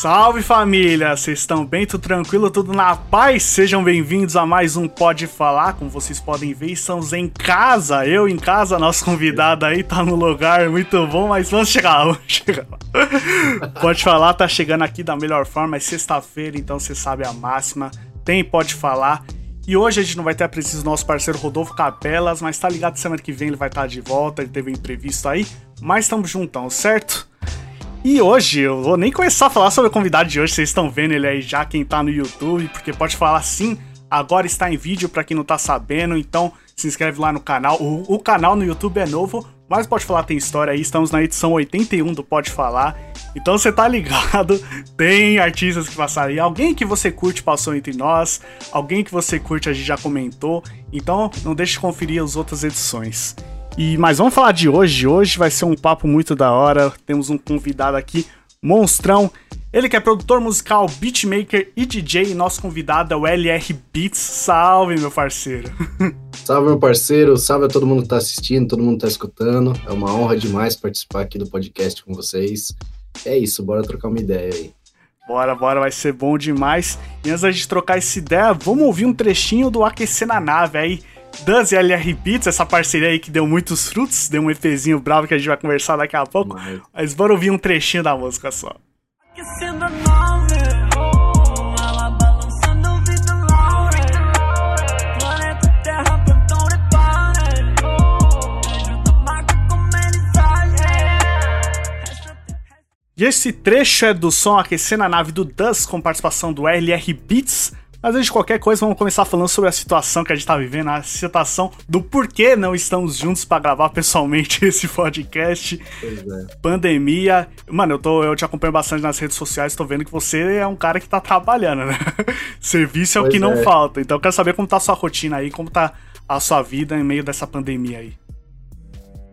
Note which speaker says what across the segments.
Speaker 1: Salve família! Vocês estão bem? Tudo tranquilo? Tudo na paz? Sejam bem-vindos a mais um Pode Falar. Como vocês podem ver, estamos em casa. Eu em casa, nosso convidado aí tá no lugar muito bom, mas vamos chegar lá, vamos chegar lá. Pode Falar tá chegando aqui da melhor forma, é sexta-feira, então você sabe a máxima. Tem Pode Falar. E hoje a gente não vai ter a presença do nosso parceiro Rodolfo Capelas, mas tá ligado semana que vem ele vai estar de volta, ele teve um imprevisto aí. Mas estamos juntão, certo? E hoje, eu vou nem começar a falar sobre o convidado de hoje, vocês estão vendo ele aí já, quem tá no YouTube, porque pode falar sim, agora está em vídeo para quem não tá sabendo, então se inscreve lá no canal. O, o, canal no YouTube é novo, mas Pode Falar tem história aí, estamos na edição 81 do Pode Falar. Então você tá ligado, tem artistas que passaram aí, alguém que você curte passou entre nós, alguém que você curte a gente já comentou, então não deixe de conferir as outras edições. E mas vamos falar de hoje. Hoje vai ser um papo muito da hora. Temos um convidado aqui, monstrão. Ele que é produtor musical, beatmaker e DJ. E nosso convidado é o LR Beats. Salve, meu parceiro.
Speaker 2: Salve, meu parceiro. Salve a todo mundo que tá assistindo, todo mundo que tá escutando. É uma honra demais participar aqui do podcast com vocês. É isso, bora trocar uma ideia aí.
Speaker 1: Bora, bora, vai ser bom demais. E antes da gente trocar essa ideia, vamos ouvir um trechinho do Aquecer na Nave aí. Dance e LR Beats, essa parceria aí que deu muitos frutos, deu um EPzinho bravo que a gente vai conversar daqui a pouco. Mas, mas bora ouvir um trechinho da música só. E esse trecho é do som Aquecendo a Nave do Dust, com participação do LR Beats. Mas antes de qualquer coisa, vamos começar falando sobre a situação que a gente tá vivendo, a situação do porquê não estamos juntos para gravar pessoalmente esse podcast. É. Pandemia. Mano, eu, tô, eu te acompanho bastante nas redes sociais, tô vendo que você é um cara que tá trabalhando, né? Serviço é pois o que é. não falta. Então eu quero saber como tá a sua rotina aí, como tá a sua vida em meio dessa pandemia aí.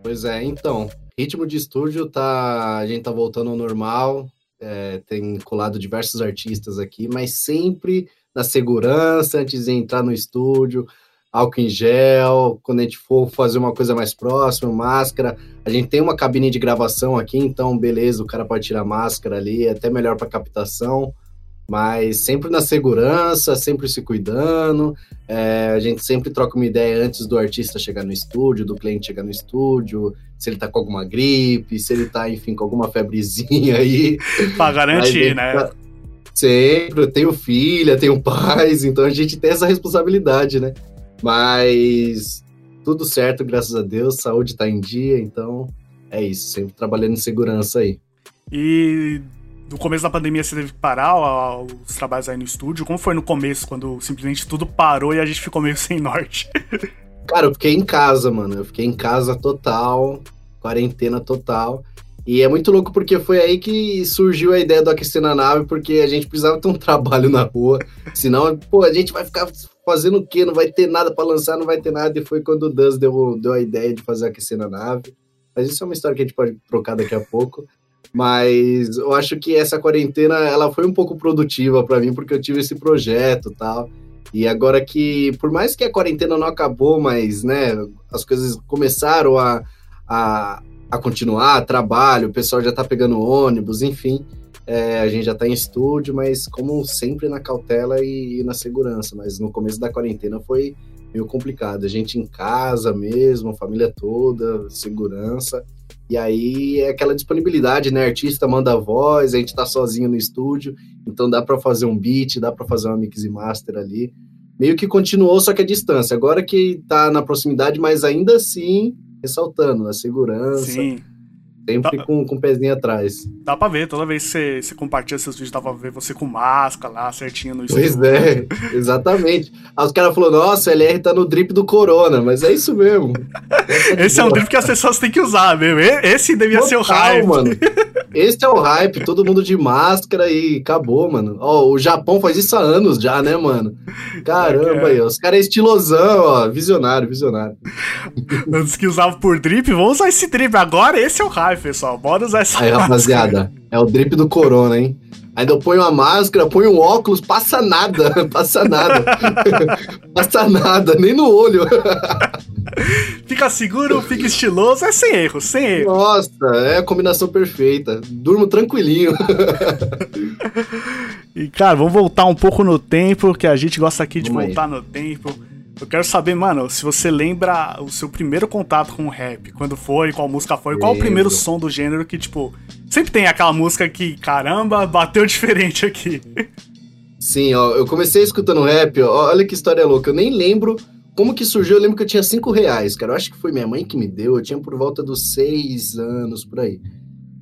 Speaker 2: Pois é, então, ritmo de estúdio tá. A gente tá voltando ao normal. É, tem colado diversos artistas aqui, mas sempre na segurança antes de entrar no estúdio, álcool em gel, quando a gente for fazer uma coisa mais próxima, máscara. A gente tem uma cabine de gravação aqui, então beleza, o cara pode tirar máscara ali, é até melhor para captação, mas sempre na segurança, sempre se cuidando. É, a gente sempre troca uma ideia antes do artista chegar no estúdio, do cliente chegar no estúdio, se ele tá com alguma gripe, se ele tá, enfim, com alguma febrezinha aí.
Speaker 1: Para garantir, né? Tá
Speaker 2: Sempre, eu tenho filha, tenho pais, então a gente tem essa responsabilidade, né? Mas tudo certo, graças a Deus, saúde tá em dia, então é isso, sempre trabalhando em segurança aí.
Speaker 1: E no começo da pandemia você teve que parar os trabalhos aí no estúdio? Como foi no começo, quando simplesmente tudo parou e a gente ficou meio sem norte?
Speaker 2: Cara, eu fiquei em casa, mano. Eu fiquei em casa total, quarentena total. E é muito louco porque foi aí que surgiu a ideia do aquecer na nave, porque a gente precisava ter um trabalho na rua, senão, pô, a gente vai ficar fazendo o quê? Não vai ter nada para lançar, não vai ter nada. E foi quando o Duz deu, deu a ideia de fazer aquecer na nave. Mas isso é uma história que a gente pode trocar daqui a pouco. Mas eu acho que essa quarentena ela foi um pouco produtiva para mim, porque eu tive esse projeto tal. E agora que, por mais que a quarentena não acabou, mas né, as coisas começaram a, a, a continuar, trabalho, o pessoal já tá pegando ônibus, enfim. É, a gente já tá em estúdio, mas como sempre na cautela e, e, na segurança. Mas no começo da quarentena foi meio complicado. A gente em casa mesmo, a família toda, segurança. E aí é aquela disponibilidade, né? Artista manda a voz, a gente tá sozinho no estúdio, então dá para fazer um beat, dá para fazer uma mix e master ali. Meio que continuou, só que a distância. Agora que tá na proximidade, mas ainda assim ressaltando, a segurança. Sim. Sempre dá, com, com o pezinho atrás.
Speaker 1: Dá pra ver, toda vez que você, você compartilha seus vídeos, dá pra ver você com máscara lá, certinho no
Speaker 2: Pois é, exatamente. Aí os caras falaram, nossa, o LR tá no drip do Corona, mas é isso mesmo.
Speaker 1: Esse é um drip que as pessoas têm que usar mesmo. Esse devia Total, ser o raio. mano.
Speaker 2: esse é o hype, todo mundo de máscara e acabou, mano. Ó, o Japão faz isso há anos já, né, mano? Caramba, aí, os caras é estilosão, ó, visionário, visionário.
Speaker 1: Antes que usava por drip, vamos usar esse drip agora, esse é o hype, pessoal. Bora usar essa
Speaker 2: Aí, rapaziada, é o drip do corona, hein? Ainda eu ponho uma máscara, ponho um óculos, passa nada, passa nada. passa nada, nem no olho.
Speaker 1: fica seguro, fica estiloso, é sem erro, sem erro.
Speaker 2: Nossa, é a combinação perfeita. Durmo tranquilinho.
Speaker 1: e, cara, vamos voltar um pouco no tempo, que a gente gosta aqui de vamos voltar aí. no tempo. Eu quero saber, mano, se você lembra o seu primeiro contato com o rap, quando foi, qual música foi, Lembro. qual o primeiro som do gênero que, tipo, sempre tem aquela música que, caramba, bateu diferente aqui.
Speaker 2: Sim, ó, eu comecei escutando rap, ó, olha que história louca, eu nem lembro como que surgiu, eu lembro que eu tinha cinco reais, cara, eu acho que foi minha mãe que me deu, eu tinha por volta dos seis anos, por aí.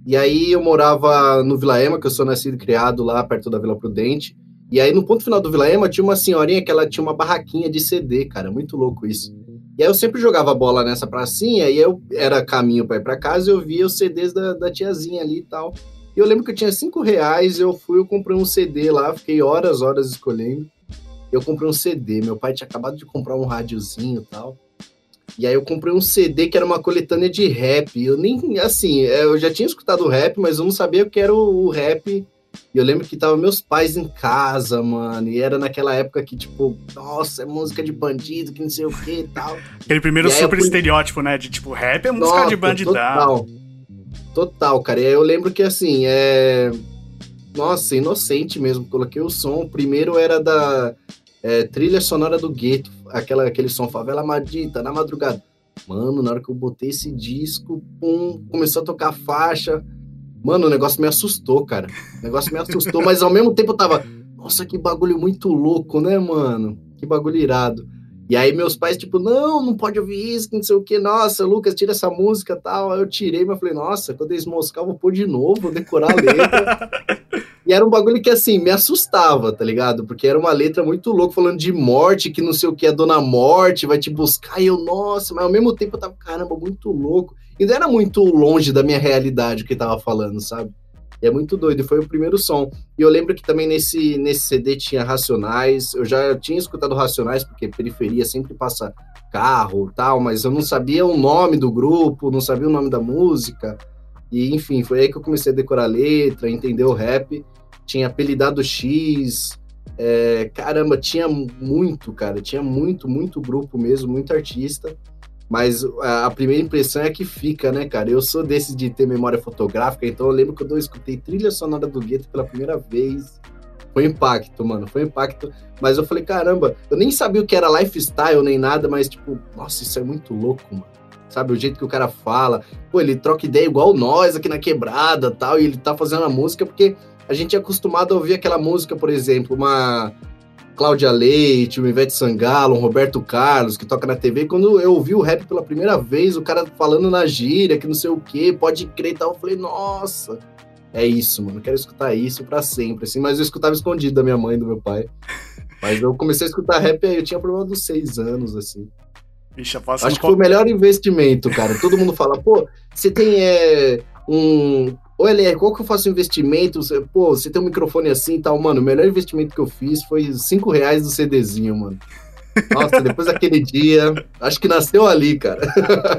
Speaker 2: E aí eu morava no Vila Ema, que eu sou nascido e criado lá perto da Vila Prudente, e aí, no ponto final do Vila Ema, tinha uma senhorinha que ela tinha uma barraquinha de CD, cara. Muito louco isso. E aí eu sempre jogava bola nessa pracinha, e eu era caminho para ir para casa eu via os CDs da, da tiazinha ali e tal. E eu lembro que eu tinha cinco reais, eu fui, eu comprei um CD lá, fiquei horas, horas escolhendo. Eu comprei um CD, meu pai tinha acabado de comprar um rádiozinho e tal. E aí eu comprei um CD que era uma coletânea de rap. Eu nem, assim, eu já tinha escutado rap, mas eu não sabia o que era o, o rap e eu lembro que tava meus pais em casa, mano. E era naquela época que, tipo, nossa, é música de bandido, que não sei o que e tal.
Speaker 1: Aquele primeiro super estereótipo, né? De tipo, rap é música nossa, de bandidão.
Speaker 2: Total. Total, cara. E aí eu lembro que assim, é. Nossa, inocente mesmo. Coloquei o som. O primeiro era da é, trilha sonora do gueto. Aquela, aquele som Favela Madita, na madrugada. Mano, na hora que eu botei esse disco, pum, começou a tocar faixa. Mano, o negócio me assustou, cara. O negócio me assustou, mas ao mesmo tempo eu tava, nossa, que bagulho muito louco, né, mano? Que bagulho irado. E aí meus pais, tipo, não, não pode ouvir isso, não sei o que, nossa, Lucas, tira essa música tal. Aí eu tirei, mas falei, nossa, quando eles moscar, eu vou pôr de novo, vou decorar a letra. e era um bagulho que, assim, me assustava, tá ligado? Porque era uma letra muito louca, falando de morte, que não sei o que, a dona morte vai te buscar. E eu, nossa, mas ao mesmo tempo eu tava, caramba, muito louco. E não era muito longe da minha realidade o que tava falando, sabe? E é muito doido, foi o primeiro som. E eu lembro que também nesse, nesse CD tinha Racionais, eu já tinha escutado Racionais, porque periferia sempre passa carro tal, mas eu não sabia o nome do grupo, não sabia o nome da música. E enfim, foi aí que eu comecei a decorar a letra, entender o rap. Tinha apelidado X, é, caramba, tinha muito, cara, tinha muito, muito grupo mesmo, muito artista. Mas a primeira impressão é que fica, né, cara? Eu sou desses de ter memória fotográfica, então eu lembro quando eu escutei trilha sonora do Gueto pela primeira vez. Foi impacto, mano, foi impacto. Mas eu falei, caramba, eu nem sabia o que era lifestyle nem nada, mas tipo, nossa, isso é muito louco, mano. Sabe, o jeito que o cara fala. Pô, ele troca ideia igual nós aqui na quebrada tal, e ele tá fazendo a música porque a gente é acostumado a ouvir aquela música, por exemplo, uma Cláudia Leite, o Ivete Sangalo, um Roberto Carlos, que toca na TV. Quando eu ouvi o rap pela primeira vez, o cara falando na gíria, que não sei o que, pode crer e tal, eu falei, nossa, é isso, mano, quero escutar isso para sempre, assim. Mas eu escutava escondido da minha mãe e do meu pai. Mas eu comecei a escutar rap aí, eu tinha problema dos seis anos, assim.
Speaker 1: Bicha,
Speaker 2: Acho que foi o melhor investimento, cara. Todo mundo fala, pô, você tem é, um Ô, Elier, qual que eu faço investimento? Pô, você tem um microfone assim e tal, mano. O melhor investimento que eu fiz foi 5 reais do CDzinho, mano. Nossa, depois daquele dia, acho que nasceu ali, cara.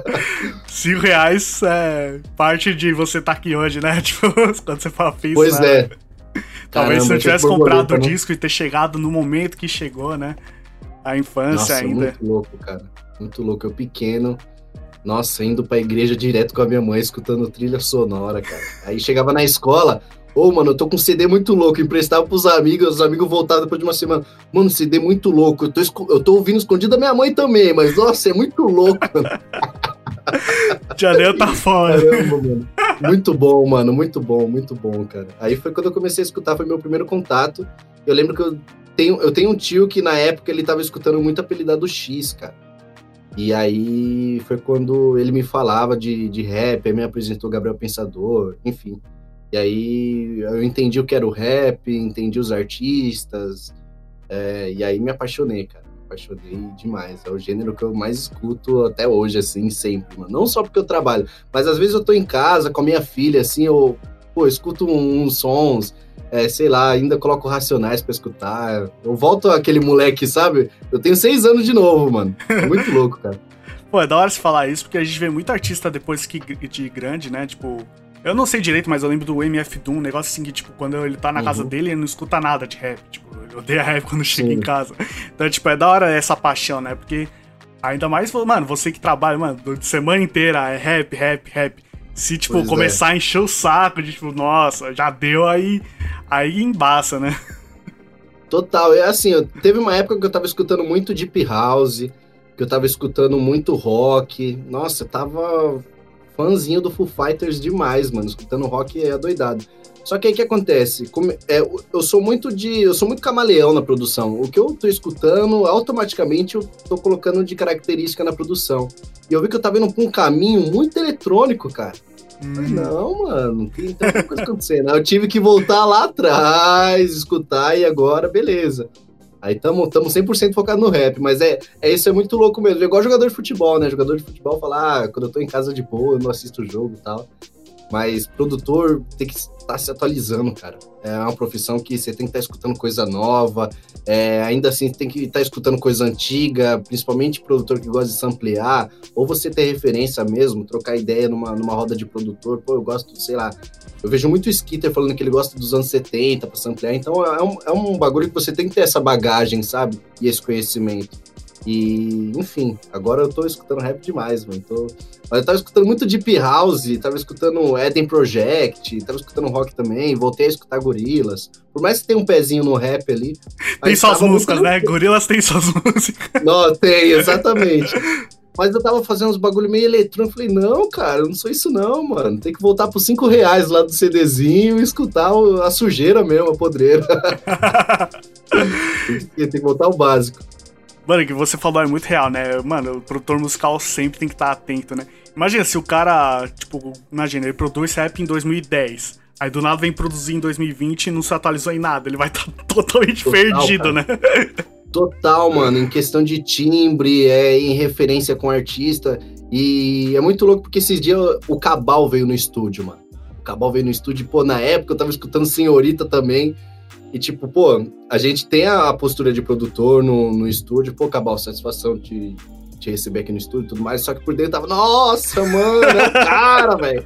Speaker 1: 5 reais é parte de você estar tá aqui hoje, né? Tipo, quando você fala fiz,
Speaker 2: Pois
Speaker 1: né?
Speaker 2: é.
Speaker 1: Talvez Caramba, se eu tivesse comprado o né? disco e ter chegado no momento que chegou, né? A infância
Speaker 2: Nossa,
Speaker 1: ainda.
Speaker 2: Muito louco, cara. Muito louco. Eu pequeno nossa, indo pra igreja direto com a minha mãe, escutando trilha sonora, cara. Aí chegava na escola, ô, oh, mano, eu tô com um CD muito louco, emprestava pros amigos, os amigos voltavam depois de uma semana. Mano, CD muito louco, eu tô, eu tô ouvindo escondido da minha mãe também, mas nossa, é muito louco, mano.
Speaker 1: Janel tá fora.
Speaker 2: Caramba, mano. Muito bom, mano, muito bom, muito bom, cara. Aí foi quando eu comecei a escutar, foi meu primeiro contato. Eu lembro que eu tenho, eu tenho um tio que na época ele tava escutando muito apelidado X, cara. E aí foi quando ele me falava de, de rap, aí me apresentou Gabriel Pensador, enfim. E aí eu entendi o que era o rap, entendi os artistas, é, e aí me apaixonei, cara. Me apaixonei demais. É o gênero que eu mais escuto até hoje, assim, sempre, mano. Não só porque eu trabalho, mas às vezes eu tô em casa com a minha filha, assim, eu pô, eu escuto uns sons, é, sei lá, ainda coloco racionais pra escutar. Eu volto aquele moleque, sabe? Eu tenho seis anos de novo, mano. É muito louco, cara.
Speaker 1: Pô, é da hora você falar isso, porque a gente vê muito artista depois que de grande, né? Tipo, eu não sei direito, mas eu lembro do MF Doom, um negócio assim que, tipo, quando ele tá na uhum. casa dele, ele não escuta nada de rap. Tipo, ele odeia rap quando chega Sim. em casa. Então, tipo, é da hora essa paixão, né? Porque ainda mais, mano, você que trabalha, mano, semana inteira é rap, rap, rap. Se, tipo, pois é. começar é. a encher o saco de, tipo, nossa, já deu aí, aí embaça, né?
Speaker 2: Total, é assim, teve uma época que eu tava escutando muito Deep House, que eu tava escutando muito rock. Nossa, eu tava fãzinho do Foo Fighters demais, mano. Escutando rock é doidado. Só que aí o que acontece? Como, é, eu sou muito de. Eu sou muito camaleão na produção. O que eu tô escutando, automaticamente eu tô colocando de característica na produção. E eu vi que eu tava indo pra um caminho muito eletrônico, cara. Hum. Não, mano, tem tanta coisa acontecendo. Eu tive que voltar lá atrás, escutar, e agora, beleza. Aí estamos tamo 100% focado no rap, mas é, é isso é muito louco mesmo. É igual jogador de futebol, né? Jogador de futebol fala, ah, quando eu tô em casa de boa, eu não assisto o jogo e tal. Mas produtor tem que estar se atualizando, cara. É uma profissão que você tem que estar escutando coisa nova, é, ainda assim tem que estar escutando coisa antiga, principalmente produtor que gosta de samplear, ou você ter referência mesmo, trocar ideia numa, numa roda de produtor. Pô, eu gosto, sei lá, eu vejo muito Skitter falando que ele gosta dos anos 70 para samplear, então é um, é um bagulho que você tem que ter essa bagagem, sabe? E esse conhecimento. E, enfim, agora eu tô escutando rap demais, mano. Tô... Mas eu tava escutando muito Deep House, tava escutando Eden Project, tava escutando rock também, voltei a escutar Gorilas. Por mais que tenha um pezinho no rap ali.
Speaker 1: Tem suas músicas, muito... né? Gorilas tem suas músicas.
Speaker 2: Não, tem, exatamente. Mas eu tava fazendo uns bagulho meio eletrônico. Falei, não, cara, eu não sou isso não, mano. Tem que voltar pros 5 reais lá do CDzinho e escutar a sujeira mesmo, a podreira. tem que voltar ao básico.
Speaker 1: Mano, que você falou é muito real, né? Mano, o produtor musical sempre tem que estar atento, né? Imagina se o cara, tipo, imagina, ele produz rap em 2010. Aí do nada vem produzir em 2020 e não se atualizou em nada. Ele vai estar tá totalmente Total, perdido, cara. né?
Speaker 2: Total, mano, em questão de timbre, é em referência com o artista. E é muito louco porque esses dias o Cabal veio no estúdio, mano. O Cabal veio no estúdio, pô, na época eu tava escutando Senhorita também. E tipo, pô, a gente tem a postura de produtor no, no estúdio, pô, Cabal, satisfação de te receber aqui no estúdio e tudo mais, só que por dentro tava, nossa, mano, é o cara, velho.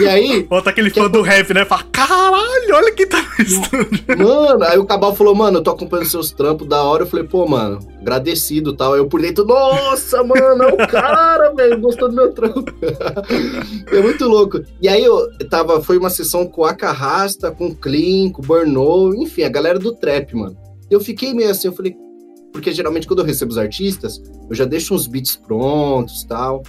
Speaker 1: e aí. Bota aquele fã do rap, né? Fala, caralho, olha quem tá no estúdio.
Speaker 2: Mano, aí o Cabal falou, mano, eu tô acompanhando seus trampos da hora. Eu falei, pô, mano, agradecido e tal. Eu por dentro, nossa, mano, é o cara, velho, gostou do meu trampo. é muito louco. E aí eu tava, foi uma sessão com a Carrasta, com o Clean, com o Burnow, enfim, a galera do trap, mano. Eu fiquei meio assim, eu falei, porque geralmente quando eu recebo os artistas, eu já deixo uns beats prontos tal.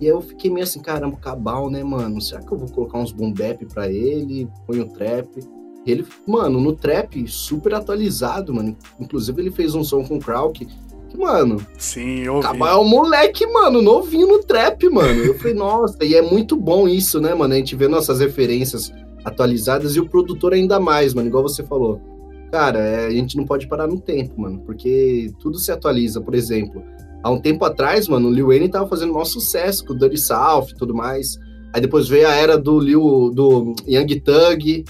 Speaker 2: E aí eu fiquei meio assim, caramba, cabal, né, mano? Será que eu vou colocar uns boom bap pra ele? Põe o trap. E ele, mano, no trap, super atualizado, mano. Inclusive ele fez um som com o Krauk. Que, mano.
Speaker 1: Sim, eu
Speaker 2: Cabal é um moleque, mano, novinho no trap, mano. Eu falei, nossa, e é muito bom isso, né, mano? A gente vê nossas referências atualizadas e o produtor ainda mais, mano, igual você falou. Cara, é, a gente não pode parar no tempo, mano, porque tudo se atualiza. Por exemplo, há um tempo atrás, mano, o Lil Wayne tava fazendo maior sucesso com o Dirty South e tudo mais. Aí depois veio a era do Lil, do Young Thug.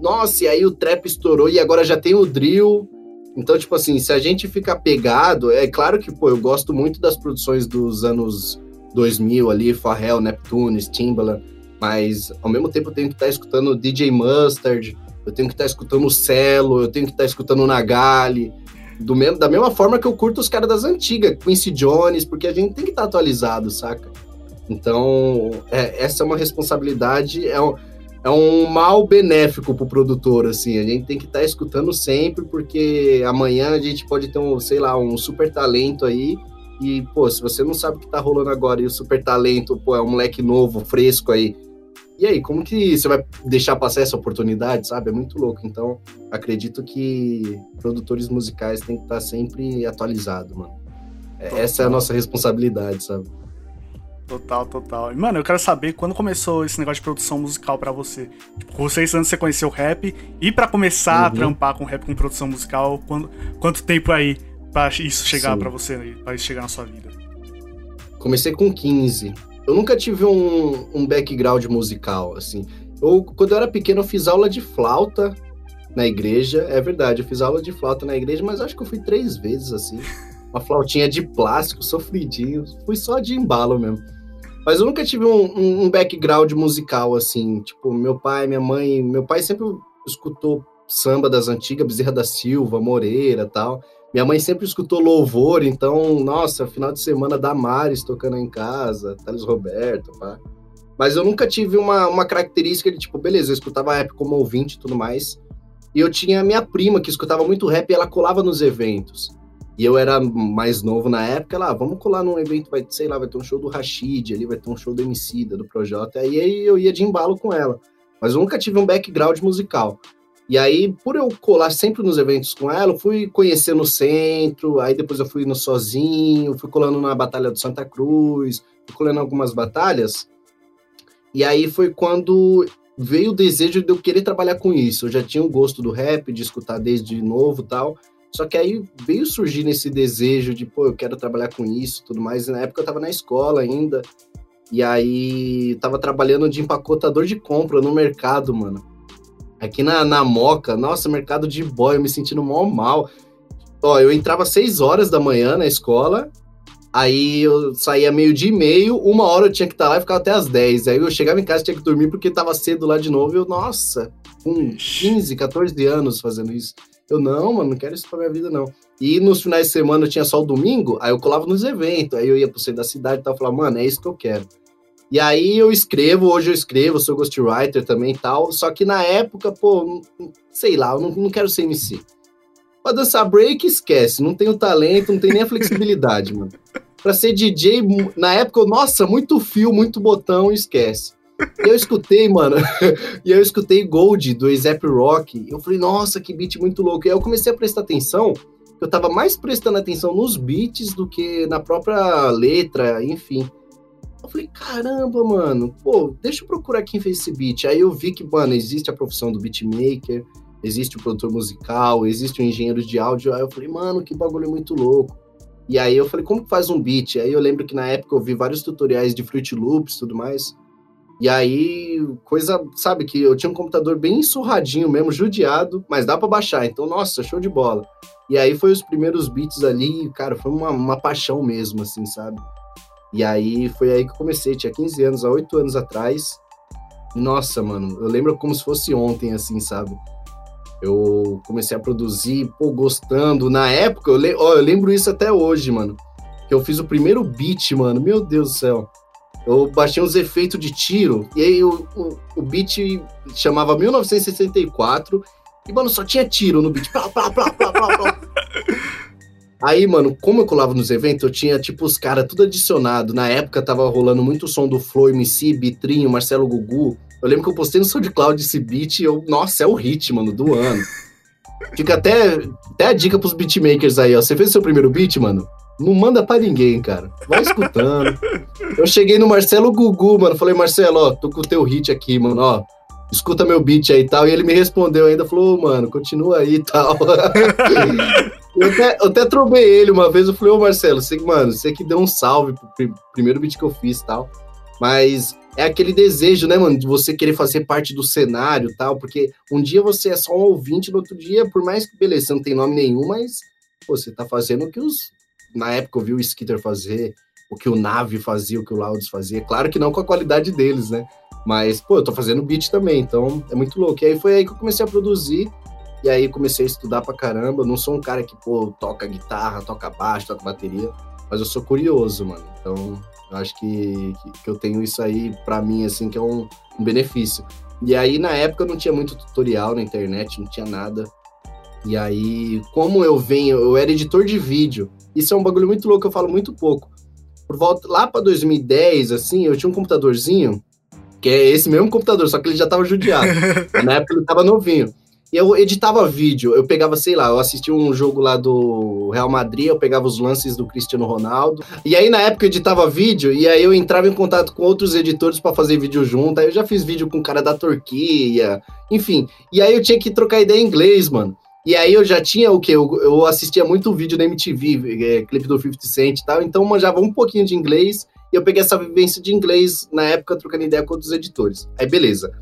Speaker 2: Nossa, e aí o trap estourou e agora já tem o drill. Então, tipo assim, se a gente ficar pegado, é claro que, pô, eu gosto muito das produções dos anos 2000 ali, Pharrell, Neptunes, Timbaland, mas ao mesmo tempo eu tenho que estar tá escutando DJ Mustard, eu tenho que estar tá escutando o Celo, eu tenho que estar tá escutando o Nagali, do mesmo, da mesma forma que eu curto os caras das antigas, Quincy Jones, porque a gente tem que estar tá atualizado, saca? Então, é, essa é uma responsabilidade, é um, é um mal benéfico pro produtor, assim, a gente tem que estar tá escutando sempre, porque amanhã a gente pode ter um, sei lá, um super talento aí, e, pô, se você não sabe o que tá rolando agora e o super talento, pô, é um moleque novo, fresco aí, e aí, como que você vai deixar passar essa oportunidade, sabe? É muito louco. Então, acredito que produtores musicais têm que estar sempre atualizados, mano. Total. Essa é a nossa responsabilidade, sabe?
Speaker 1: Total, total. E, mano, eu quero saber quando começou esse negócio de produção musical para você. Tipo, vocês antes você conheceu o rap e para começar uhum. a trampar com rap com produção musical, quando, quanto tempo aí para isso chegar para você, para isso chegar na sua vida?
Speaker 2: Comecei com 15. Eu nunca tive um, um background musical, assim. Eu, quando eu era pequeno, eu fiz aula de flauta na igreja. É verdade, eu fiz aula de flauta na igreja, mas acho que eu fui três vezes, assim. Uma flautinha de plástico, sofridinho. Fui só de embalo mesmo. Mas eu nunca tive um, um, background musical, assim. Tipo, meu pai, minha mãe. Meu pai sempre escutou samba das antigas, Bezerra da Silva, Moreira tal. Minha mãe sempre escutou louvor, então, nossa, final de semana da Maris tocando em casa, Thales Roberto, pá. Mas eu nunca tive uma, uma característica de, tipo, beleza, eu escutava rap como ouvinte e tudo mais. E eu tinha minha prima que escutava muito rap e ela colava nos eventos. E eu era mais novo na época, ela, ah, vamos colar num evento, vai, sei lá, vai ter um show do Rashid ali, vai ter um show do Emicida, do Projota, aí eu ia de embalo com ela. Mas eu nunca tive um background musical. E aí, por eu colar sempre nos eventos com ela, eu fui conhecendo o centro, aí depois eu fui no sozinho, fui colando na Batalha do Santa Cruz, fui colando algumas batalhas. E aí foi quando veio o desejo de eu querer trabalhar com isso. Eu já tinha o gosto do rap, de escutar desde novo tal. Só que aí veio surgir nesse desejo de, pô, eu quero trabalhar com isso tudo mais. E na época eu tava na escola ainda. E aí tava trabalhando de empacotador de compra no mercado, mano. Aqui na, na Moca, nossa, mercado de boy, eu me sentindo mal mal. Ó, eu entrava às 6 horas da manhã na escola, aí eu saía meio dia e meio, uma hora eu tinha que estar lá e ficava até às 10. Aí eu chegava em casa e tinha que dormir porque tava cedo lá de novo. E eu, nossa, com 15, 14 anos fazendo isso. Eu, não, mano, não quero isso pra minha vida, não. E nos finais de semana eu tinha só o domingo, aí eu colava nos eventos, aí eu ia pro centro da cidade e tal, falava, mano, é isso que eu quero. E aí eu escrevo, hoje eu escrevo, sou ghostwriter também e tal, só que na época, pô, sei lá, eu não, não quero ser MC. Pra dançar break, esquece, não tenho talento, não tenho nem a flexibilidade, mano. Pra ser DJ, na época, nossa, muito fio, muito botão, esquece. E eu escutei, mano, e eu escutei Gold do ASAP Rock. E eu falei, nossa, que beat muito louco. E aí eu comecei a prestar atenção, eu tava mais prestando atenção nos beats do que na própria letra, enfim. Eu falei, caramba, mano, pô, deixa eu procurar quem fez esse beat. Aí eu vi que, mano, existe a profissão do beatmaker, existe o produtor musical, existe o engenheiro de áudio. Aí eu falei, mano, que bagulho muito louco. E aí eu falei, como que faz um beat? Aí eu lembro que na época eu vi vários tutoriais de Fruit Loops e tudo mais. E aí, coisa, sabe, que eu tinha um computador bem surradinho mesmo, judiado, mas dá para baixar. Então, nossa, show de bola. E aí foi os primeiros beats ali, cara, foi uma, uma paixão mesmo, assim, sabe? E aí foi aí que eu comecei, tinha 15 anos, há 8 anos atrás. Nossa, mano, eu lembro como se fosse ontem, assim, sabe? Eu comecei a produzir, pô, gostando. Na época, eu, le ó, eu lembro isso até hoje, mano. Que eu fiz o primeiro beat, mano. Meu Deus do céu. Eu baixei uns efeitos de tiro, e aí o, o, o beat chamava 1964, e, mano, só tinha tiro no beat. Plá, plá, plá, plá, plá, plá. Aí, mano, como eu colava nos eventos, eu tinha, tipo, os caras tudo adicionado. Na época tava rolando muito som do Flow, MC, Bitrinho, Marcelo Gugu. Eu lembro que eu postei no SoundCloud esse beat e eu, nossa, é o hit, mano, do ano. Fica até, até a dica pros beatmakers aí, ó. Você fez seu primeiro beat, mano? Não manda pra ninguém, cara. Vai escutando. Eu cheguei no Marcelo Gugu, mano. Falei, Marcelo, ó, tô com o teu hit aqui, mano, ó. Escuta meu beat aí e tal. E ele me respondeu ainda, falou, oh, mano, continua aí e tal. eu, até, eu até trombei ele uma vez. Eu falei, ô Marcelo, você, mano, você que deu um salve pro primeiro beat que eu fiz e tal. Mas é aquele desejo, né, mano, de você querer fazer parte do cenário tal. Porque um dia você é só um ouvinte, no outro dia, por mais que, beleza, você não tem nome nenhum, mas pô, você tá fazendo o que os na época eu vi o Skitter fazer, o que o Nave fazia, o que o Laudes fazia. Claro que não com a qualidade deles, né? Mas, pô, eu tô fazendo beat também, então é muito louco. E aí foi aí que eu comecei a produzir, e aí comecei a estudar pra caramba. Não sou um cara que, pô, toca guitarra, toca baixo, toca bateria, mas eu sou curioso, mano. Então, eu acho que, que, que eu tenho isso aí pra mim, assim, que é um, um benefício. E aí, na época, eu não tinha muito tutorial na internet, não tinha nada. E aí, como eu venho, eu era editor de vídeo. Isso é um bagulho muito louco, eu falo muito pouco. Por volta lá para 2010, assim, eu tinha um computadorzinho, que é esse mesmo computador, só que ele já tava judiado. Na época ele tava novinho. Eu editava vídeo, eu pegava, sei lá, eu assistia um jogo lá do Real Madrid, eu pegava os lances do Cristiano Ronaldo. E aí na época eu editava vídeo, e aí eu entrava em contato com outros editores para fazer vídeo junto. Aí eu já fiz vídeo com o cara da Turquia, enfim. E aí eu tinha que trocar ideia em inglês, mano. E aí eu já tinha o que? Eu, eu, assistia muito vídeo da MTV, é, clipe do 50 Cent e tal, então manjava um pouquinho de inglês E eu peguei essa vivência de inglês na época, trocando ideia com outros editores. Aí, beleza.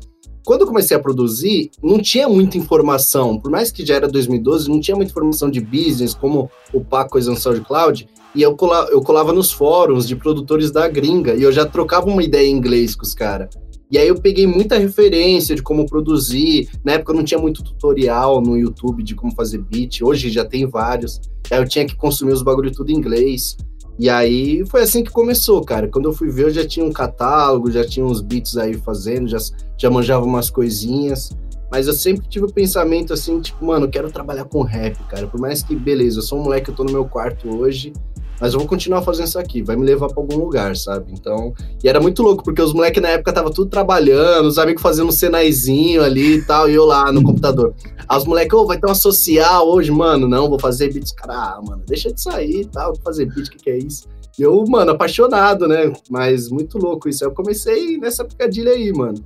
Speaker 2: Quando eu comecei a produzir, não tinha muita informação. Por mais que já era 2012, não tinha muita informação de business, como upar coisa no SoundCloud. E eu, cola, eu colava nos fóruns de produtores da gringa. E eu já trocava uma ideia em inglês com os caras. E aí eu peguei muita referência de como produzir. Na época não tinha muito tutorial no YouTube de como fazer beat. Hoje já tem vários. Aí eu tinha que consumir os bagulho tudo em inglês. E aí foi assim que começou, cara. Quando eu fui ver, eu já tinha um catálogo, já tinha uns beats aí fazendo, já, já manjava umas coisinhas. Mas eu sempre tive o pensamento assim, tipo, mano, eu quero trabalhar com rap, cara. Por mais que, beleza, eu sou um moleque, eu tô no meu quarto hoje, mas eu vou continuar fazendo isso aqui, vai me levar para algum lugar, sabe? Então, e era muito louco, porque os moleques na época tava tudo trabalhando, os amigos fazendo um senaizinho ali e tal, e eu lá no computador. Aí os moleques, ô, oh, vai ter uma social hoje, mano, não, vou fazer beats, cara, ah, mano, deixa de sair e tal, vou fazer beat, o que, que é isso? E eu, mano, apaixonado, né? Mas muito louco isso. Eu comecei nessa picadilha aí, mano.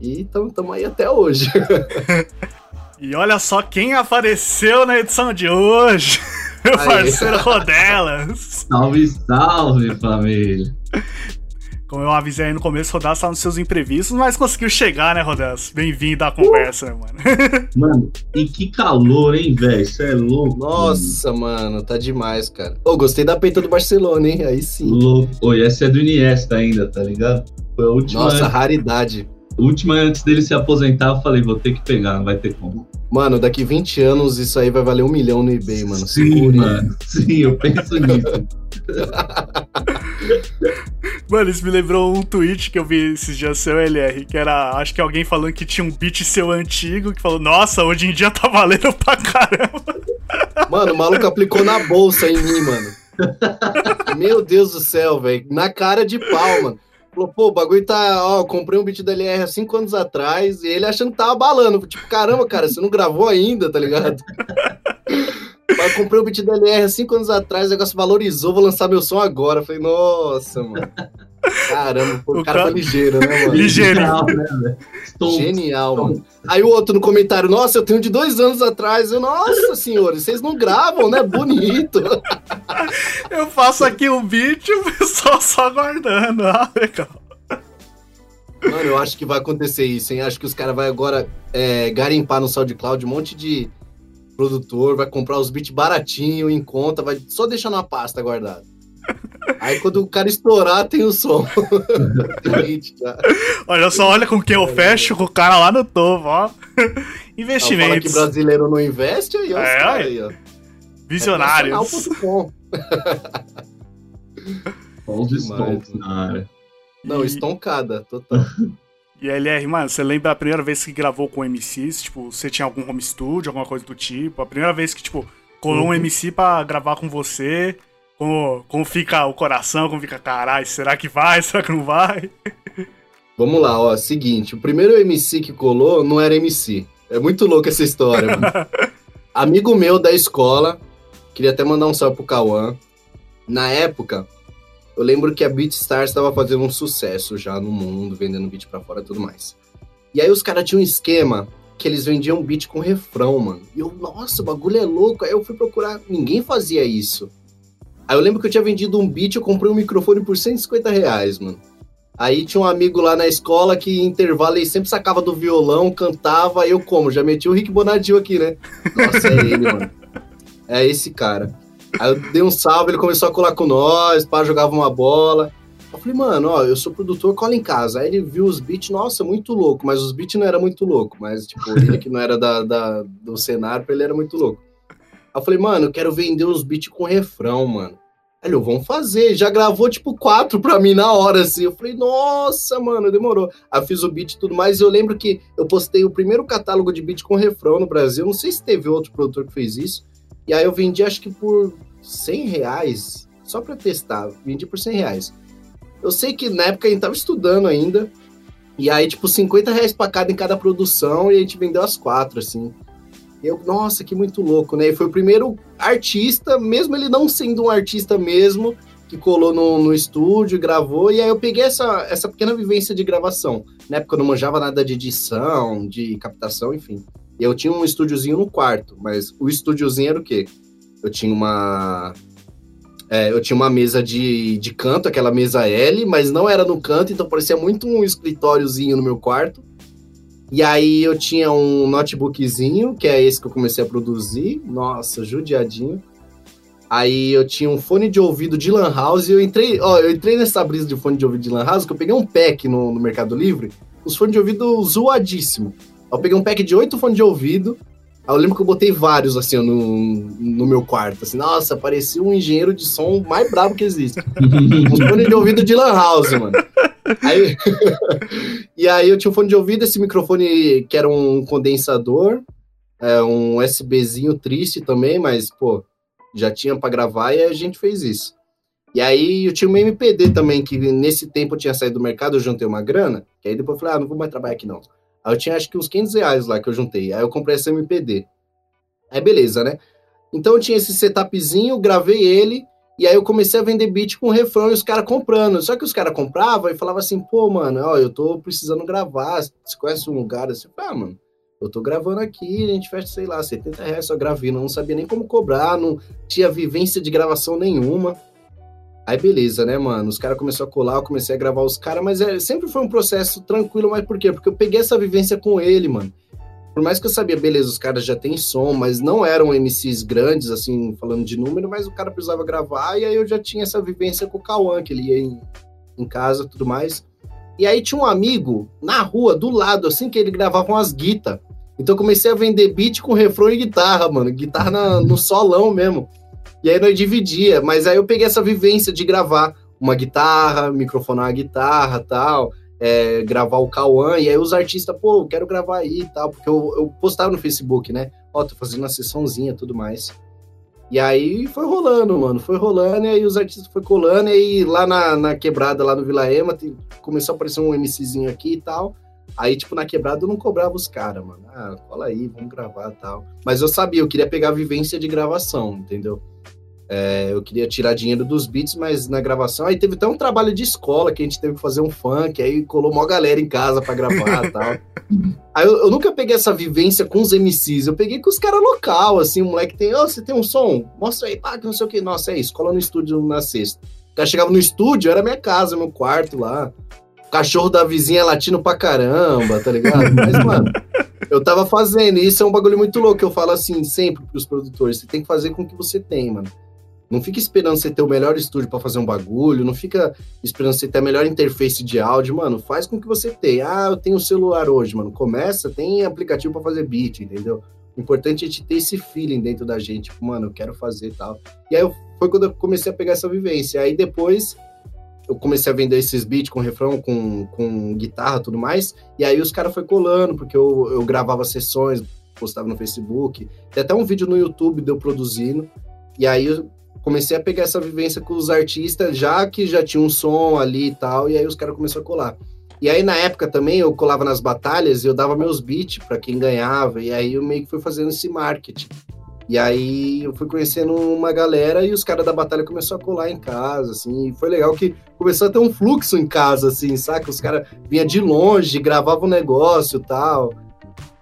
Speaker 2: E estamos aí até hoje.
Speaker 1: e olha só quem apareceu na edição de hoje. Meu Aí. parceiro Rodelas.
Speaker 3: Salve, salve, família.
Speaker 1: Como eu avisei aí no começo, Rodelas tá nos seus imprevistos, mas conseguiu chegar, né, Rodelas? Bem-vindo à conversa, né, mano?
Speaker 3: Mano, e que calor, hein, velho? Você é louco.
Speaker 2: Nossa, mano. mano, tá demais, cara. Ô, oh, gostei da peita do Barcelona, hein? Aí sim.
Speaker 3: Louco. Oi, essa é do Iniesta ainda, tá ligado?
Speaker 2: Foi a última. Nossa, raridade.
Speaker 3: Última antes dele se aposentar, eu falei, vou ter que pegar, não vai ter como.
Speaker 2: Mano, daqui 20 anos isso aí vai valer um milhão no eBay, mano.
Speaker 3: Sim, Segure. mano. Sim, eu penso nisso.
Speaker 1: mano, isso me lembrou um tweet que eu vi esses dias seu, LR, que era, acho que alguém falando que tinha um beat seu antigo, que falou, nossa, hoje em dia tá valendo pra caramba.
Speaker 2: Mano, o maluco aplicou na bolsa em mim, mano. Meu Deus do céu, velho. Na cara de pau, mano. Falou, pô, o bagulho tá. Ó, comprei um beat da LR há cinco anos atrás e ele achando que tava balando. Tipo, caramba, cara, você não gravou ainda, tá ligado? Mas comprei um beat da LR há cinco anos atrás, o negócio valorizou, vou lançar meu som agora. Falei, nossa, mano. Caramba, pô, o, cara, cara foi ligeiro, né, mano?
Speaker 1: Ligeiro. Genial, né,
Speaker 2: Genial, mano. Aí o outro no comentário, nossa, eu tenho de dois anos atrás. Eu, nossa senhores, vocês não gravam, né? Bonito.
Speaker 1: eu faço aqui um beat e o pessoal só aguardando. Ah, legal.
Speaker 2: Mano, eu acho que vai acontecer isso, hein? Acho que os caras vão agora é, garimpar no SoundCloud um monte de produtor, vai comprar os beats baratinho, em conta, vai só deixar na pasta guardado. Aí quando o cara estourar, tem o som.
Speaker 1: olha só, olha com quem eu fecho com o cara lá no topo, ó. Investimentos. Fala
Speaker 2: que brasileiro não investe, aí, ó. É, aí, ó.
Speaker 1: Visionários. É
Speaker 3: Olha os stonks na área.
Speaker 2: Não, e... estoncada, total.
Speaker 1: E LR, mano, você lembra a primeira vez que gravou com MCs? Tipo, você tinha algum home studio, alguma coisa do tipo? A primeira vez que, tipo, colou uhum. um MC pra gravar com você? Como, como fica o coração, como fica, caralho, será que vai, será que não vai?
Speaker 2: Vamos lá, ó, seguinte, o primeiro MC que colou não era MC. É muito louco essa história, mano. Amigo meu da escola, queria até mandar um salve pro Cauã. Na época, eu lembro que a BeatStars estava fazendo um sucesso já no mundo, vendendo beat para fora e tudo mais. E aí os caras tinham um esquema que eles vendiam beat com refrão, mano. E eu, nossa, o bagulho é louco. Aí eu fui procurar, ninguém fazia isso. Aí eu lembro que eu tinha vendido um beat, eu comprei um microfone por 150 reais, mano. Aí tinha um amigo lá na escola que em intervalo ele sempre sacava do violão, cantava, eu como? Já meti o Rick Bonadil aqui, né? Nossa, é ele, mano. É esse cara. Aí eu dei um salve, ele começou a colar com nós, pá, jogava uma bola. Eu falei, mano, ó, eu sou produtor, cola em casa. Aí ele viu os beats, nossa, muito louco, mas os beats não era muito louco, mas, tipo, ele que não era da, da, do cenário, ele era muito louco. Aí eu falei, mano, eu quero vender uns beats com refrão, mano. Ele, vamos fazer. Já gravou, tipo, quatro pra mim na hora, assim. Eu falei, nossa, mano, demorou. Aí fiz o beat e tudo mais. E eu lembro que eu postei o primeiro catálogo de beat com refrão no Brasil. Não sei se teve outro produtor que fez isso. E aí eu vendi, acho que por 100 reais, só para testar. Vendi por 100 reais. Eu sei que na época a gente tava estudando ainda. E aí, tipo, 50 reais pra cada em cada produção. E a gente vendeu as quatro, assim. Eu, nossa, que muito louco, né? E foi o primeiro artista, mesmo ele não sendo um artista mesmo, que colou no, no estúdio, gravou, e aí eu peguei essa, essa pequena vivência de gravação. Na época eu não manjava nada de edição, de captação, enfim. E eu tinha um estúdiozinho no quarto, mas o estúdiozinho era o quê? Eu tinha uma É, eu tinha uma mesa de, de canto, aquela mesa L, mas não era no canto, então parecia muito um escritóriozinho no meu quarto. E aí eu tinha um notebookzinho, que é esse que eu comecei a produzir. Nossa, judiadinho. Aí eu tinha um fone de ouvido de Lan House e eu entrei, ó, eu entrei nessa brisa de fone de ouvido de Lan House, que eu peguei um pack no, no Mercado Livre, os fones de ouvido zoadíssimo. Eu peguei um pack de oito fones de ouvido, Aí eu lembro que eu botei vários, assim, no, no meu quarto. Assim, nossa, parecia um engenheiro de som mais brabo que existe. um fone de ouvido de Lan House, mano. Aí... e aí eu tinha um fone de ouvido, esse microfone que era um condensador, é, um USBzinho triste também, mas, pô, já tinha para gravar e a gente fez isso. E aí eu tinha um MPD também, que nesse tempo eu tinha saído do mercado, eu juntei uma grana, que aí depois eu falei, ah, não vou mais trabalhar aqui não. Aí eu tinha acho que uns 500 reais lá que eu juntei. Aí eu comprei esse MPD. Aí beleza, né? Então eu tinha esse setupzinho, gravei ele, e aí eu comecei a vender beat com refrão e os caras comprando. Só que os caras compravam e falavam assim, pô, mano, ó, eu tô precisando gravar. Você conhece um lugar assim? Ah, mano, eu tô gravando aqui, a gente fecha, sei lá, 70 reais só gravando. Não sabia nem como cobrar, não tinha vivência de gravação nenhuma. Aí beleza, né, mano? Os caras começaram a colar, eu comecei a gravar os caras, mas é, sempre foi um processo tranquilo, mas por quê? Porque eu peguei essa vivência com ele, mano. Por mais que eu sabia, beleza, os caras já têm som, mas não eram MCs grandes, assim, falando de número, mas o cara precisava gravar, e aí eu já tinha essa vivência com o Cauã, que ele ia em, em casa tudo mais. E aí tinha um amigo na rua, do lado, assim, que ele gravava umas guitas. Então eu comecei a vender beat com refrão e guitarra, mano. Guitarra na, no solão mesmo. E aí nós dividia, mas aí eu peguei essa vivência de gravar uma guitarra, microfonar a guitarra tal, é, gravar o Cauã, e aí os artistas, pô, eu quero gravar aí e tal, porque eu, eu postava no Facebook, né? Ó, tô fazendo uma sessãozinha tudo mais. E aí foi rolando, mano, foi rolando, e aí os artistas foi colando, e aí lá na, na quebrada, lá no Vila Ema, começou a aparecer um MCzinho aqui e tal. Aí, tipo, na quebrada eu não cobrava os caras, mano. Ah, cola aí, vamos gravar e tal. Mas eu sabia, eu queria pegar a vivência de gravação, entendeu? É, eu queria tirar dinheiro dos beats, mas na gravação. Aí teve até um trabalho de escola que a gente teve que fazer um funk, aí colou uma galera em casa para gravar e tal. Aí eu, eu, nunca peguei essa vivência com os MCs, eu peguei com os caras local, assim, o moleque tem, ó, oh, você tem um som? Mostra aí, pá, que não sei o que. Nossa, é isso, cola no estúdio na sexta. O cara chegava no estúdio, era minha casa, meu quarto lá. O cachorro da vizinha latindo pra caramba, tá ligado? Mas, mano, eu tava fazendo, e isso é um bagulho muito louco. Eu falo assim sempre pros produtores: você tem que fazer com o que você tem, mano. Não fica esperando você ter o melhor estúdio para fazer um bagulho, não fica esperando você ter a melhor interface de áudio, mano. Faz com que você tenha. Ah, eu tenho celular hoje, mano. Começa, tem aplicativo para fazer beat, entendeu? O importante é te ter esse feeling dentro da gente, tipo, mano, eu quero fazer e tal. E aí foi quando eu comecei a pegar essa vivência. Aí depois eu comecei a vender esses beats com refrão, com, com guitarra tudo mais. E aí os caras foi colando, porque eu, eu gravava sessões, postava no Facebook. Tem até um vídeo no YouTube de eu produzindo. E aí comecei a pegar essa vivência com os artistas, já que já tinha um som ali e tal, e aí os caras começaram a colar. E aí, na época também, eu colava nas batalhas e eu dava meus beats para quem ganhava, e aí eu meio que fui fazendo esse marketing. E aí eu fui conhecendo uma galera e os caras da batalha começaram a colar em casa, assim, e foi legal que começou a ter um fluxo em casa, assim, saca? Os caras vinham de longe, gravavam um negócio e tal.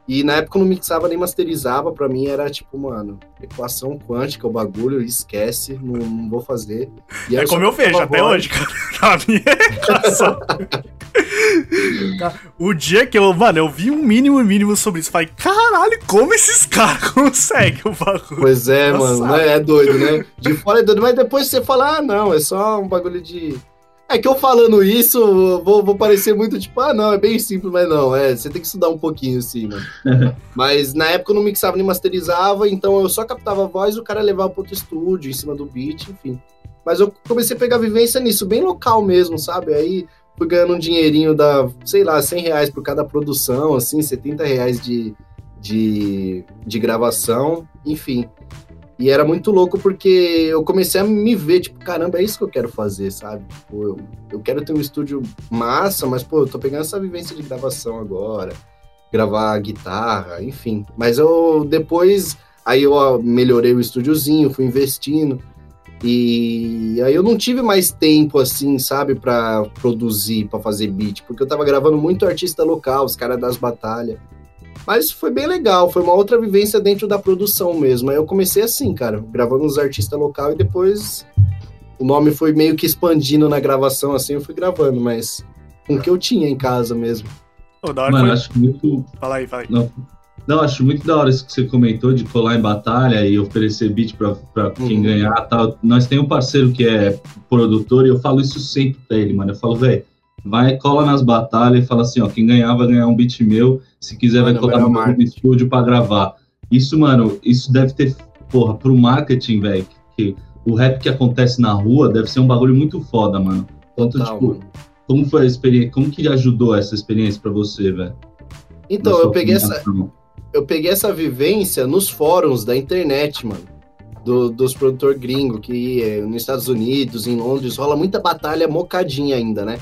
Speaker 2: E na época eu não mixava nem masterizava, pra mim era tipo, mano, equação quântica, o bagulho, esquece, não, não vou fazer.
Speaker 1: E é como eu vejo até hoje, cara. A minha equação. o dia que eu, mano, eu vi um mínimo mínimo sobre isso, falei, caralho, como esses caras conseguem o bagulho?
Speaker 2: Pois é, Nossa, mano, é, é doido, né? De fora é doido, mas depois você fala, ah, não, é só um bagulho de é que eu falando isso, vou, vou parecer muito tipo, ah, não, é bem simples, mas não, é, você tem que estudar um pouquinho assim, mano. mas na época eu não mixava nem masterizava, então eu só captava a voz e o cara levava para outro estúdio, em cima do beat, enfim. Mas eu comecei a pegar vivência nisso, bem local mesmo, sabe? Aí fui ganhando um dinheirinho da, sei lá, 100 reais por cada produção, assim, 70 reais de, de, de gravação, enfim. E era muito louco porque eu comecei a me ver, tipo, caramba, é isso que eu quero fazer, sabe? Tipo, eu, eu quero ter um estúdio massa, mas, pô, eu tô pegando essa vivência de gravação agora, gravar guitarra, enfim. Mas eu depois, aí eu melhorei o estúdiozinho, fui investindo. E aí eu não tive mais tempo, assim, sabe, para produzir, para fazer beat, porque eu tava gravando muito artista local, os caras das batalhas. Mas foi bem legal, foi uma outra vivência dentro da produção mesmo. Aí eu comecei assim, cara, gravando uns artistas local e depois o nome foi meio que expandindo na gravação, assim, eu fui gravando, mas com o que eu tinha em casa mesmo.
Speaker 1: Hora
Speaker 3: Mano,
Speaker 1: foi-
Speaker 3: acho muito.
Speaker 1: Fala aí, fala aí.
Speaker 3: Não, não, acho muito da hora isso que você comentou de colar em batalha e oferecer beat pra, pra quem
Speaker 2: Uhum.
Speaker 3: ganhar tal. Nós tem um parceiro que é produtor e eu falo isso sempre pra ele, mano. Eu falo, velho, vai, cola nas batalhas e fala assim, ó, quem ganhar vai ganhar um beat meu, se quiser vai colocar
Speaker 2: melhor
Speaker 3: no meu estúdio pra gravar. Isso, mano, isso deve ter, porra, pro marketing, velho, que o rap que acontece na rua deve ser um bagulho muito foda, mano. Tanto,
Speaker 2: Total,
Speaker 3: tipo,
Speaker 2: mano.
Speaker 3: como foi a experiência, como que ajudou essa experiência pra você, velho?
Speaker 2: Então, eu peguei, essa, eu peguei essa vivência nos fóruns da internet, mano. Do, dos produtor gringo, que é, nos Estados Unidos, em Londres, rola muita batalha mocadinha ainda, né?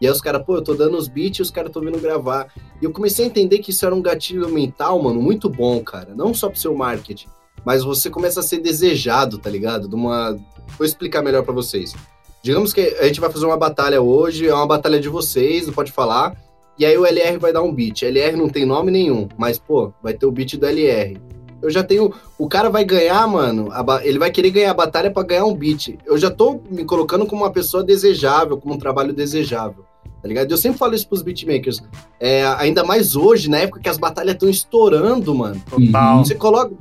Speaker 2: E aí os caras, pô, eu tô dando os beats e os caras estão vindo gravar. E eu comecei a entender que isso era um gatilho mental, mano, muito bom, cara. Não só pro seu marketing, mas você começa a ser desejado, tá ligado? De uma... Vou explicar melhor pra vocês. Digamos que a gente vai fazer uma batalha hoje, é uma batalha de vocês, não pode falar. E aí o LR vai dar um beat. LR não tem nome nenhum, mas, pô, vai ter o beat do LR. Eu já tenho. O cara vai ganhar, mano. a ele vai querer ganhar a batalha pra ganhar um beat. Eu já tô me colocando como uma pessoa desejável, como um trabalho desejável. Tá ligado? Eu sempre falo isso pros beatmakers. É, ainda mais hoje, na época que as batalhas estão estourando, mano.
Speaker 1: Total.
Speaker 3: Uhum.
Speaker 2: Você coloca.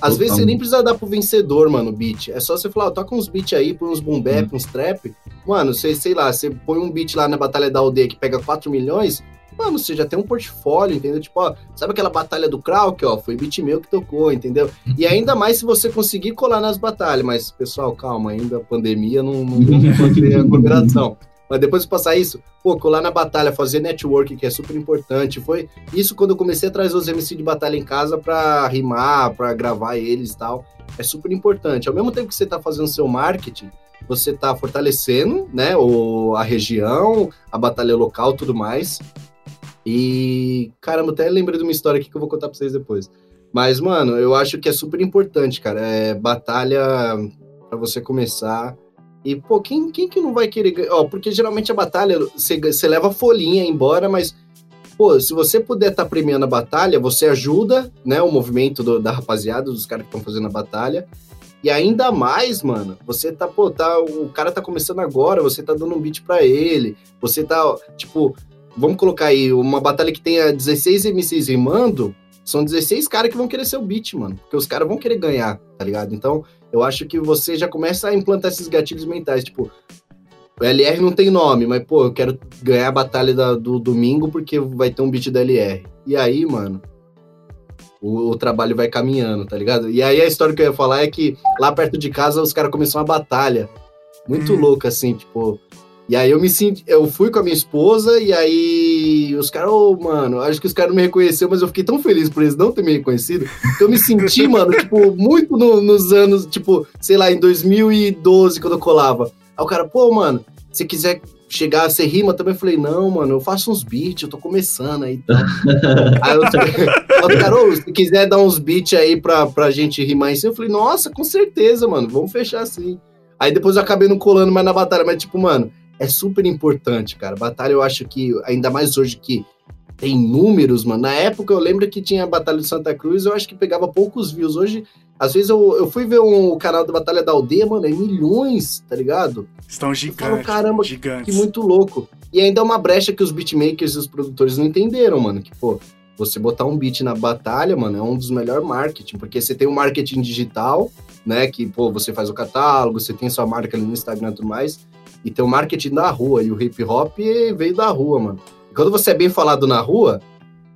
Speaker 2: Às
Speaker 3: Total.
Speaker 2: vezes você nem precisa dar pro vencedor, mano, o beat. É só você falar, ó, toca uns beats aí, põe uns boom bap, uns trap. Mano, você, sei lá, você põe um beat lá na Batalha da Aldeia que pega 4 milhões. Mano, você já tem um portfólio, entendeu? Tipo, ó, sabe aquela batalha do Krauk, ó? Foi beat meu que tocou, entendeu? E ainda mais se você conseguir colar nas batalhas. Mas, pessoal, calma, ainda a pandemia não, não vamos fazer aglomeração. Mas depois de passar isso, pô, colar na batalha, fazer network, que é super importante. Foi isso quando eu comecei a trazer os MC de batalha em casa pra rimar, pra gravar eles e tal. É super importante. Ao mesmo tempo que você tá fazendo seu marketing, você tá fortalecendo, né, o, a região, a batalha local, tudo mais. E, caramba, até lembrei de uma história aqui que eu vou contar pra vocês depois. Mas, mano, eu acho que é super importante, cara. É batalha pra você começar. E, pô, quem, quem que não vai querer? Ó, porque geralmente a batalha, você, você leva a folhinha embora, mas, pô, se você puder estar premiando a batalha, você ajuda, né, o movimento do- da rapaziada, dos caras que estão fazendo a batalha. E ainda mais, mano, você tá, pô, tá, o cara tá começando agora, você tá dando um beat pra ele, você tá, tipo, vamos colocar aí, uma batalha que tenha 16 MCs rimando, são 16 caras que vão querer ser o beat, mano, porque os caras vão querer ganhar, tá ligado? Então, eu acho que você já começa a implantar esses gatilhos mentais, tipo, o LR não tem nome, mas, pô, eu quero ganhar a batalha da- do domingo porque vai ter um beat da LR. E aí, mano, o, o trabalho vai caminhando, tá ligado? E aí a história que eu ia falar é que lá perto de casa os caras começaram uma batalha muito
Speaker 1: Hum.
Speaker 2: louca, assim, tipo. E aí eu me senti. Eu fui com a minha esposa e aí os caras, ô, mano, acho que os caras não me reconheceram, mas eu fiquei tão feliz por eles não terem me reconhecido, que eu me senti, mano, tipo, muito no- nos anos, tipo, sei lá, em 2012, quando eu colava. Aí o cara, pô, mano, se quiser chegar, você rima também? Eu falei, não, mano, eu faço uns beats, eu tô começando aí. tal. aí eu, cara, se quiser dar uns beats aí pra, pra gente rimar em cima, eu falei, nossa, com certeza, mano, vamos fechar assim. Aí depois eu acabei não colando mais na batalha, mas tipo, mano, é super importante, cara. Batalha eu acho que, ainda mais hoje que tem números, mano. Na época eu lembro que tinha a Batalha de Santa Cruz, eu acho que pegava poucos views. Hoje, às vezes eu, eu fui ver um, o canal da Batalha da Aldeia, mano, é milhões, tá ligado?
Speaker 1: Estão
Speaker 2: falo,
Speaker 1: gigantes.
Speaker 2: caramba, Que
Speaker 1: gigantes.
Speaker 2: muito louco. E ainda é uma brecha que os beatmakers e os produtores não entenderam, mano. Que, pô, você botar um beat na batalha, mano, é um dos melhores marketing, porque você tem o marketing digital, né? Que, pô, você faz o catálogo, você tem sua marca ali no Instagram e tudo mais, e tem o marketing da rua. E o hip hop veio da rua, mano. E quando você é bem falado na rua,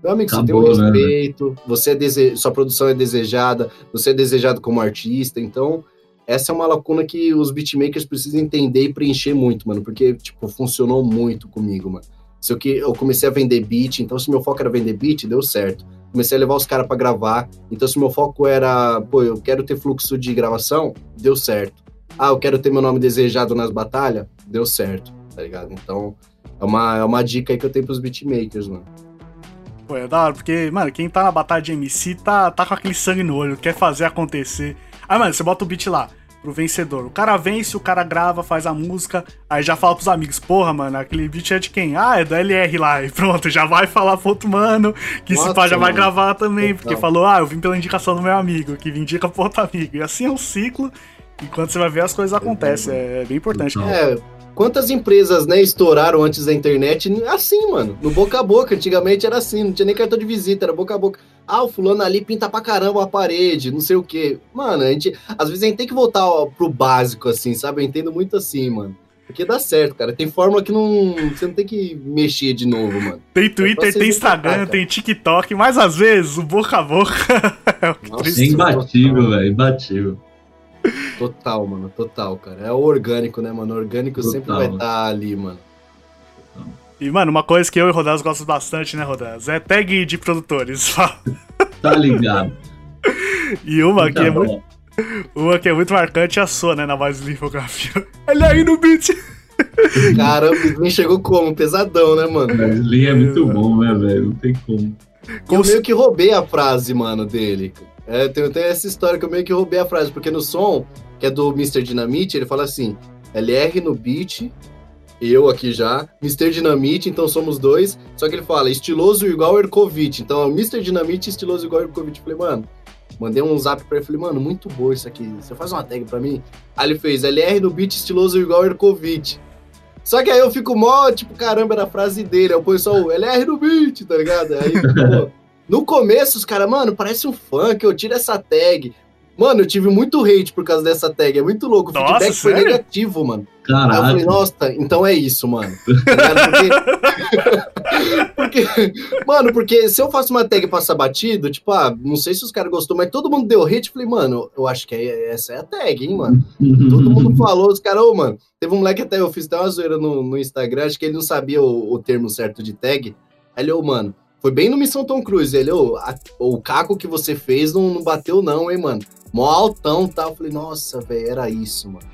Speaker 2: meu amigo, você tem um
Speaker 3: Acabou, né,
Speaker 2: respeito, você é dese... sua produção é desejada, você é desejado como artista, então. Essa é uma lacuna que os beatmakers precisam entender e preencher muito, mano, porque, tipo, funcionou muito comigo, mano. Se eu, que, eu comecei a vender beat, então se meu foco era vender beat, deu certo. Comecei a levar os caras pra gravar, então se meu foco era, pô, eu quero ter fluxo de gravação, deu certo. Ah, eu quero ter meu nome desejado nas batalhas, deu certo, tá ligado? Então, é uma, é uma dica aí que eu tenho pros beatmakers, mano.
Speaker 1: Pô, é da hora, porque, mano, quem tá na batalha de MC tá, tá com aquele sangue no olho, quer fazer acontecer. Aí, mano, você bota o beat lá, pro vencedor. O cara vence, o cara grava, faz a música, aí já fala pros amigos, porra, mano, aquele beat é de quem? Ah, é do LR lá. E pronto, já vai falar pro outro mano, que se
Speaker 2: Nossa,
Speaker 1: pá já vai gravar também, porque falou, ah, eu vim pela indicação do meu amigo, que indica pro outro amigo. E assim é um ciclo E quando você vai ver, as coisas acontecem. É bem importante.
Speaker 2: É, quantas empresas, né, estouraram antes da internet? Assim, mano, no boca a boca. Antigamente era assim, não tinha nem cartão de visita, era boca a boca. Ah, o fulano ali pinta pra caramba a parede, não sei o quê. Mano, a gente, às vezes a gente tem que voltar ó, pro básico, assim, sabe? Eu entendo muito assim, mano. Porque dá certo, cara. Tem fórmula que não. Você não tem que mexer de novo, mano.
Speaker 1: Tem
Speaker 2: É
Speaker 1: Twitter,
Speaker 2: só
Speaker 1: tem Instagram, tem TikTok, mas às vezes o boca a boca é o que
Speaker 2: Nossa.
Speaker 3: É imbatível, velho. Imbatível.
Speaker 2: Total, mano, total, cara. É o orgânico, né, mano? O orgânico sempre
Speaker 3: Total.
Speaker 2: vai estar ali, mano.
Speaker 1: E, mano, uma coisa que eu e o Rodas gostamos bastante, né, Rodas? É tag de produtores.
Speaker 3: Tá ligado.
Speaker 1: e uma que,
Speaker 3: Tá
Speaker 1: é
Speaker 3: bom.
Speaker 1: muito, uma que é muito marcante é a sua, né, na voz de infografia. Ele aí no beat.
Speaker 2: Caramba, me chegou como? Pesadão, né, mano?
Speaker 3: Slim é muito bom, né, velho? Não tem como.
Speaker 1: Como
Speaker 2: eu meio que roubei a frase, mano, dele. É, tem, tem essa história que eu meio que roubei a frase, porque no som, que é do Mr. Dinamite, ele fala assim: LR no beat, eu aqui já, Mr. Dinamite, então somos dois. Só que ele fala estiloso igual Erkovic. Então é o Mr. Dinamite estiloso igual Erkovic. Falei, mano, mandei um zap pra ele, falei, mano, muito boa isso aqui. Você faz uma tag pra mim? Aí ele fez LR no beat estiloso igual Erkovic. Só que aí eu fico mó, tipo, caramba, era a frase dele. Eu ponho só o LR no beat, tá ligado? Aí, pô, no começo, os caras, mano, parece um funk, eu tiro essa tag. Mano, eu tive muito hate por causa dessa tag. É muito louco. O
Speaker 1: Nossa,
Speaker 2: feedback foi
Speaker 1: sério?
Speaker 2: negativo, mano. Aí eu falei,
Speaker 3: Caralho.
Speaker 2: nossa, então é isso, mano. Porque, porque- mano, porque se eu faço uma tag e passar batido, tipo, ah, não sei se os caras gostou, mas todo mundo deu hate. eu Falei, mano, eu acho que é- essa é a tag, hein, mano. Todo mundo falou, os caras, ô, mano. Teve um moleque até, eu fiz até uma zoeira no, no Instagram, acho que ele não sabia o, o termo certo de tag. Aí ele, ô, mano, foi bem no Missão Tom Cruise. Ele, ô, a- o caco que você fez não, não bateu, não, hein, mano. Mó altão tal. Eu falei, nossa, velho, era isso, mano.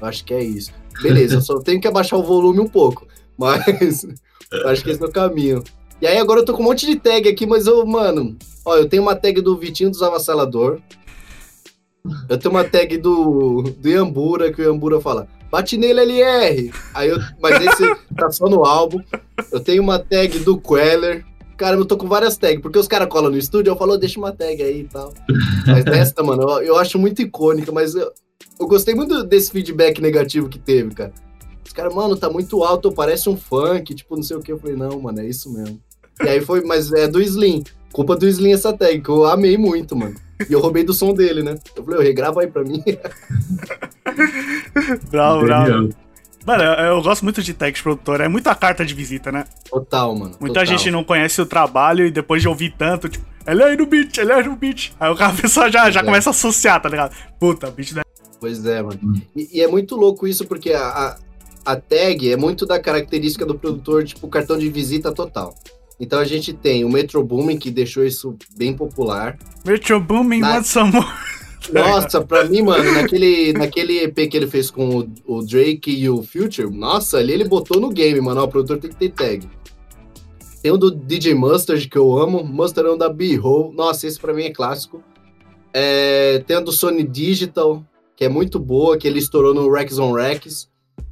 Speaker 2: Eu acho que é isso. Beleza, eu só tenho que abaixar o volume um pouco. Mas eu acho que esse é o caminho. E aí agora eu tô com um monte de tag aqui, mas eu, mano, ó, eu tenho uma tag do Vitinho dos Avassalador. Eu tenho uma tag do, do Iambura, que o Iambura fala, bate nele LR. Aí eu, mas esse tá só no álbum. Eu tenho uma tag do Queller. Cara, eu tô com várias tags, porque os caras colam no estúdio, eu falo, deixa uma tag aí e tal. Mas essa, mano, eu, eu acho muito icônica, mas eu, eu gostei muito desse feedback negativo que teve, cara. Os caras, mano, tá muito alto, parece um funk, tipo, não sei o que. Eu falei, não, mano, é isso mesmo. E aí foi, mas é do Slim. Culpa do Slim essa tag, que eu amei muito, mano. E eu roubei do som dele, né? Eu falei, eu regrava aí pra mim.
Speaker 1: Bravo, bravo. Mano, eu, eu gosto muito de tag de produtor. É muita carta de visita, né?
Speaker 2: Total, mano.
Speaker 1: Muita
Speaker 2: total.
Speaker 1: gente não conhece o trabalho e depois de ouvir tanto, tipo, ele aí no beat, ele aí no beat. Aí o cara a pessoa já, já
Speaker 2: É.
Speaker 1: começa a associar, tá ligado? Puta, beat da.
Speaker 2: Pois é, mano. E, e é muito louco isso, porque a, a, a tag é muito da característica do produtor, tipo, cartão de visita total. Então a gente tem o Metro Boomin, que deixou isso bem popular.
Speaker 1: Metro Booming,
Speaker 2: Na-
Speaker 1: want some more.
Speaker 2: Nossa, pra mim, mano, naquele, naquele EP que ele fez com o, o Drake e o Future, nossa, ali ele botou no game, mano. Ó, o produtor tem que ter tag. Tem o do DJ Mustard, que eu amo. Mustard é da B-Roll. Nossa, esse pra mim é clássico. É, tem a do Sony Digital, que é muito boa, que ele estourou no Rex on Rex.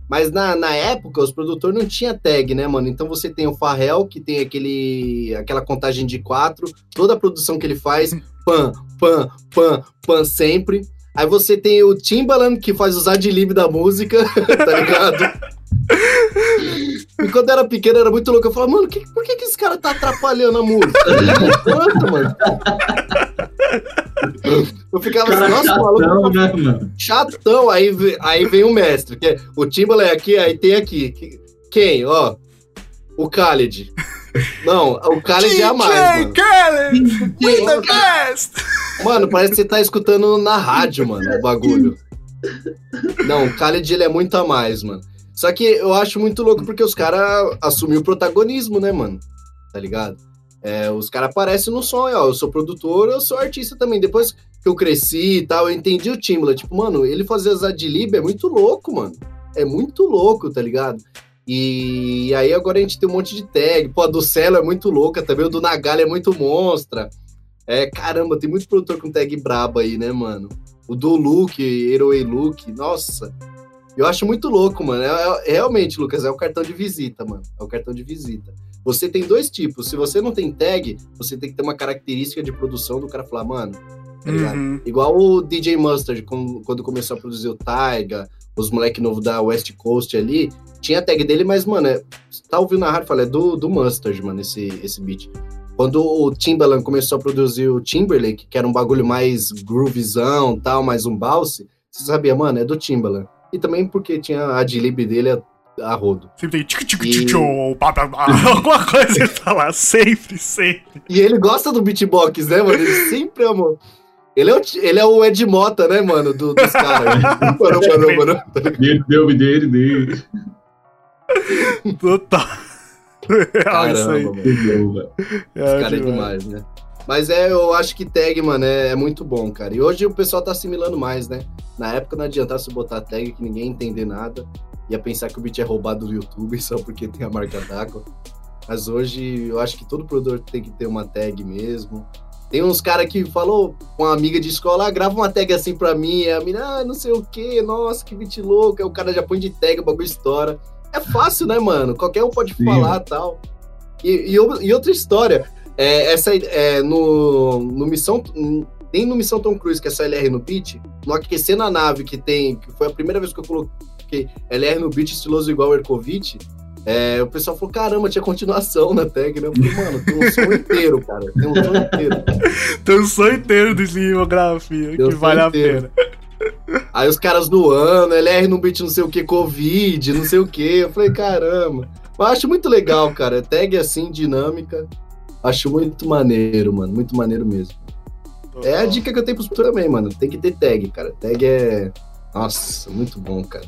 Speaker 2: Mas na, na época, os produtores não tinham tag, né, mano? Então você tem o Farrell, que tem aquele, aquela contagem de quatro, toda a produção que ele faz, pan, pan, pan, pan sempre. Aí você tem o Timbaland, que faz os adlib da música, tá ligado? E quando eu era pequeno, era muito louco. Eu falava, mano, que, por que, que esse cara tá atrapalhando a música? Quanto, mano? Eu ficava
Speaker 3: Cara
Speaker 2: assim, nossa, o maluco
Speaker 3: chatão, né, mano?
Speaker 2: chatão. Aí, aí vem o mestre, que é o Timbaland aqui, aí tem aqui. Que- Quem? Ó, o Khaled. Não, o Khaled é a mais, mano.
Speaker 1: We the best!
Speaker 2: Mano, parece que você tá escutando na rádio, mano, o bagulho. Não, o Khaled, ele é muito a mais, mano. Só que eu acho muito louco porque os caras assumiram o protagonismo, né, mano? Tá ligado? É, os caras aparecem no som, ó, eu sou produtor, eu sou artista também. Depois que eu cresci e tal, eu entendi o Timbaland. Tipo, mano, ele fazer as adlib é muito louco, mano. É muito louco, tá ligado? E aí agora a gente tem um monte de tag. Pô, a do Celo é muito louca também, o do Nagalha é muito monstra. É, caramba, tem muito produtor com tag braba aí, né, mano? O do Luke, Heroe Luke, nossa. Eu acho muito louco, mano. É- é- realmente, Lucas, é o cartão de visita, mano. É o cartão de visita. Você tem dois tipos. Se você não tem tag, você tem que ter uma característica de produção do cara falar, mano, tá ligado?
Speaker 1: Uhum.
Speaker 2: Igual o DJ Mustard, quando começou a produzir o Taiga, os moleque novo da West Coast ali, tinha a tag dele, mas, mano, é, tá ouvindo na rádio, fala, é do, do Mustard, mano, esse, esse beat. Quando o Timbaland começou a produzir o Timberlake, que era um bagulho mais groovezão, tal, mais um balse, você sabia, mano, é do Timbaland. E também porque tinha a adlib dele a, a rodo.
Speaker 1: Sempre tem tic tic
Speaker 2: E-
Speaker 1: alguma coisa ele falar, sempre, sempre.
Speaker 2: E ele gosta do beatbox, né, mano? Ele sempre amou. Ele é o, ele é o Ed Mota, né, mano, do, dos caras. Mano.
Speaker 3: Dele, dele, dele, dele.
Speaker 1: Total. Olha isso aí.
Speaker 2: Caramba, mano.
Speaker 3: Velho.
Speaker 1: É,
Speaker 2: Esse cara é demais, né? Mas é, eu acho que tag, mano, é, é muito bom, cara. E hoje o pessoal tá assimilando mais, né? Na época não adiantasse botar tag que ninguém ia entender nada. Ia pensar que o beat é roubado do YouTube só porque tem a marca d'água. Mas hoje eu acho que todo produtor tem que ter uma tag mesmo. Tem uns caras que falou com uma amiga de escola, ah, grava uma tag assim pra mim. E a mina, ah, não sei o que, nossa, que beat louco. Aí o cara já põe de tag, o bagulho estoura. É fácil, né, mano? Qualquer um pode
Speaker 3: Sim.
Speaker 2: falar tal. E, e, e outra história, é, essa é, no, no Missão. Nem no Missão Tom Cruise, que é essa LR no beat, no Aquecer na Nave, que tem. Que foi a primeira vez que eu coloquei LR no beat estiloso igual o é, o pessoal falou: caramba, tinha continuação na tag, né? Eu falei, mano, tem um som inteiro, cara. Tem um som inteiro.
Speaker 1: Tem um sonho inteiro de cinematografia, que vale
Speaker 2: som
Speaker 1: a
Speaker 2: inteiro.
Speaker 1: pena.
Speaker 2: Aí os caras no ano, LR no beat não sei o que, Covid, não sei o que. Eu falei, caramba. Mas acho muito legal, cara. Tag assim, dinâmica. Acho muito maneiro, mano. Muito maneiro mesmo. É a dica que eu tenho pros também, mano. Tem que ter tag, cara. Tag é. Nossa, muito bom, cara.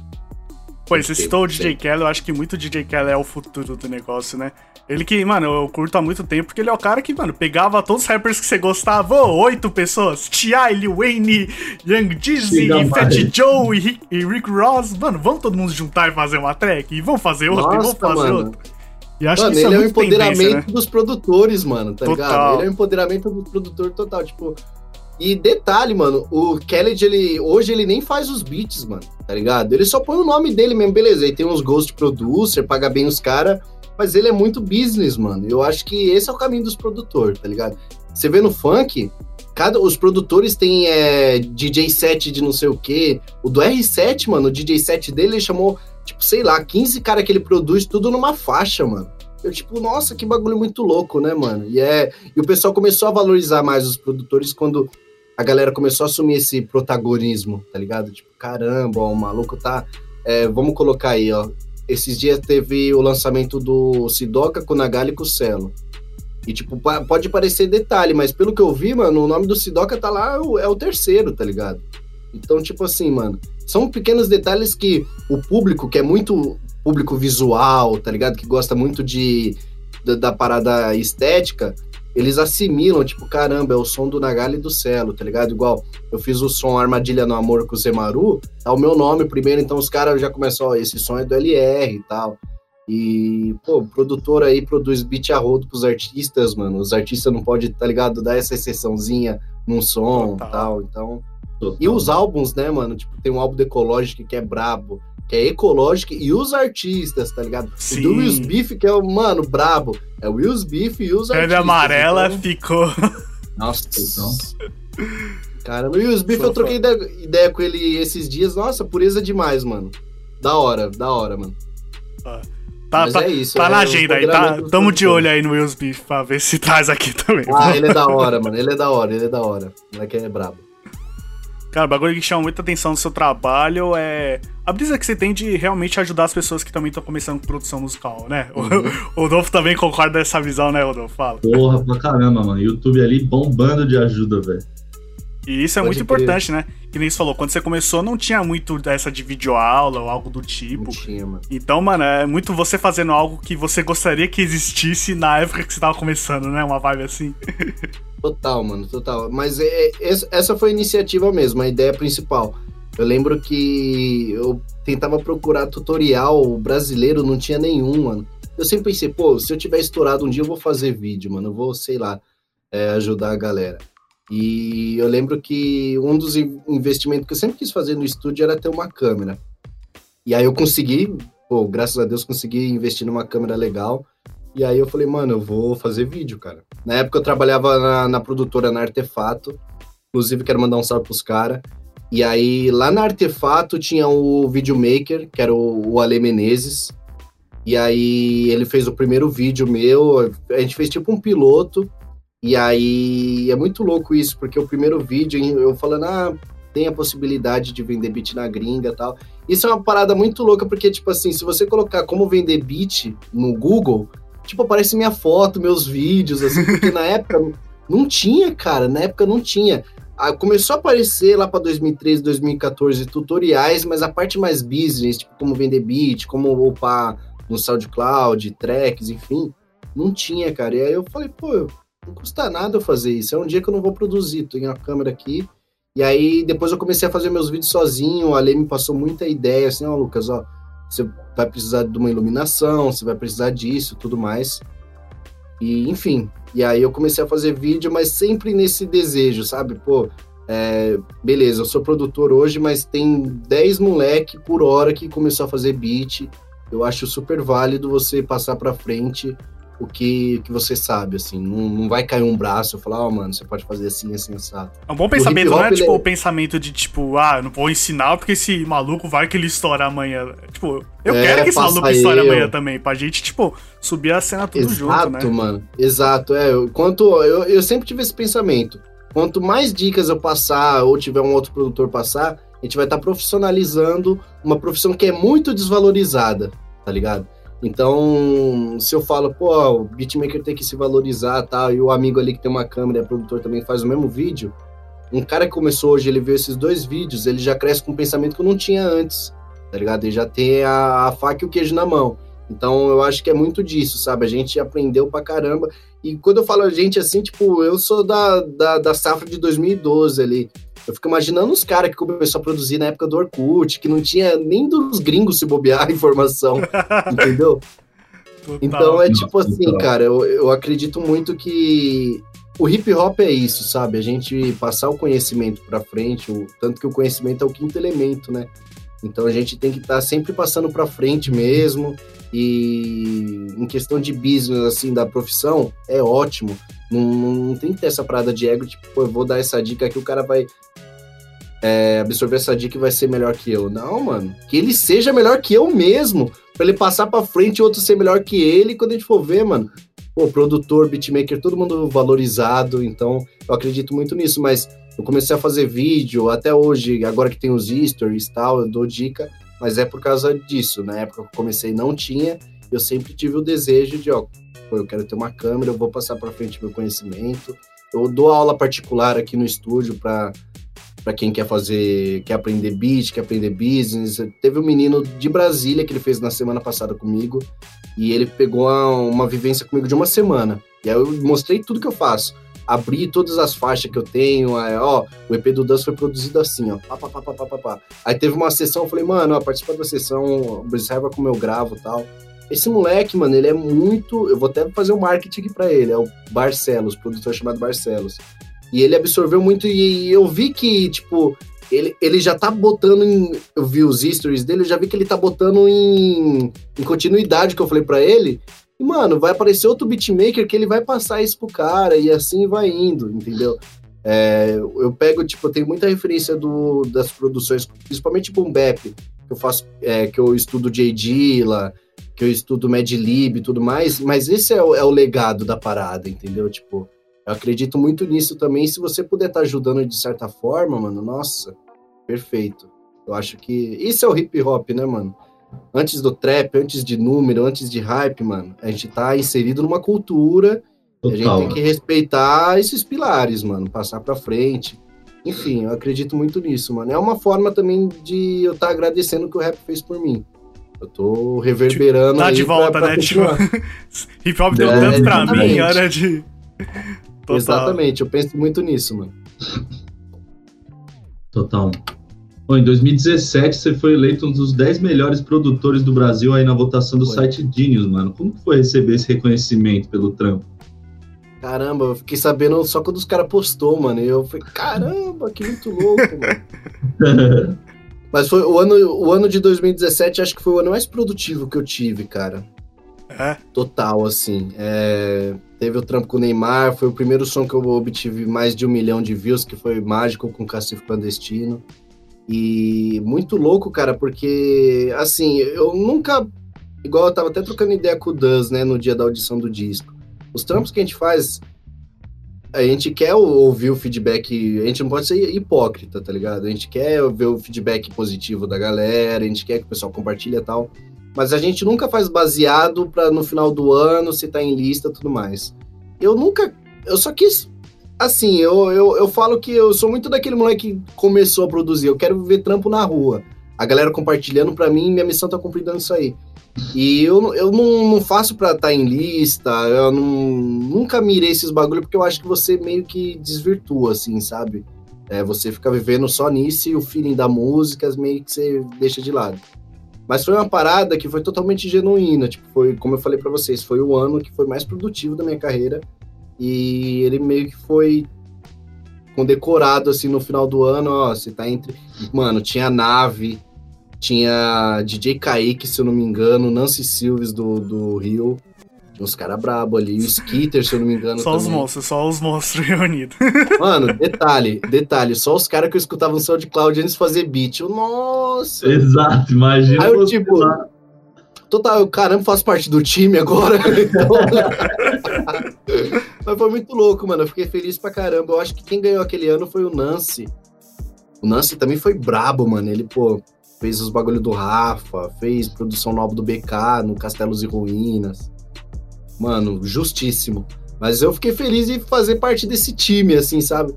Speaker 2: Tem,
Speaker 1: citou o. DJ Kelly, eu acho que muito DJ Kelly é o futuro do negócio, né? Ele que, mano, eu curto há muito tempo, porque ele é o cara que, mano, pegava todos os rappers que você gostava, ô, oito pessoas, T.I., Lil Wayne, Young Jeezy, Fat. Joe e Rick, e Rick Ross, mano, vamos todo mundo juntar e fazer uma track? E vamos fazer outra, e vamos
Speaker 2: Nossa,
Speaker 1: fazer
Speaker 2: mano.
Speaker 1: outra. E acho
Speaker 2: mano,
Speaker 1: que isso
Speaker 2: ele é,
Speaker 1: é
Speaker 2: o empoderamento
Speaker 1: né?
Speaker 2: dos produtores, mano, tá
Speaker 1: Total.
Speaker 2: ligado? Ele é o empoderamento do produtor total, tipo. E detalhe, mano, o Kelly, ele, hoje ele nem faz os beats, mano, tá ligado? Ele só põe o nome dele mesmo, beleza. Aí tem uns ghost producer, paga bem os caras, mas ele é muito business, mano. Eu acho que esse é o caminho dos produtores, tá ligado? Você vê no funk, cada, os produtores têm é, DJ set de não sei o quê. O do R7, mano, o DJ set dele, ele chamou, tipo, sei lá, 15 caras que ele produz, tudo numa faixa, mano. Eu, tipo, nossa, que bagulho muito louco, né, mano? E, é, e o pessoal começou a valorizar mais os produtores quando a galera começou a assumir esse protagonismo, tá ligado? Tipo, caramba, ó, o maluco tá. é, vamos colocar aí, ó. Esses dias teve o lançamento do Sidoca com Nagali e Celo. E, tipo, pode parecer detalhe, mas pelo que eu vi, mano, o nome do Sidoca tá lá, é o- é o terceiro, tá ligado? Então, tipo assim, mano, são pequenos detalhes que o público, que é muito público visual, tá ligado? Que gosta muito de da, da parada estética, eles assimilam, tipo, caramba, é o som do Nagali e do Celo, tá ligado? Igual eu fiz o som Armadilha no Amor com o Zemaru, tá o meu nome primeiro, então os caras já começam, ó, esse som é do LR e tal. E, pô, o produtor aí produz beat a rodo pros artistas, mano. Os artistas não podem, tá ligado, dar essa exceçãozinha num som e tal, então...
Speaker 3: Total.
Speaker 2: E os álbuns, né, mano? Tipo, tem um álbum do Ecologic que é brabo, que é ecológico, e os artistas, tá ligado?
Speaker 1: Sim.
Speaker 2: O do Will's Beef, que é o, mano, brabo. É o Will's Beef e os artistas.
Speaker 1: amarela
Speaker 2: então-
Speaker 1: ficou.
Speaker 2: Nossa,
Speaker 3: Então.
Speaker 2: Caramba, o Will's Beef,
Speaker 1: Sou
Speaker 2: eu troquei ideia, ideia com ele esses dias. Nossa, pureza demais, mano. Da hora, da hora, mano.
Speaker 1: Tá,
Speaker 2: Mas
Speaker 1: tá,
Speaker 2: é isso.
Speaker 1: tá
Speaker 2: é
Speaker 1: na agenda aí, tá? Tamo de
Speaker 2: produtores.
Speaker 1: olho aí no Will's Beef pra ver se traz aqui também.
Speaker 2: Ah, ele é da hora, mano. Ele é da hora, ele é da hora. O moleque é brabo.
Speaker 1: Cara, o bagulho que chama muita atenção do seu trabalho é a brisa que você tem de realmente ajudar as pessoas que também estão começando com produção musical, né? O-
Speaker 2: Uhum.
Speaker 1: O Rodolfo também concorda dessa visão, né, Rodolfo? Fala.
Speaker 3: Porra, pra caramba, mano. YouTube ali bombando de ajuda, velho.
Speaker 1: E isso é
Speaker 2: Pode
Speaker 1: muito
Speaker 2: crer.
Speaker 1: importante, né? Que nem você falou, quando você começou não tinha muito dessa de videoaula ou algo do
Speaker 2: Não
Speaker 1: tipo.
Speaker 2: tinha, mano.
Speaker 1: Então, mano, é muito você fazendo algo que você gostaria que existisse na época que você tava começando, né? Uma vibe assim.
Speaker 2: Total, mano, total. Mas é, é- essa- foi a iniciativa mesmo, a ideia principal. Eu lembro que eu tentava procurar tutorial brasileiro, não tinha nenhum, mano. Eu sempre pensei, pô, se eu tiver estourado um dia, eu vou fazer vídeo, mano. Eu vou, sei lá, é, ajudar a galera. E eu lembro que um dos in- investimentos que eu sempre quis fazer no estúdio era ter uma câmera. E aí eu consegui, pô, graças a Deus consegui investir numa câmera legal. E aí eu falei, mano, eu vou fazer vídeo, cara. Na época eu trabalhava na, na produtora na Artefato. Inclusive, quero mandar um salve pros caras. E aí, lá na Artefato tinha o videomaker, que era o, o Ale Menezes. E aí, ele fez o primeiro vídeo meu. A gente fez tipo um piloto. E aí, é muito louco isso, porque o primeiro vídeo, eu falando, ah, tem a possibilidade de vender beat na gringa tal. Isso é uma parada muito louca, porque, tipo assim, se você colocar como vender beat no Google, tipo, aparece minha foto, meus vídeos, assim, porque na época não tinha, cara, na época não tinha. Ah, começou a aparecer lá para 2013, 2014 tutoriais, mas a parte mais business, tipo como vender beat, como upar no SoundCloud, tracks, enfim, não tinha, cara. E aí eu falei, pô, não custa nada eu fazer isso. É um dia que eu não vou produzir, tenho a câmera aqui. E aí depois eu comecei a fazer meus vídeos sozinho, o Ale me passou muita ideia, assim, ó, oh, Lucas, ó, você vai precisar de uma iluminação, você vai precisar disso, tudo mais. E, enfim, e aí eu comecei a fazer vídeo, mas sempre nesse desejo, sabe? Pô, é, beleza, eu sou produtor hoje, mas tem 10 moleque por hora que começou a fazer beat. Eu acho super válido você passar para frente o que, que você sabe, assim. Não, não vai cair um braço e falar, ó, oh, mano, você pode fazer assim, assim, assado.
Speaker 1: É um bom pensamento, não é tipo é... o pensamento de, tipo, ah, eu não vou ensinar porque esse maluco vai que ele estoura amanhã. Tipo, eu é, quero que esse maluco estoure amanhã também, pra gente, tipo, subir a cena tudo
Speaker 2: Exato,
Speaker 1: junto, né?
Speaker 2: Exato, mano. Exato, é. Quanto, eu, eu sempre tive esse pensamento. Quanto mais dicas eu passar, ou tiver um outro produtor passar, a gente vai estar tá profissionalizando uma profissão que é muito desvalorizada, tá ligado? Então, se eu falo, pô, o beatmaker tem que se valorizar, tá? E o amigo ali que tem uma câmera, é produtor também faz o mesmo vídeo. Um cara que começou hoje, ele viu esses dois vídeos, ele já cresce com um pensamento que eu não tinha antes, tá ligado? Ele já tem a, a faca e o queijo na mão. Então, eu acho que é muito disso, sabe? A gente aprendeu pra caramba. E quando eu falo a gente assim, tipo, eu sou da, da, da safra de 2012 ali. Eu fico imaginando os caras que começou a produzir na época do Orkut, que não tinha nem dos gringos se bobear a informação, entendeu? Total. Então é tipo assim, cara, eu, eu acredito muito que o hip hop é isso, sabe? A gente passar o conhecimento para frente, o, tanto que o conhecimento é o quinto elemento, né? Então a gente tem que estar tá sempre passando para frente mesmo. E em questão de business, assim, da profissão, é ótimo. Não, não tem que ter essa parada de ego, tipo, eu vou dar essa dica aqui, o cara vai é, absorver essa dica e vai ser melhor que eu. Não, mano. Que ele seja melhor que eu mesmo. Pra ele passar pra frente e outro ser melhor que ele. Quando a gente for ver, mano. Pô, produtor, beatmaker, todo mundo valorizado. Então, eu acredito muito nisso. Mas eu comecei a fazer vídeo até hoje, agora que tem os stories e tal, eu dou dica. Mas é por causa disso. Na época que eu comecei, não tinha. Eu sempre tive o desejo de, ó, pô, eu quero ter uma câmera, eu vou passar para frente meu conhecimento. Eu dou aula particular aqui no estúdio para para quem quer fazer, quer aprender beat, quer aprender business. Teve um menino de Brasília que ele fez na semana passada comigo e ele pegou uma, uma vivência comigo de uma semana. E aí eu mostrei tudo que eu faço. Abri todas as faixas que eu tenho, aí, ó, o EP do Dance foi produzido assim, ó, pá, pá, pá, pá, pá, pá. Aí teve uma sessão, eu falei, mano, ó, participa da sessão, observa como eu gravo e tal. Esse moleque, mano, ele é muito. Eu vou até fazer um marketing aqui pra ele. É o Barcelos, produtor chamado Barcelos. E ele absorveu muito. E eu vi que, tipo, ele, ele já tá botando em. Eu vi os stories dele, eu já vi que ele tá botando em, em continuidade que eu falei para ele. E, mano, vai aparecer outro beatmaker que ele vai passar isso pro cara e assim vai indo, entendeu? É, eu pego, tipo, eu tenho muita referência do, das produções, principalmente Boom Bap, que eu faço, é, que eu estudo J. Dilla, que eu estudo Madlib e tudo mais, mas esse é o, é o legado da parada, entendeu? Tipo, eu acredito muito nisso também. Se você puder estar tá ajudando de certa forma, mano, nossa, perfeito. Eu acho que isso é o hip hop, né, mano? Antes do trap, antes de número, antes de hype, mano, a gente tá inserido numa cultura. Total. A gente tem que respeitar esses pilares, mano, passar pra frente. Enfim, eu acredito muito nisso, mano. É uma forma também de eu estar tá agradecendo o que o rap fez por mim. Eu tô reverberando.
Speaker 1: Tá de volta, pra, pra né? Tipo, hip hop deu é, tanto pra exatamente. mim, hora de.
Speaker 2: Total. Exatamente, eu penso muito nisso, mano.
Speaker 3: Total. Bom, em 2017 você foi eleito um dos 10 melhores produtores do Brasil aí na votação do foi. site Genius, mano. Como foi receber esse reconhecimento pelo trampo?
Speaker 2: Caramba, eu fiquei sabendo só quando os caras postou, mano. E eu falei, caramba, que muito louco, mano. Mas foi o ano, o ano de 2017, acho que foi o ano mais produtivo que eu tive, cara.
Speaker 1: É?
Speaker 2: Total, assim. É, Teve o trampo com o Neymar, foi o primeiro som que eu obtive mais de um milhão de views, que foi Mágico com Cacifo Clandestino. E muito louco, cara, porque, assim, eu nunca. Igual eu tava até trocando ideia com o Duz, né, no dia da audição do disco. Os trampos que a gente faz, a gente quer ouvir o feedback, a gente não pode ser hipócrita, tá ligado? A gente quer ver o feedback positivo da galera, a gente quer que o pessoal compartilhe e tal. Mas a gente nunca faz baseado para no final do ano se tá em lista tudo mais. Eu nunca. Eu só quis. Assim, eu, eu, eu falo que eu sou muito daquele moleque que começou a produzir. Eu quero ver trampo na rua. A galera compartilhando para mim, minha missão tá cumprindo isso aí. E eu, eu não, não faço pra estar tá em lista, eu não, nunca mirei esses bagulho, porque eu acho que você meio que desvirtua, assim, sabe? É, você fica vivendo só nisso e o feeling da música meio que você deixa de lado. Mas foi uma parada que foi totalmente genuína. Tipo, foi, como eu falei para vocês, foi o ano que foi mais produtivo da minha carreira. E ele meio que foi condecorado assim no final do ano, ó, você tá entre, mano, tinha nave, tinha DJ Kaique, se eu não me engano, Nancy Silves do, do Rio, uns caras brabo ali, o Skitter, se eu não me engano.
Speaker 1: Só
Speaker 2: também.
Speaker 1: os monstros, só os monstros reunidos.
Speaker 2: Mano, detalhe, detalhe, só os caras que eu escutava no SoundCloud antes de fazer beat. Eu, nossa!
Speaker 3: Exato, imagina.
Speaker 2: Aí eu, tipo, lá. total, eu, caramba, faço parte do time agora. Mas foi muito louco, mano. Eu fiquei feliz pra caramba. Eu acho que quem ganhou aquele ano foi o Nancy. O Nancy também foi brabo, mano. Ele, pô, fez os bagulho do Rafa, fez produção no álbum do BK, no Castelos e Ruínas mano, justíssimo. Mas eu fiquei feliz de fazer parte desse time, assim, sabe?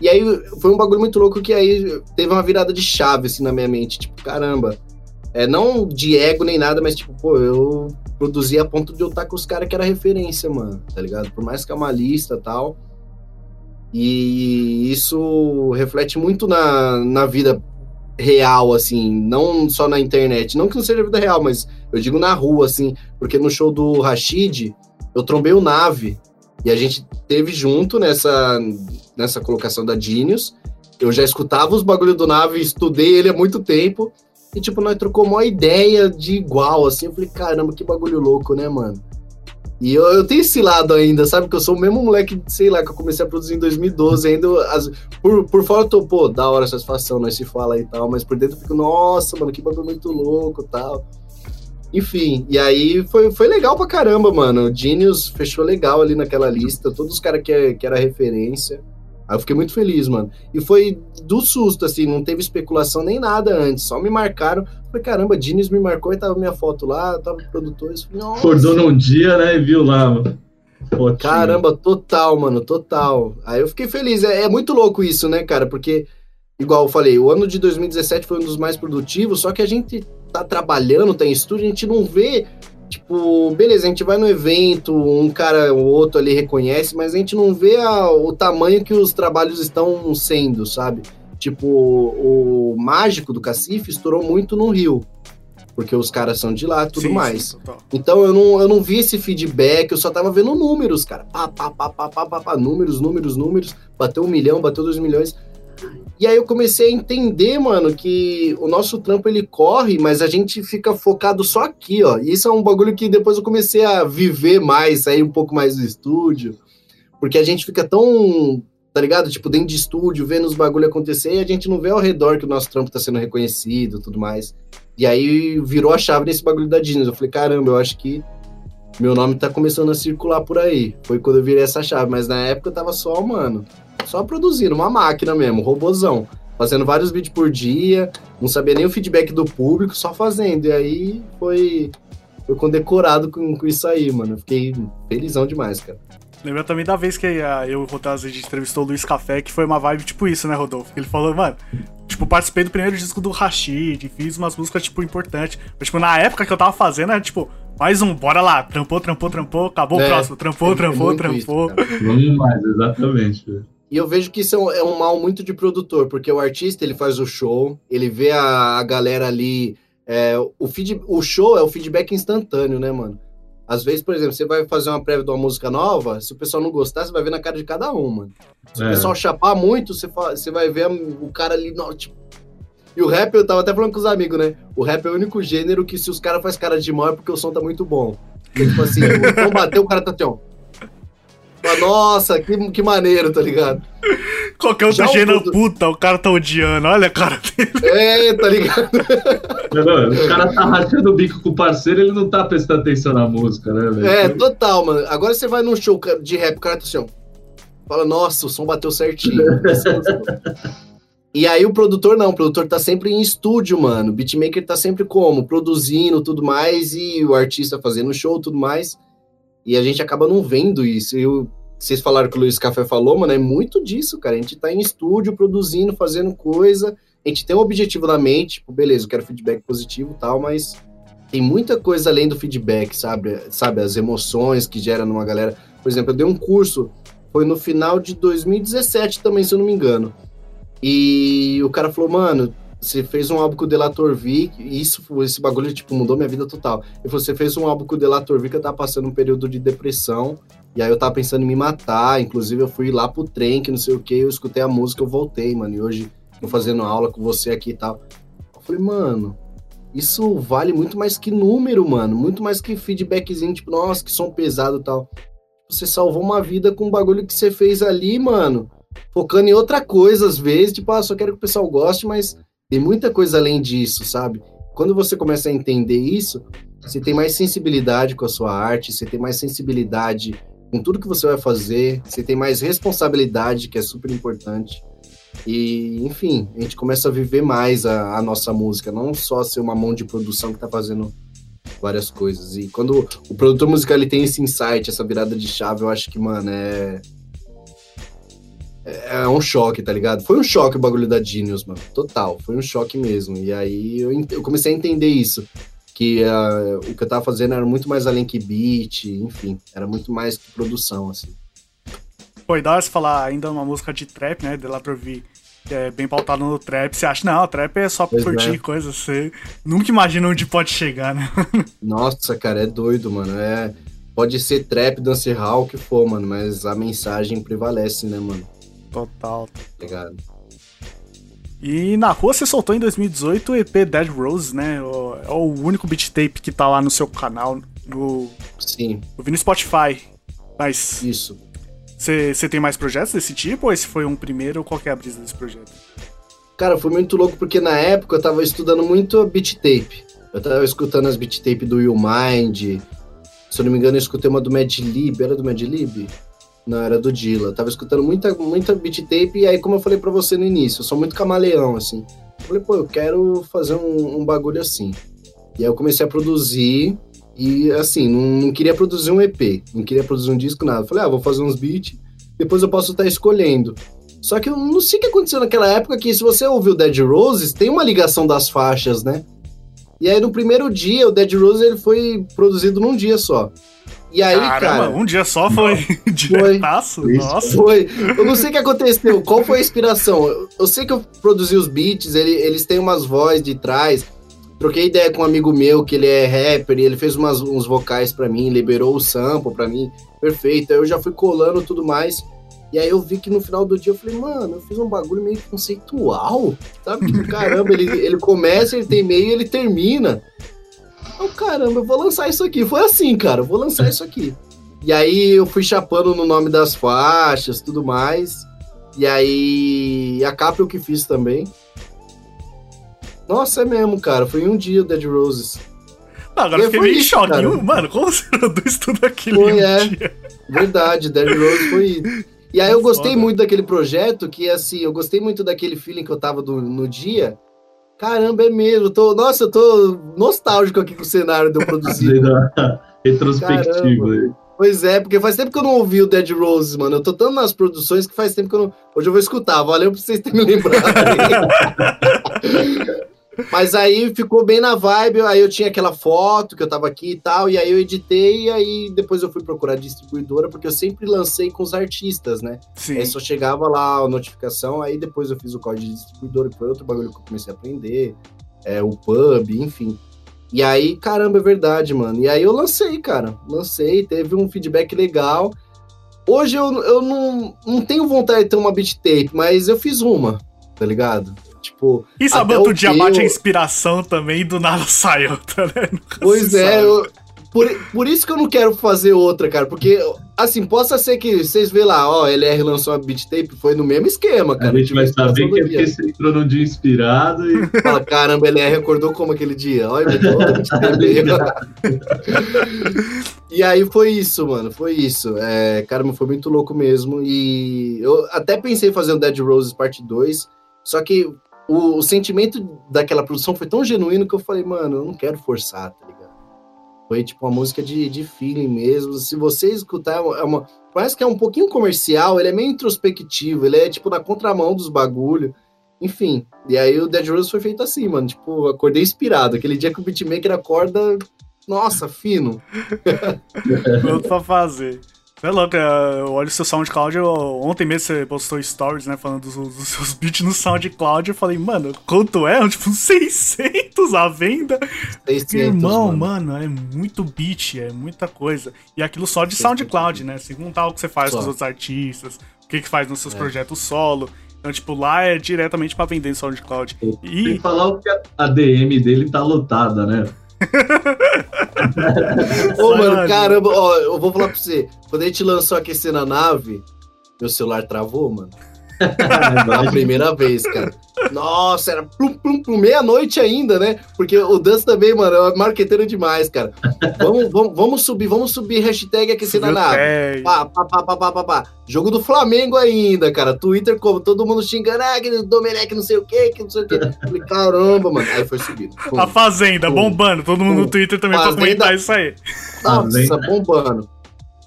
Speaker 2: E aí foi um bagulho muito louco que aí teve uma virada de chave, assim, na minha mente. Tipo, caramba. É, não de ego nem nada, mas tipo, pô, eu produzi a ponto de eu estar com os caras que era referência, mano, tá ligado? Por mais que é uma lista tal. E isso reflete muito na, na vida real, assim, não só na internet. Não que não seja vida real, mas eu digo na rua, assim, porque no show do Rashid, eu trombei o Nave. E a gente teve junto nessa, nessa colocação da Genius. Eu já escutava os bagulho do Nave, estudei ele há muito tempo. E, tipo, nós trocou uma ideia de igual, assim. Eu falei, caramba, que bagulho louco, né, mano? E eu, eu tenho esse lado ainda, sabe? Que eu sou o mesmo moleque, sei lá, que eu comecei a produzir em 2012. Ainda, as, por, por fora eu tô, pô, da hora satisfação, nós se fala e tal. Mas por dentro eu fico, nossa, mano, que bagulho muito louco tal. Enfim, e aí foi, foi legal pra caramba, mano. O Genius fechou legal ali naquela lista, todos os caras que, que era referência. Aí eu fiquei muito feliz, mano. E foi do susto, assim, não teve especulação nem nada antes. Só me marcaram. Falei, caramba, Genius me marcou e tava minha foto lá, tava o produtor. Falei,
Speaker 3: Acordou num dia, né, e viu lá, mano.
Speaker 2: Caramba, total, mano, total. Aí eu fiquei feliz. É, é muito louco isso, né, cara? Porque, igual eu falei, o ano de 2017 foi um dos mais produtivos, só que a gente tá trabalhando, tá em estúdio, a gente não vê, tipo, beleza, a gente vai no evento, um cara ou outro ali reconhece, mas a gente não vê a, o tamanho que os trabalhos estão sendo, sabe? Tipo, o Mágico do Cacife estourou muito no Rio, porque os caras são de lá e tudo sim, mais. Sim, então eu não, eu não vi esse feedback, eu só tava vendo números, cara. Pá, pá, pá, pá, pá, pá, pá, números, números, números. Bateu um milhão, bateu dois milhões. E aí eu comecei a entender, mano, que o nosso trampo ele corre, mas a gente fica focado só aqui, ó. E isso é um bagulho que depois eu comecei a viver mais, sair um pouco mais do estúdio, porque a gente fica tão, tá ligado? Tipo, dentro de estúdio, vendo os bagulho acontecer e a gente não vê ao redor que o nosso trampo tá sendo reconhecido, tudo mais. E aí virou a chave nesse bagulho da Disney. Eu falei, caramba, eu acho que meu nome tá começando a circular por aí. Foi quando eu virei essa chave, mas na época eu tava só, mano, só produzindo, uma máquina mesmo, robozão. Fazendo vários vídeos por dia, não sabia nem o feedback do público, só fazendo. E aí foi, foi condecorado com, com isso aí, mano. Eu fiquei felizão demais, cara.
Speaker 1: Lembra também da vez que a, eu e o Rodolfo, a gente entrevistou o Luiz Café, que foi uma vibe tipo isso, né, Rodolfo? Ele falou, mano, tipo, participei do primeiro disco do Rashid, fiz umas músicas, tipo, importantes. Mas, tipo, na época que eu tava fazendo, era tipo, mais um, bora lá, trampou, trampou, trampou, acabou é, o próximo, trampou, é, trampou, é trampou.
Speaker 3: Vamos mais, exatamente.
Speaker 2: E eu vejo que isso é um mal muito de produtor, porque o artista ele faz o show, ele vê a, a galera ali. É, o, feed, o show é o feedback instantâneo, né, mano? Às vezes, por exemplo, você vai fazer uma prévia de uma música nova, se o pessoal não gostar, você vai ver na cara de cada um, mano. Se é. o pessoal chapar muito, você, você vai ver o cara ali, não, tipo... E o rap, eu tava até falando com os amigos, né? O rap é o único gênero que se os caras fazem cara de mal é porque o som tá muito bom. Porque, tipo assim, o som bateu, o cara tá assim, ó. Nossa, que, que maneiro, tá ligado?
Speaker 1: Qualquer outro gênero,
Speaker 2: produ-
Speaker 1: puta, o cara tá odiando. Olha a cara dele.
Speaker 2: É, tá ligado?
Speaker 3: Não, não, o cara tá rachando o bico com o parceiro, ele não tá prestando atenção na música, né, velho?
Speaker 2: É, total, mano. Agora você vai num show de rap, o cara tá assim, ó. Fala, nossa, o som bateu certinho. e aí o produtor não, o produtor tá sempre em estúdio, mano. O beatmaker tá sempre como? Produzindo tudo mais e o artista fazendo show tudo mais. E a gente acaba não vendo isso. E o- vocês falaram que o Luiz Café falou, mano, é muito disso, cara. A gente tá em estúdio, produzindo, fazendo coisa. A gente tem um objetivo na mente, tipo, beleza, eu quero feedback positivo e tal, mas tem muita coisa além do feedback, sabe? Sabe, as emoções que gera numa galera. Por exemplo, eu dei um curso, foi no final de 2017 também, se eu não me engano. E o cara falou, mano, você fez um álbum com o Delator V, e isso, esse bagulho, tipo, mudou minha vida total. Falou, você fez um álbum com o Delator V que eu tava passando um período de depressão, e aí eu tava pensando em me matar, inclusive eu fui lá pro trem, que não sei o que, eu escutei a música, eu voltei, mano, e hoje tô fazendo aula com você aqui e tal. Eu falei, mano, isso vale muito mais que número, mano. Muito mais que feedbackzinho, tipo, nossa, que som pesado e tal. Você salvou uma vida com um bagulho que você fez ali, mano. Focando em outra coisa, às vezes. Tipo, ah, só quero que o pessoal goste, mas tem muita coisa além disso, sabe? Quando você começa a entender isso, você tem mais sensibilidade com a sua arte, você tem mais sensibilidade com tudo que você vai fazer, você tem mais responsabilidade, que é super importante. E, enfim, a gente começa a viver mais a, a nossa música, não só ser uma mão de produção que tá fazendo várias coisas. E quando o produtor musical ele tem esse insight, essa virada de chave, eu acho que, mano, é. É é um choque, tá ligado? Foi um choque o bagulho da Genius, mano. Total, foi um choque mesmo. E aí eu, eu comecei a entender isso. Que ah, o que eu tava fazendo era muito mais além que beat, enfim, era muito mais que produção, assim.
Speaker 1: Foi da hora você falar ainda uma música de trap, né? Delator V, que é bem pautado no trap. Você acha, não, trap é só pra
Speaker 2: Pois
Speaker 1: curtir
Speaker 2: é.
Speaker 1: coisa. Você nunca imagina onde pode chegar, né?
Speaker 2: Nossa, cara, é doido, mano. É, pode ser trap, dancehall, o que for, mano, mas a mensagem prevalece, né, mano?
Speaker 1: Total.
Speaker 2: Ligado?
Speaker 1: E na rua você soltou em 2018 o EP Dead Roses, né? O- É o único beat tape que tá lá no seu canal. No,
Speaker 2: Sim,
Speaker 1: eu vi no Spotify. Mas
Speaker 2: isso.
Speaker 1: você tem mais projetos desse tipo? Ou esse foi um primeiro? Qual que é a brisa desse projeto?
Speaker 2: Cara, foi muito louco porque na época eu tava estudando muito beat tape. Eu tava escutando as beat tape do Will Mind. Se eu não me engano, eu escutei uma do Mad Lib. Era do Mad Lib? Não, era do Dilla. Tava escutando muita, muita beat tape. E aí, como eu falei pra você no início, eu sou muito camaleão, assim. Eu falei, pô, eu quero fazer um, um bagulho assim. E aí eu comecei a produzir. E assim, não, não queria produzir um EP. Não queria produzir um disco, nada. Eu falei, ah, vou fazer uns beats. Depois eu posso estar escolhendo. Só que eu não sei o que aconteceu naquela época que se você ouviu Dead Roses, tem uma ligação das faixas, né? E aí no primeiro dia, o Dead Roses ele foi produzido num dia só. E aí,
Speaker 1: Caramba,
Speaker 2: cara,
Speaker 1: um dia só foi diretaço?
Speaker 3: Isso.
Speaker 1: Nossa.
Speaker 2: foi. Eu não sei o que aconteceu, qual foi a inspiração. Eu, eu sei que eu produzi os beats, ele- eles têm umas vozes de trás. Troquei ideia com um amigo meu que ele é rapper e ele fez umas, uns vocais pra mim, liberou o sample pra mim, perfeito. Aí eu já fui colando tudo mais. E aí eu vi que no final do dia eu falei, mano, eu fiz um bagulho meio conceitual, sabe? Tipo, caramba, ele, ele começa, ele tem meio e ele termina. Eu, caramba, eu vou lançar isso aqui. Foi assim, cara, eu vou lançar isso aqui. E aí eu fui chapando no nome das faixas, tudo mais. E aí a capa eu que fiz também. Nossa, é mesmo, cara. Foi em um dia o Dead Roses.
Speaker 1: Não, agora eu fiquei
Speaker 2: foi
Speaker 1: meio em
Speaker 2: isso,
Speaker 1: choque.
Speaker 2: cara.
Speaker 1: Mano, como você produz tudo aquilo
Speaker 2: Foi,
Speaker 1: em um
Speaker 2: é.
Speaker 1: dia?
Speaker 2: Verdade, Dead Roses foi. E aí eu gostei muito daquele projeto, que assim, eu gostei muito daquele feeling que eu tava do- no dia. Caramba, é mesmo. Tô, nossa, eu tô nostálgico aqui com o cenário produzir.
Speaker 3: Fazendo a retrospectiva aí.
Speaker 2: Pois é, porque faz tempo que eu não ouvi o Dead Roses, mano. Eu tô tanto nas produções que faz tempo que eu não. Hoje eu vou escutar. Valeu por vocês terem me lembrado. Mas aí ficou bem na vibe. Aí eu tinha aquela foto que eu tava aqui e tal. E aí eu editei. E aí depois eu fui procurar distribuidora, porque eu sempre lancei com os artistas, né?
Speaker 1: Sim.
Speaker 2: Aí só chegava lá a notificação. Aí depois eu fiz o código de distribuidora, que foi outro bagulho que eu comecei a aprender. É, o pub, enfim. E aí, caramba, é verdade, mano. E aí eu lancei, cara. Lancei, teve um feedback legal. Hoje eu, eu não, não tenho vontade de ter uma beat tape, mas eu fiz uma, tá ligado? Tipo,
Speaker 1: E sabe
Speaker 2: até
Speaker 1: outro
Speaker 2: o
Speaker 1: dia
Speaker 2: que
Speaker 1: bate a
Speaker 2: eu-
Speaker 1: inspiração também e do nada sai outra, né? Nunca
Speaker 2: pois é, eu, por, por isso que eu não quero fazer outra, cara. Porque, assim, possa ser que vocês vê lá, ó, LR lançou uma beat tape, foi no mesmo esquema, cara.
Speaker 3: A gente vai saber que é porque você entrou num dia inspirado e.
Speaker 2: Fala, caramba, LR acordou como aquele dia? Olha. E aí foi isso, mano. Foi isso. É, cara, foi muito louco mesmo. E eu até pensei em fazer um Dead Roses parte 2. Só que o, o sentimento daquela produção foi tão genuíno que eu falei, mano, eu não quero forçar, tá ligado? Foi tipo uma música de, de feeling mesmo. Se você escutar, é uma. Parece que é um pouquinho comercial, ele é meio introspectivo, ele é tipo na contramão dos bagulho. Enfim. E aí o Dead Rose foi feito assim, mano. Tipo, acordei inspirado. Aquele dia que o beatmaker acorda. Nossa, fino.
Speaker 1: Pronto pra fazer. Você é louco, é, eu olho o seu SoundCloud, eu, ontem mesmo você postou stories, né, falando dos, dos seus beats no SoundCloud, eu falei, mano, quanto é? Tipo, 600 à venda?
Speaker 2: 600,
Speaker 1: Irmão,
Speaker 2: mano.
Speaker 1: mano. é muito beat, é muita coisa. E aquilo só de SoundCloud, né, sem contar o que você faz
Speaker 2: Só.
Speaker 1: com os outros artistas, o que que faz nos seus
Speaker 2: É.
Speaker 1: projetos solo. Então, tipo, lá é diretamente pra vender no SoundCloud.
Speaker 3: Sem
Speaker 1: E,
Speaker 3: falar que a DM dele tá lotada, né?
Speaker 2: Ô, mano, caramba, ó, eu vou falar pra você. Quando a gente lançou aquecer na nave, meu celular travou, mano. A primeira vez, cara. Nossa, era plum, plum, plum, meia-noite ainda, né? Porque o Dance também, mano, é marqueteiro demais, cara. Vamos, vamos, vamos subir, vamos subir hashtag aquecer na
Speaker 1: subiu
Speaker 2: nave. Pá, pá, pá, pá, pá, pá, pá. Jogo do Flamengo ainda, cara. Twitter, como todo mundo xingando, ah, que Domenech não sei o quê, que não sei o quê. Falei, caramba, mano. Aí foi subindo. Pum.
Speaker 1: A Fazenda,
Speaker 2: Pum.
Speaker 1: bombando, todo mundo no
Speaker 2: Pum.
Speaker 1: Twitter também
Speaker 2: Fazenda.
Speaker 1: pra comentar isso aí.
Speaker 2: Nossa,
Speaker 3: Fazenda.
Speaker 2: bombando.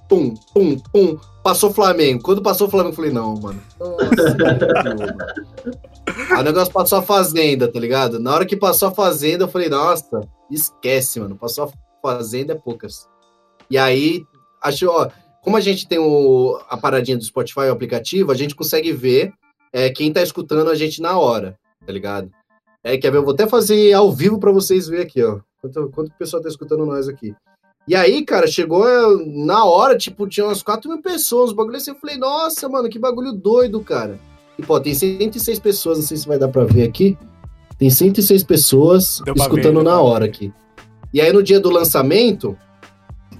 Speaker 2: Pum, pum, pum. Passou o Flamengo. Quando passou o Flamengo, eu falei, não, mano. Nossa, o negócio passou a Fazenda, tá ligado? Na hora que passou a Fazenda, eu falei, nossa, esquece, mano. Passou a Fazenda é poucas. E aí, acho, ó, como a gente tem o, a paradinha do Spotify, o aplicativo, a gente consegue ver é, quem tá escutando a gente na hora, tá ligado? É, quer ver? Eu vou até fazer ao vivo pra vocês verem aqui, ó. Quanto, quanto o pessoal tá escutando nós aqui. E aí, cara, chegou é, na hora, tipo, tinha umas 4 mil pessoas, o bagulho assim, eu falei, nossa, mano, que bagulho doido, cara. E, pô, tem 106 pessoas, não sei se vai dar pra ver aqui. Tem 106 pessoas
Speaker 1: Deu ver,
Speaker 2: escutando
Speaker 1: deu
Speaker 2: na hora
Speaker 1: ver.
Speaker 2: aqui. E aí, no dia do lançamento,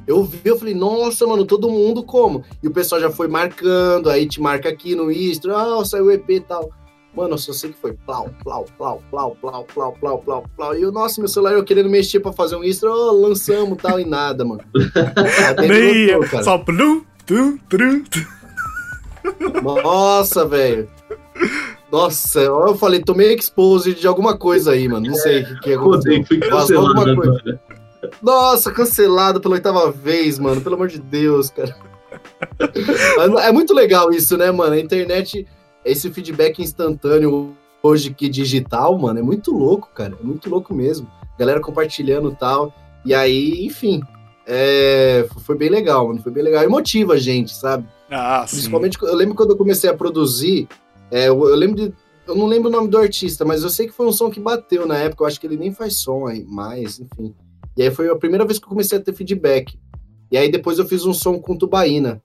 Speaker 2: eu vi, eu falei, nossa, mano, todo mundo como? E o pessoal já foi marcando, aí te marca aqui no Istro, ah, saiu o EP e tal. Mano, eu só sei que foi plau, plau, plau, plau, plau, plau, plau, plau, plau. E eu, nossa, meu celular eu querendo mexer pra fazer um Istro, ó, lançamos tal, e nada, mano. Cara.
Speaker 1: só plum, tum, trum, tum.
Speaker 2: Nossa, velho. Nossa, eu falei, tomei exposed de alguma coisa aí, mano. Não sei o que, que aconteceu.
Speaker 3: fui cancelado
Speaker 2: alguma coisa.
Speaker 3: agora.
Speaker 2: Nossa, cancelado pela oitava vez, mano. Pelo amor de Deus, cara. Mas é muito legal isso, né, mano? A internet, esse feedback instantâneo hoje que digital, mano, é muito louco, cara. É muito louco mesmo. Galera compartilhando e tal. E aí, enfim. é, foi bem legal, mano. Foi bem legal. E motiva a gente, sabe?
Speaker 1: Ah, sim.
Speaker 2: Principalmente, eu lembro quando eu comecei a produzir, é, eu, eu lembro de. Eu não lembro o nome do artista, mas eu sei que foi um som que bateu na época. Eu acho que ele nem faz som aí mais, enfim. E aí foi a primeira vez que eu comecei a ter feedback. E aí depois eu fiz um som com Tubaína,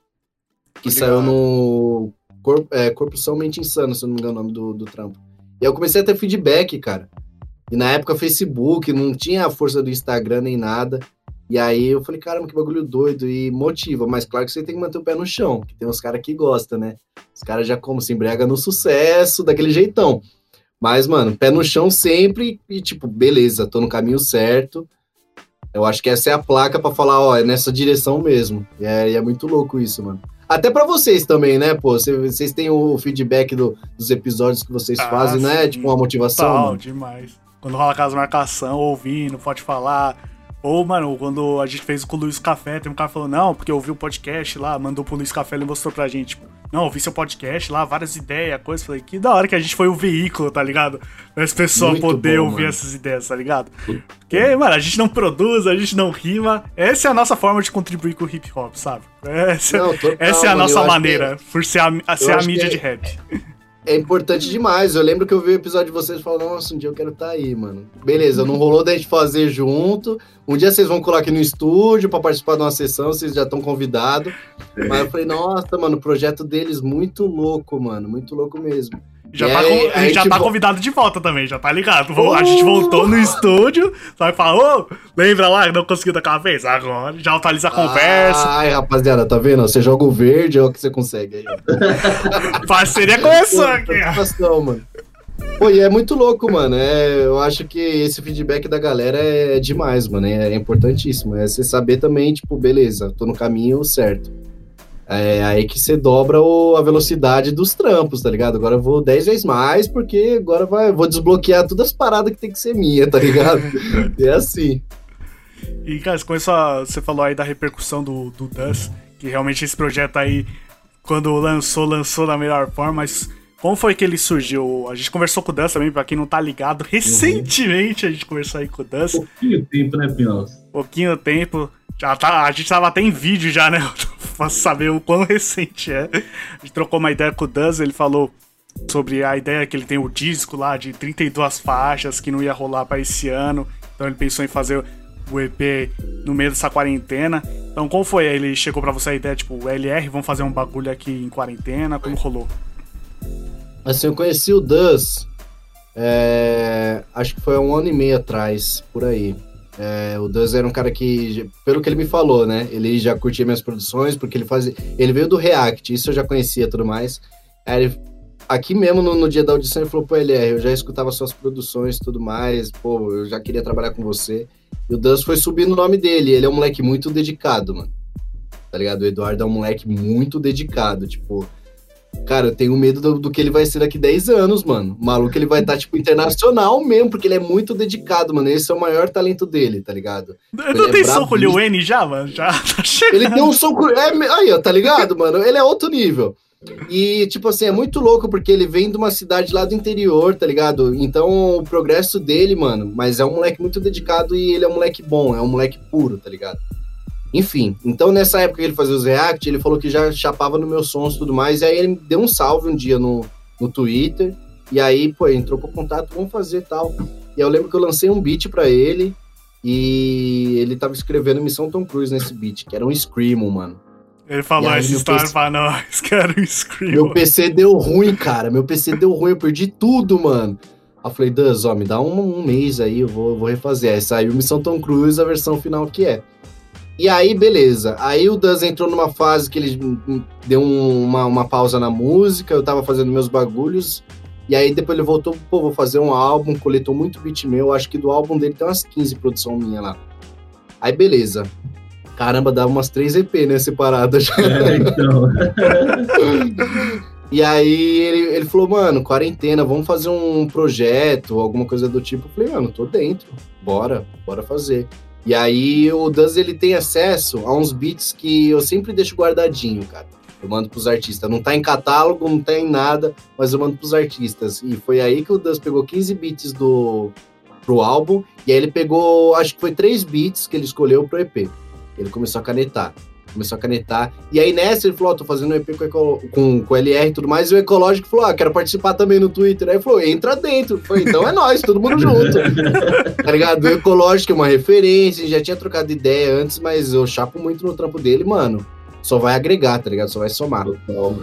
Speaker 2: que
Speaker 1: Obrigado.
Speaker 2: saiu no Corpo, é, Corpo Somente Insano, se não me engano o nome do, do trampo. E eu comecei a ter feedback, cara. E na época Facebook, não tinha a força do Instagram nem nada. E aí eu falei, caramba, que bagulho doido e motiva. Mas claro que você tem que manter o pé no chão, que tem uns caras que gostam, né? Os caras já como se embrega no sucesso, daquele jeitão. Mas, mano, pé no chão sempre e tipo, beleza, tô no caminho certo. Eu acho que essa é a placa pra falar, ó, é nessa direção mesmo. E é, e é muito louco isso, mano. Até pra vocês também, né, pô? Cê- Vocês têm o feedback do- dos episódios que vocês
Speaker 1: Ah,
Speaker 2: fazem, né?
Speaker 1: sim.
Speaker 2: Tipo uma motivação,
Speaker 1: Tal, demais. Quando rola aquelas marcação, ouvindo, pode falar. Ou, mano, quando a gente fez com o Luiz Café, tem um cara que falou, não, porque eu ouvi o podcast lá, mandou pro Luiz Café, ele mostrou pra gente, tipo, não, ouvi seu podcast lá, várias ideias, coisas. Falei, que da hora que a gente foi o veículo, tá ligado? Pra as pessoas poder
Speaker 2: bom,
Speaker 1: ouvir
Speaker 2: mano.
Speaker 1: essas ideias, tá ligado? Porque, mano, a gente não produz, a gente não rima. Essa é a nossa forma de contribuir com o hip hop, sabe? Essa,
Speaker 2: Não,
Speaker 1: essa é a nossa maneira, por ser a, a ser a mídia
Speaker 2: que
Speaker 1: de rap.
Speaker 2: É importante demais. Eu lembro que eu vi o episódio de vocês e falei, nossa, um dia eu quero estar aí, mano. Beleza, não rolou da gente fazer junto. Um dia vocês vão colar aqui no estúdio pra participar de uma sessão, vocês já estão convidados. Mas eu falei, nossa, mano, o projeto deles muito louco, mano. Muito louco mesmo.
Speaker 1: Já,
Speaker 2: E
Speaker 1: tá,
Speaker 2: aí-
Speaker 1: com-
Speaker 2: aí a
Speaker 1: já
Speaker 2: gente
Speaker 1: tá convidado de volta também, já tá ligado? Vou- A gente voltou no estúdio, só vai falar, ô, lembra lá que não conseguiu daquela vez? Agora, já atualiza a conversa.
Speaker 2: Ai, rapaziada, tá vendo? Você joga o verde, é o que você consegue aí.
Speaker 1: Parceria começou aqui,
Speaker 2: mano. Pô, e é muito louco, mano. É, eu acho que esse feedback da galera é demais, mano. É, é importantíssimo. É você saber também, tipo, beleza, tô no caminho certo. É aí que você dobra o- a velocidade dos trampos, tá ligado? Agora eu vou 10 vezes mais, porque agora vai, vou desbloquear todas as paradas que tem que ser minha, tá ligado? é assim.
Speaker 1: E, cara, você começou a- Você falou aí da repercussão do, do Dus, que realmente esse projeto aí, quando lançou, lançou da melhor forma, mas como foi que ele surgiu? A gente conversou com o Dus também, pra quem não tá ligado. Recentemente a gente conversou aí com o Dus,
Speaker 3: Pouquinho tempo, né, Pinholas?
Speaker 1: pouquinho tempo. Já tá, a gente tava até em vídeo já, né? pra saber o quão recente é. A gente trocou uma ideia com o Dus, ele falou sobre a ideia que ele tem o disco lá de 32 faixas que não ia rolar pra esse ano. Então ele pensou em fazer o EP no meio dessa quarentena. Então como foi? Ele chegou pra você a ideia, tipo, LR, vamos fazer um bagulho aqui em quarentena? Como rolou?
Speaker 2: Assim, eu conheci o Dus, é, acho que foi um ano e meio atrás, por aí. É, o Dus era um cara que, pelo que ele me falou, né? Ele já curtia minhas produções, porque ele fazia. Ele veio do React, isso eu já conhecia tudo mais. Aí ele- aqui mesmo, no, no dia da audição, ele falou: pô, LR, eu já escutava suas produções tudo mais, pô, eu já queria trabalhar com você. E o Dus foi subindo o nome dele. Ele é um moleque muito dedicado, mano. Tá ligado? O Eduardo é um moleque muito dedicado, tipo. Cara, eu tenho medo do, do que ele vai ser daqui 10 anos, mano. O maluco, ele vai estar, tipo, internacional mesmo, porque ele é muito dedicado, mano. Esse é o maior talento dele, tá ligado?
Speaker 1: Eu não
Speaker 2: é
Speaker 1: tem som com o
Speaker 2: brabíssimo.
Speaker 1: Wayne já, mano? Já tá chegando.
Speaker 2: Ele tem um som. cu- É, aí, ó, tá ligado, mano? Ele é outro nível. E, tipo assim, é muito louco, porque ele vem de uma cidade lá do interior, tá ligado? Então, o progresso dele, mano, mas é um moleque muito dedicado e ele é um moleque bom, é um moleque puro, tá ligado? Enfim, então nessa época que ele fazia os react, ele falou que já chapava no meus sons e tudo mais, e aí ele me deu um salve um dia no, no Twitter, e aí, pô, entrou com contato, vamos fazer e tal. E eu lembro que eu lancei um beat pra ele, e ele tava escrevendo Missão Tom Cruise nesse beat, que era um Screamo, mano.
Speaker 1: Ele falou essa história
Speaker 2: PC
Speaker 1: pra nós, que era um scream.
Speaker 2: Meu PC deu ruim, cara. Meu PC deu ruim, eu perdi tudo, mano. Aí eu falei, Duz, ó, me dá um, um mês aí, eu vou, eu vou refazer. Aí saiu Missão Tom Cruise, a versão final que é. E aí, beleza. Aí o Duz entrou numa fase que ele deu um- uma, uma pausa na música, eu tava fazendo meus bagulhos. E aí depois ele voltou, pô, vou fazer um álbum, coletou muito beat meu. Acho que do álbum dele tem umas 15 produção minha lá. Aí, beleza. Caramba, dá umas 3 EP, né, separadas já.
Speaker 3: É, então.
Speaker 2: E aí ele, ele falou, mano, quarentena, vamos fazer um projeto, alguma coisa do tipo. Eu falei, mano, tô dentro, bora, bora fazer. E aí o Duz, ele tem acesso a uns beats que eu sempre deixo guardadinho, cara. Eu mando pros artistas. Não tá em catálogo, não tem nada, mas eu mando pros artistas. E foi aí que o Duz pegou 15 beats do, pro álbum, e aí ele pegou, acho que foi três beats que ele escolheu pro EP. Ele começou a canetar começou a canetar. E aí nessa ele falou, ó, tô fazendo um EP com, eco- com, com LR e tudo mais, e o Ecológico falou, ah, quero participar também no Twitter. Aí ele falou, entra dentro. Falei, então é nós, todo mundo junto. tá ligado? O Ecológico é uma referência, já tinha trocado ideia antes, mas eu chapo muito no trampo dele, mano. Só vai agregar, tá ligado? Só vai somar.
Speaker 3: Total.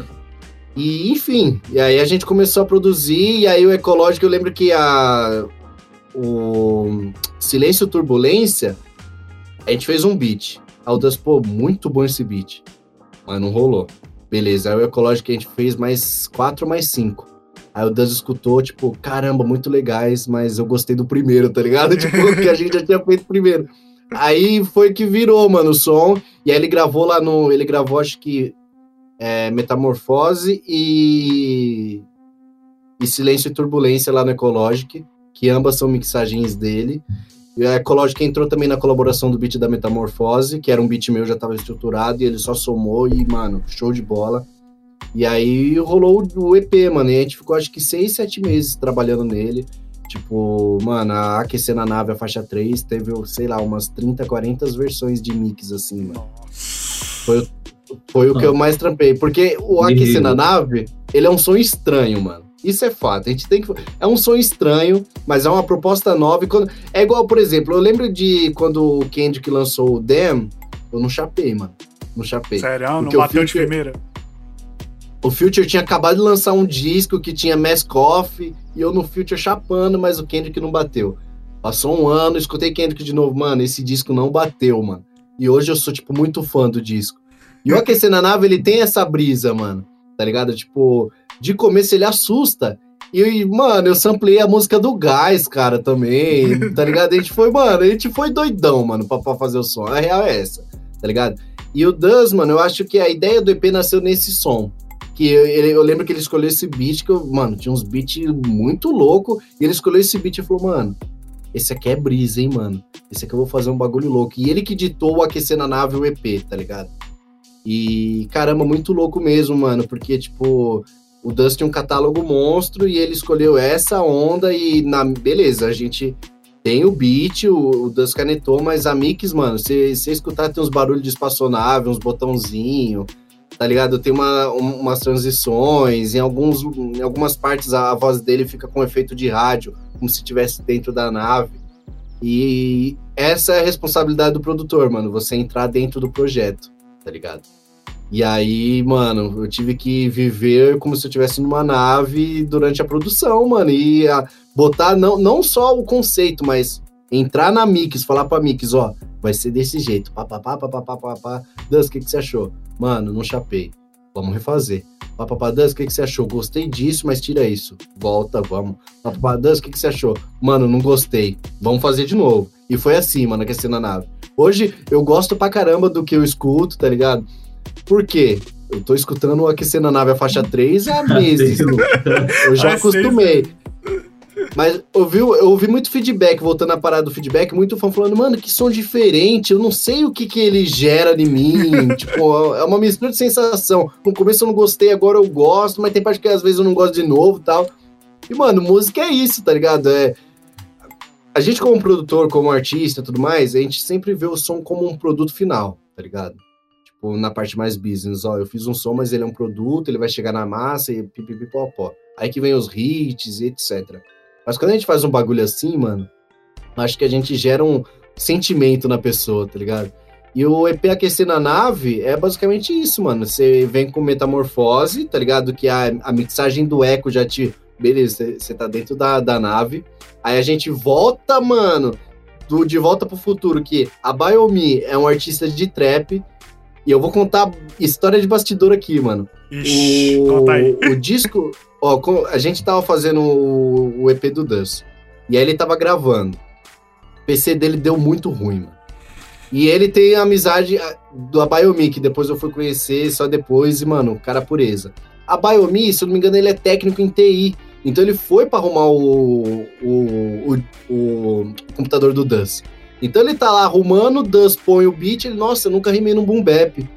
Speaker 2: E, enfim, e aí a gente começou a produzir, e aí o Ecológico, eu lembro que a. O Silêncio Turbulência, a gente fez um beat. Aí o Das, pô, muito bom esse beat. Mas não rolou. Beleza, aí o Ecológico a gente fez mais quatro mais cinco. Aí o Das escutou, tipo, caramba, muito legais, mas eu gostei do primeiro, tá ligado? Tipo, que a gente já tinha feito primeiro. Aí foi que virou, mano, o som. E aí ele gravou lá no. Ele gravou, acho que é, Metamorfose e, e Silêncio e Turbulência lá no Ecologic, que ambas são mixagens dele. E a Ecologic entrou também na colaboração do beat da Metamorfose, que era um beat meu, já estava estruturado, e ele só somou e, mano, show de bola. E aí rolou o EP, mano, e a gente ficou acho que seis, sete meses trabalhando nele. Tipo, mano, a Aquecer na Nave, a faixa 3, teve, sei lá, umas 30, 40 versões de mix, assim, mano. Foi, foi o que eu mais trampei. Porque o Aquecer na Nave, ele é um som estranho, mano. Isso é fato. A gente tem que. É um som estranho, mas é uma proposta nova. Quando... É igual, por exemplo, eu lembro de quando o Kendrick lançou o Damn, eu não chapei, mano. Não chapei.
Speaker 1: Sério, não
Speaker 2: Porque eu
Speaker 1: bateu de
Speaker 2: fico-
Speaker 1: primeira.
Speaker 2: O Future tinha acabado de lançar um disco que tinha Mask Off e eu no Future chapando, mas o Kendrick não bateu. Passou um ano, escutei Kendrick de novo, mano, esse disco não bateu, mano. E hoje eu sou, tipo, muito fã do disco. E o Aquecer na Nave, ele tem essa brisa, mano, tá ligado? Tipo, de começo ele assusta. E, mano, eu samplei a música do Gás, cara, também, tá ligado? A gente foi, mano, a gente foi doidão, mano, pra, pra fazer o som. A real é essa, tá ligado? E o Duz, mano, eu acho que a ideia do EP nasceu nesse som. Que eu, eu lembro que ele escolheu esse beat, que eu, mano, tinha uns beats muito louco. E ele escolheu esse beat e falou, mano, esse aqui é brisa, hein, mano? Esse aqui eu vou fazer um bagulho louco. E ele que ditou o Aquecer na Nave, o EP, tá ligado? E, caramba, muito louco mesmo, mano, porque, tipo, o Dust tinha um catálogo monstro e ele escolheu essa onda e, na beleza, a gente tem o beat, o, o Dust canetou, mas a mix, mano, você escutar, tem uns barulhos de espaçonave, uns botãozinho, tá ligado? Tem uma, um, umas transições, em, alguns, em algumas partes a, a voz dele fica com efeito de rádio, como se estivesse dentro da nave. E essa é a responsabilidade do produtor, mano, você entrar dentro do projeto, tá ligado? E aí, mano, eu tive que viver como se eu estivesse numa nave durante a produção, mano, e botar não, não só o conceito, mas entrar na Mix, falar pra Mix, ó, vai ser desse jeito, papapá, papapá, papapá. Dan, o que, que você achou? Mano, não chapei. Vamos refazer. Papapá, Dan, o que, que você achou? Gostei disso, mas tira isso. Volta, vamos. Papapá, Dan, o que, que você achou? Mano, não gostei. Vamos fazer de novo. E foi assim, mano, aquecendo a nave. Hoje, eu gosto pra caramba do que eu escuto, tá ligado? Por quê? Eu tô escutando o Aquecendo a Nave a faixa 3 há meses. eu já acostumei. Mas eu ouvi, eu ouvi muito feedback, voltando à parada do feedback, muito fã falando, mano, que som diferente, eu não sei o que que ele gera em mim, tipo, é uma mistura de sensação. No começo eu não gostei, agora eu gosto, mas tem parte que às vezes eu não gosto de novo tal. E, mano, música é isso, tá ligado? É... A gente como produtor, como artista e tudo mais, a gente sempre vê o som como um produto final, tá ligado? Tipo, na parte mais business, ó, eu fiz um som, mas ele é um produto, ele vai chegar na massa e pipipipopó. Aí que vem os hits e etc. Mas quando a gente faz um bagulho assim, mano, acho que a gente gera um sentimento na pessoa, tá ligado? E o EP Aquecer na Nave é basicamente isso, mano. Você vem com metamorfose, tá ligado? Que a, a mixagem do eco já te. Beleza, você tá dentro da, da nave. Aí a gente volta, mano, do De Volta pro Futuro, que a Biomi é um artista de trap. E eu vou contar história de bastidor aqui, mano.
Speaker 1: Ixi, o, conta aí.
Speaker 2: o disco. Ó, a gente tava fazendo o, o EP do Dance. E aí ele tava gravando. O PC dele deu muito ruim, mano. E ele tem a amizade do Biomi, que depois eu fui conhecer só depois, e, mano, cara pureza. A Biomi, se eu não me engano, ele é técnico em TI. Então ele foi para arrumar o, o, o, o, computador do Dance. Então ele tá lá arrumando, o Dance põe o beat, ele, nossa, eu nunca rimei num boom bap.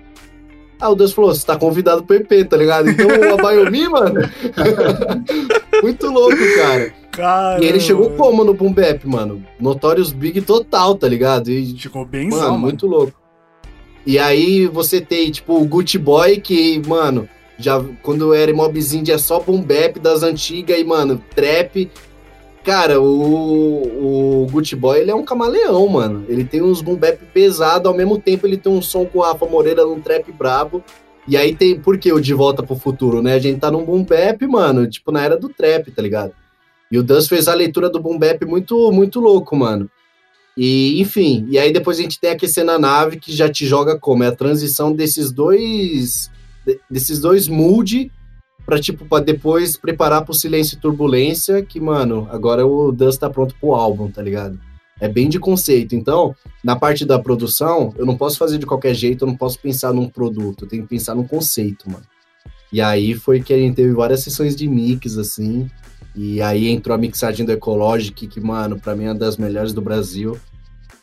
Speaker 2: Aí o Deus falou: você tá convidado pro EP, tá ligado? Então o Abayomi, mano. Muito louco, cara.
Speaker 1: Caramba.
Speaker 2: E ele chegou como no Boom Bap, mano? Notorious Big total, tá ligado? E,
Speaker 1: Ficou bem
Speaker 2: mano,
Speaker 1: mano.
Speaker 2: muito louco. E aí você tem, tipo, o Gucci Boy, que, mano, já quando era mobzinho é só Boom Bap das antigas e, mano, trap. Cara, o, o Gucci Boy, ele é um camaleão, mano. Ele tem uns boom bap pesado, ao mesmo tempo ele tem um som com a Rafa Moreira num trap brabo. E aí tem, por que o De Volta pro Futuro, né? A gente tá num boom bap, mano, tipo, na era do trap, tá ligado? E o Dust fez a leitura do boom bap muito, muito louco, mano. E, enfim, e aí depois a gente tem Aquecendo a Nave, que já te joga como? É a transição desses dois, desses dois mood pra, tipo, pra depois preparar pro Silêncio e Turbulência, que, mano, agora o Dust tá pronto pro álbum, tá ligado? É bem de conceito. Então, na parte da produção, eu não posso fazer de qualquer jeito, eu não posso pensar num produto, eu tenho que pensar num conceito, mano. E aí foi que a gente teve várias sessões de mix, assim, e aí entrou a mixagem do Ecologic, que, mano, pra mim é uma das melhores do Brasil.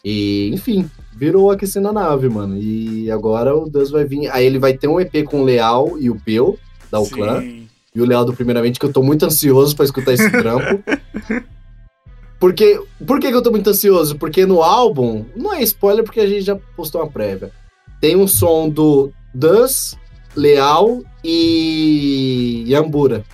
Speaker 2: E, enfim, virou aquecendo a nave, mano. E agora o Dust vai vir. Aí ele vai ter um EP com o Leal e o Peu, da Uclã. E o Lealdo, primeiramente, que eu tô muito ansioso para escutar esse trampo. Porque, por que, que eu tô muito ansioso? Porque no álbum, não é spoiler porque a gente já postou uma prévia. Tem um som do Dus, Leal e Yambura.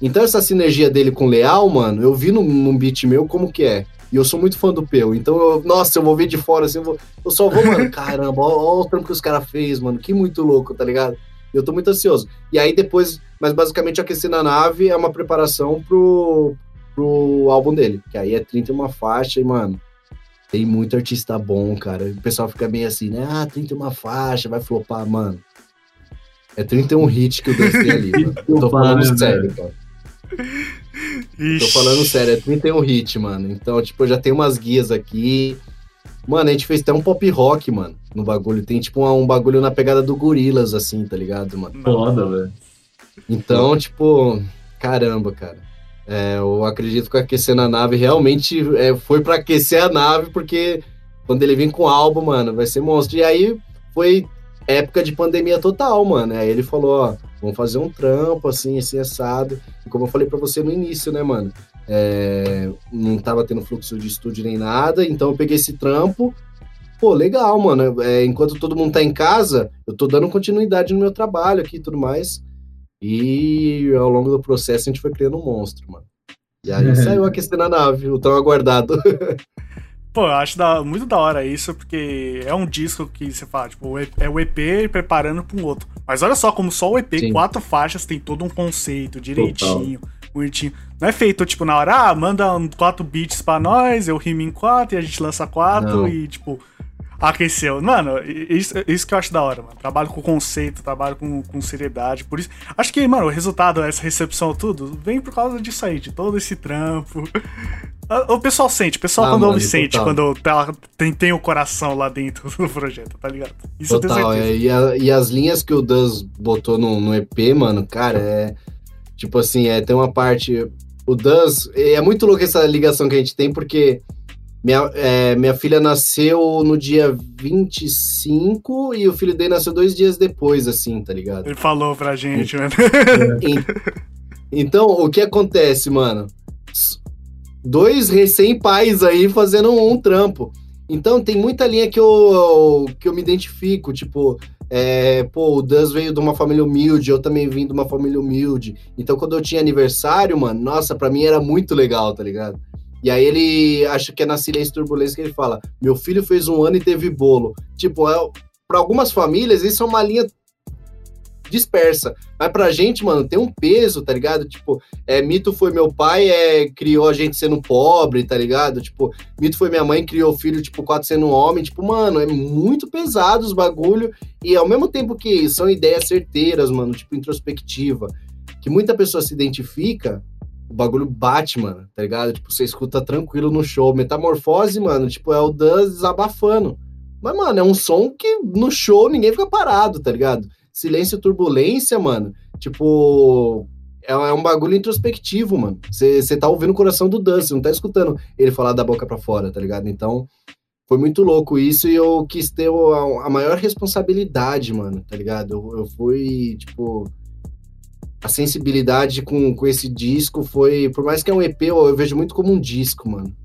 Speaker 2: Então essa sinergia dele com Leal, mano, eu vi num, num beat meu como que é. E eu sou muito fã do Peu. Então, eu, nossa, eu vou ver de fora assim, eu, vou, eu só vou, mano, caramba, olha o trampo que os caras fez, mano. Que muito louco, tá ligado? Eu tô muito ansioso. E aí depois, mas basicamente aquecer na nave é uma preparação pro, pro álbum dele, que aí é 31 faixa e, mano, tem muito artista bom, cara. O pessoal fica meio assim, né? Ah, 31 faixa, vai flopar, mano. É 31 hits que o Deus tem ali, mano. Eu tô falando sério, cara. Tô falando sério, é 31 hit, mano. Então, tipo, eu já tenho umas guias aqui. Mano, a gente fez até um pop rock, mano, no bagulho. Tem, tipo, um, um bagulho na pegada do Gorilas, assim, tá ligado, mano?
Speaker 3: Foda, velho.
Speaker 2: Então, tipo, caramba, cara. É, eu acredito que aquecendo a nave realmente é, foi para aquecer a nave, porque quando ele vem com o álbum, mano, vai ser monstro. E aí foi época de pandemia total, mano. Aí ele falou, ó, vamos fazer um trampo, assim, assim, assado. E como eu falei para você no início, né, mano? É, não tava tendo fluxo de estúdio nem nada, então eu peguei esse trampo. Pô, legal, mano. É, enquanto todo mundo tá em casa, eu tô dando continuidade no meu trabalho aqui e tudo mais. E ao longo do processo a gente foi criando um monstro, mano. E aí saiu a questão na nave, o tão aguardado.
Speaker 1: Pô, eu acho da, muito da hora isso, porque é um disco que você fala, tipo, é o EP preparando para um outro. Mas olha só como só o EP, Sim. quatro faixas, tem todo um conceito direitinho, Total. Bonitinho. Não é feito, tipo, na hora, ah, manda quatro beats pra nós, eu rimo em quatro e a gente lança quatro Não. e, tipo, aqueceu. Mano, isso, isso que eu acho da hora, mano. Trabalho com conceito, trabalho com, com seriedade. Por isso. Acho que, mano, o resultado, essa recepção, tudo, vem por causa disso aí, de todo esse trampo. O pessoal sente, o pessoal ah, quando mano, ouve sente, quando tá, tem, tem o coração lá dentro do projeto, tá ligado?
Speaker 2: Isso total, é, e, a, e, as linhas que o Duz botou no, no EP, mano, cara, é. Tipo assim, é, tem uma parte. O Duz. É muito louco essa ligação que a gente tem, porque minha, é, minha filha nasceu no dia 25 e o filho dele nasceu dois dias depois, assim, tá ligado?
Speaker 1: Ele falou pra gente, mano.
Speaker 2: então, o que acontece, mano? Dois recém-pais aí fazendo um, um, trampo. Então, tem muita linha que eu, que eu me identifico, tipo, é, pô, o Dan veio de uma família humilde, eu também vim de uma família humilde. Então, quando eu tinha aniversário, mano, nossa, pra mim era muito legal, tá ligado? E aí ele acha que é na Silêncio Turbulência que ele fala: Meu filho fez um ano e teve bolo. Tipo, é, para algumas famílias, isso é uma linha dispersa. Mas pra gente, mano, tem um peso, tá ligado? Tipo, é, Mito foi meu pai, é, criou a gente sendo pobre, tá ligado? Tipo, Mito foi minha mãe, criou o filho, tipo, quatro sendo homem. Tipo, mano, é muito pesado os bagulho. E ao mesmo tempo que são ideias certeiras, mano, tipo, introspectiva, que muita pessoa se identifica, o bagulho bate, mano, tá ligado? Tipo, você escuta tranquilo no show. Metamorfose, mano, tipo, é o Dan desabafando. Mas, mano, é um som que no show ninguém fica parado, tá ligado? Silêncio turbulência, mano. Tipo, é, é um bagulho introspectivo, mano. Você tá ouvindo o coração do Dan, você não tá escutando ele falar da boca para fora, tá ligado? Então, foi muito louco isso e eu quis ter a, a maior responsabilidade, mano, tá ligado? Eu, eu fui, tipo, a sensibilidade com, com esse disco foi. Por mais que é um EP, eu, eu vejo muito como um disco, mano.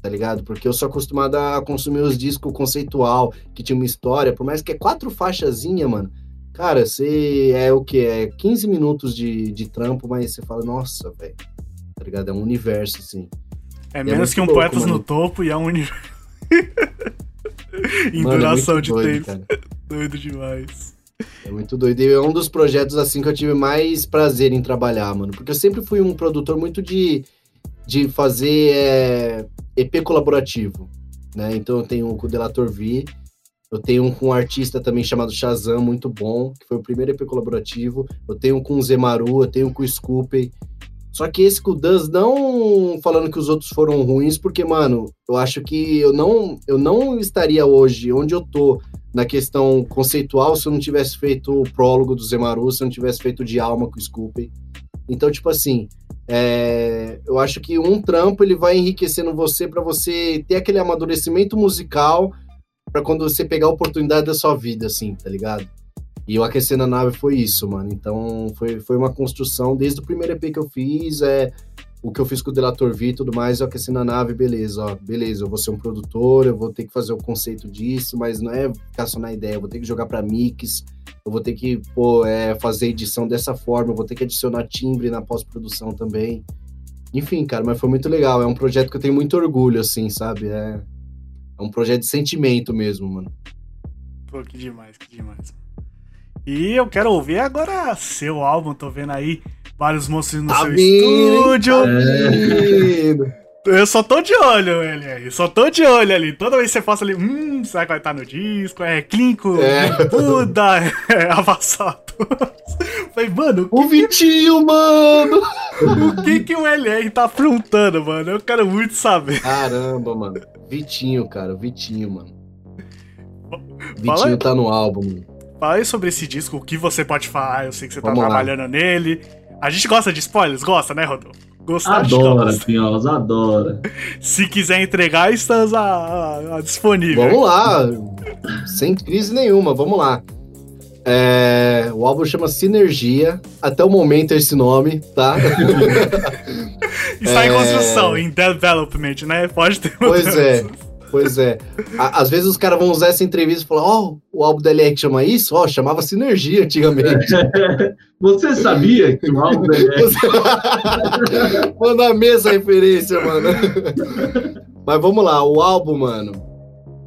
Speaker 2: Tá ligado? Porque eu sou acostumado a consumir os discos conceitual, que tinha uma história, por mais que é quatro faixazinha, mano. Cara, você é o que? É 15 minutos de, de trampo, mas você fala, nossa, velho. Tá ligado? É um universo, assim.
Speaker 1: É e menos é que um louco, Poetas mano. no Topo e é um universo. em mano, é duração é de doido, tempo. Cara. Doido demais.
Speaker 2: É muito doido. E é um dos projetos, assim, que eu tive mais prazer em trabalhar, mano. Porque eu sempre fui um produtor muito de, de fazer é, EP colaborativo, né? Então eu tenho o Delator V, eu tenho um com um artista também chamado Shazam, muito bom, que foi o primeiro EP colaborativo. Eu tenho um com o Zemaru, eu tenho um com o Scoopy. Só que esse com o Duz, não falando que os outros foram ruins, porque, mano, eu acho que eu não, eu não estaria hoje onde eu tô na questão conceitual se eu não tivesse feito o prólogo do Zemaru, se eu não tivesse feito de alma com o Scoopy. Então, tipo assim, é, eu acho que um trampo ele vai enriquecendo você para você ter aquele amadurecimento musical para quando você pegar a oportunidade da sua vida, assim, tá ligado? E o Aquecendo a Nave foi isso, mano. Então, foi, foi uma construção desde o primeiro EP que eu fiz, é o que eu fiz com o Delator V e tudo mais, eu aqueci na nave, beleza, ó, beleza, eu vou ser um produtor, eu vou ter que fazer o conceito disso, mas não é ficar só na ideia, eu vou ter que jogar para mix, eu vou ter que pô, é, fazer edição dessa forma, eu vou ter que adicionar timbre na pós-produção também. Enfim, cara, mas foi muito legal, é um projeto que eu tenho muito orgulho, assim, sabe? É, é um projeto de sentimento mesmo, mano.
Speaker 1: Pô, que demais, que demais. E eu quero ouvir agora seu álbum, tô vendo aí vários monstros no
Speaker 2: Tá
Speaker 1: seu
Speaker 2: vindo,
Speaker 1: estúdio.
Speaker 2: Lindo.
Speaker 1: Eu só tô de olho, ele aí. Só tô de olho ali. Toda vez que você posta ali, hum, será que vai estar no disco? É Clinco,
Speaker 2: É.
Speaker 1: Buda, é avassalador. Falei, mano,
Speaker 2: O Vitinho, mano!
Speaker 1: o que que o LR tá aprontando, mano? Eu quero muito saber.
Speaker 2: Caramba, mano. Vitinho, cara. Vitinho, mano.
Speaker 1: Fala.
Speaker 2: Vitinho tá no álbum.
Speaker 1: Fala aí sobre esse disco, o que você pode falar. Eu sei que você tá
Speaker 2: Vamos lá.
Speaker 1: trabalhando nele. A gente gosta de spoilers? Gosta, né, Rodolfo? Gostar,
Speaker 3: Adora. Pinholas, adora.
Speaker 1: Se quiser entregar, estamos a, a- a disponível.
Speaker 2: Vamos lá. Sem crise nenhuma, vamos lá. É, o álbum chama Sinergia. Até o momento é esse nome, tá?
Speaker 1: Está em
Speaker 2: É.
Speaker 1: construção, em development, né? Pode ter
Speaker 2: Pois é. Pois é. À- Às vezes os caras vão usar essa entrevista e falar: Ó, o álbum da LR chama isso? Ó, chamava Sinergia antigamente.
Speaker 3: Você sabia que o álbum é
Speaker 2: Manda a mesa a referência, mano. Mas vamos lá, o álbum, mano.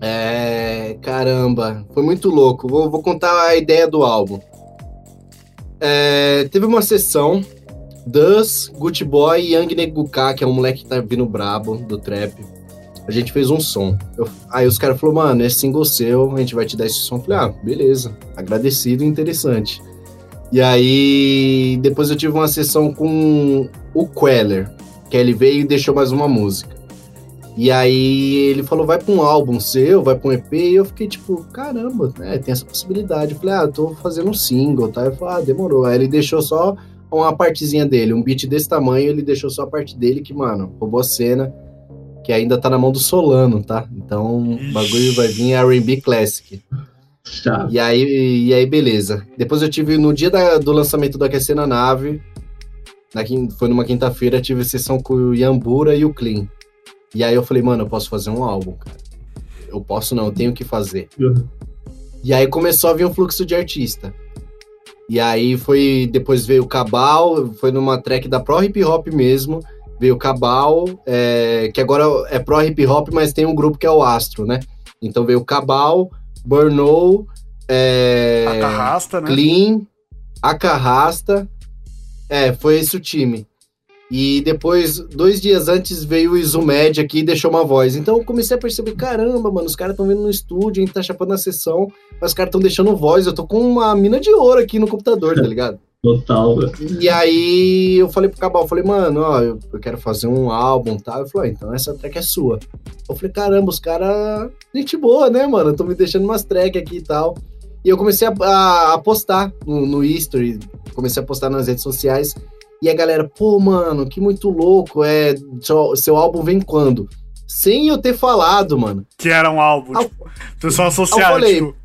Speaker 2: É. Caramba, foi muito louco. Vou, vou contar a ideia do álbum. É, teve uma sessão. Dus, Gucci Boy e Young Neguka, que é um moleque que tá vindo brabo do trap. A gente fez um som. Eu- aí os caras falaram, mano, é single seu, a gente vai te dar esse som. Eu falei, ah, beleza. Agradecido e interessante. E aí, depois eu tive uma sessão com o Queller, que ele veio e deixou mais uma música. E aí ele falou, vai pra um álbum seu, vai pra um EP, e eu fiquei tipo, caramba, né, tem essa possibilidade. Eu falei, ah, eu tô fazendo um single, tá? Ele falou, ah, demorou. Aí ele deixou só uma partezinha dele, um beat desse tamanho, ele deixou só a parte dele que, mano, roubou a cena, que ainda tá na mão do Solano, tá? Então o bagulho vai vir R&B Classic. E aí, e aí, beleza. Depois eu tive, no dia da- do lançamento do Aquecer na Nave, na foi numa quinta-feira, tive sessão com o Yambura e o Clean. E aí eu falei, mano, eu posso fazer um álbum, cara. Eu posso não, eu tenho que fazer. E aí começou a vir um fluxo de artista. E aí foi, depois veio o Cabal, foi numa track da Pro Hip Hop mesmo, veio o Cabal, é, que agora é Pro Hip Hop, mas tem um grupo que é o Astro, né? Então veio o Cabal, Burnow, é,
Speaker 1: A carrasta, né?
Speaker 2: Clean, Acarrasta. É, foi esse o time. E depois, dois dias antes, veio o Izumed aqui e deixou uma voz. Então eu comecei a perceber, caramba, mano, os caras estão vindo no estúdio, a gente tá chapando na sessão, mas os caras estão deixando voz. Eu tô com uma mina de ouro aqui no computador, tá ligado?
Speaker 3: Total.
Speaker 2: E aí eu falei pro Cabal, eu falei, mano, ó, eu, eu quero fazer um álbum, tá? Eu falei, ó, então essa track é sua. Eu falei, caramba, os caras, gente boa, né, mano? Estão me deixando umas tracks aqui e tal. E eu comecei a, a- a postar no, no history, comecei a postar nas redes sociais. E a galera, pô, mano, que muito louco, é, seu, seu álbum vem quando? Sem eu ter falado, mano.
Speaker 1: Que era um álbum,
Speaker 2: Ah,
Speaker 1: tipo, pessoal associado,
Speaker 2: falei,
Speaker 1: tipo,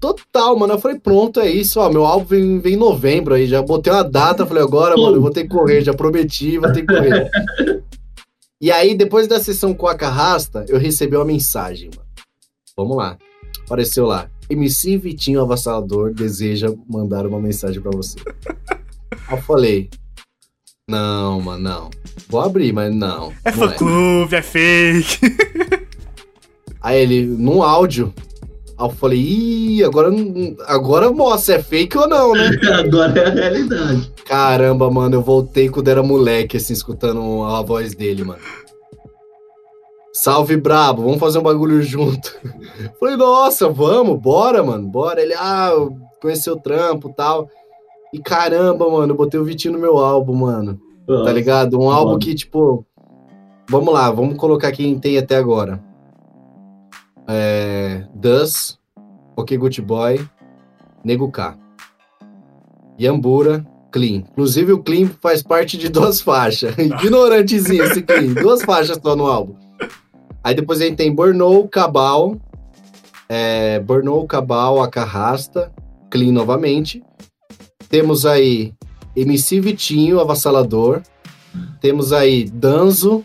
Speaker 2: Total, mano. Eu falei, pronto, é isso, ó. Meu álbum vem, vem em novembro aí. Já botei uma data, falei, agora, mano, eu vou ter que correr. Já prometi, vou ter que correr. e aí, depois da sessão com a Carrasta, eu recebi uma mensagem, mano. Vamos lá. Apareceu lá. MC Vitinho Avassalador deseja mandar uma mensagem pra você. Aí eu falei, não, mano, não. Vou abrir, mas não.
Speaker 1: é
Speaker 2: não
Speaker 1: fã clube, é fake.
Speaker 2: Aí ele, num áudio. Aí eu falei, ih, agora, agora mostra, é fake ou não, né?
Speaker 3: Agora é a realidade.
Speaker 2: Caramba, mano, eu voltei quando era moleque, assim, escutando a voz dele, mano. Salve, brabo, vamos fazer um bagulho junto. Falei, nossa, vamos, bora, mano, bora. Ele, ah, eu conheci o trampo e tal. E caramba, mano, eu botei o Vitinho no meu álbum, mano. Tá ligado? Um álbum que, tipo. Vamos lá, vamos colocar quem tem até agora. É. Dus, Ok Good Boy, Nego K. Yambura, Clean. Inclusive o Clean faz parte de duas faixas. Ignorantezinho esse Clean. Duas faixas só no álbum. Aí depois a gente tem Burnow, Cabal. É, Burnow, Cabal, Acarrasta, Clean novamente. Temos aí MC Vitinho, Avassalador. Temos aí Danzo.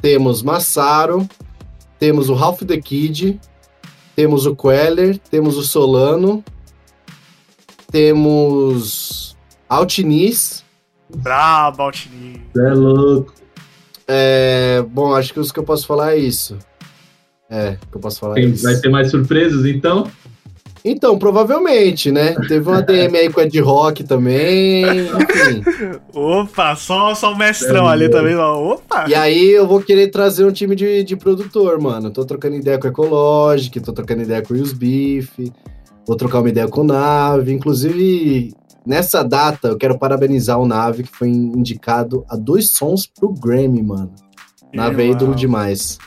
Speaker 2: Temos Massaro. Temos o Ralph the Kid. Temos o Queller. Temos o Solano. Temos Altiniz.
Speaker 1: Brabo, Altini.
Speaker 3: Você é louco.
Speaker 2: É, bom, acho que os que eu posso falar é isso. É, o que eu posso falar é
Speaker 3: Tem-
Speaker 2: isso.
Speaker 3: vai ter mais surpresas, então?
Speaker 2: Então, provavelmente, né? Teve uma DM aí com Ed Rock também, enfim.
Speaker 1: Opa, só, só o mestrão é, ali também. Opa!
Speaker 2: E aí eu vou querer trazer um time de, de produtor, mano. Tô trocando ideia com Ecologic, tô trocando ideia com os Beef, vou trocar uma ideia com o Nave. Inclusive, nessa data, eu quero parabenizar o Nave, que foi indicado a dois sons pro Grammy, mano. Nave é ídolo demais.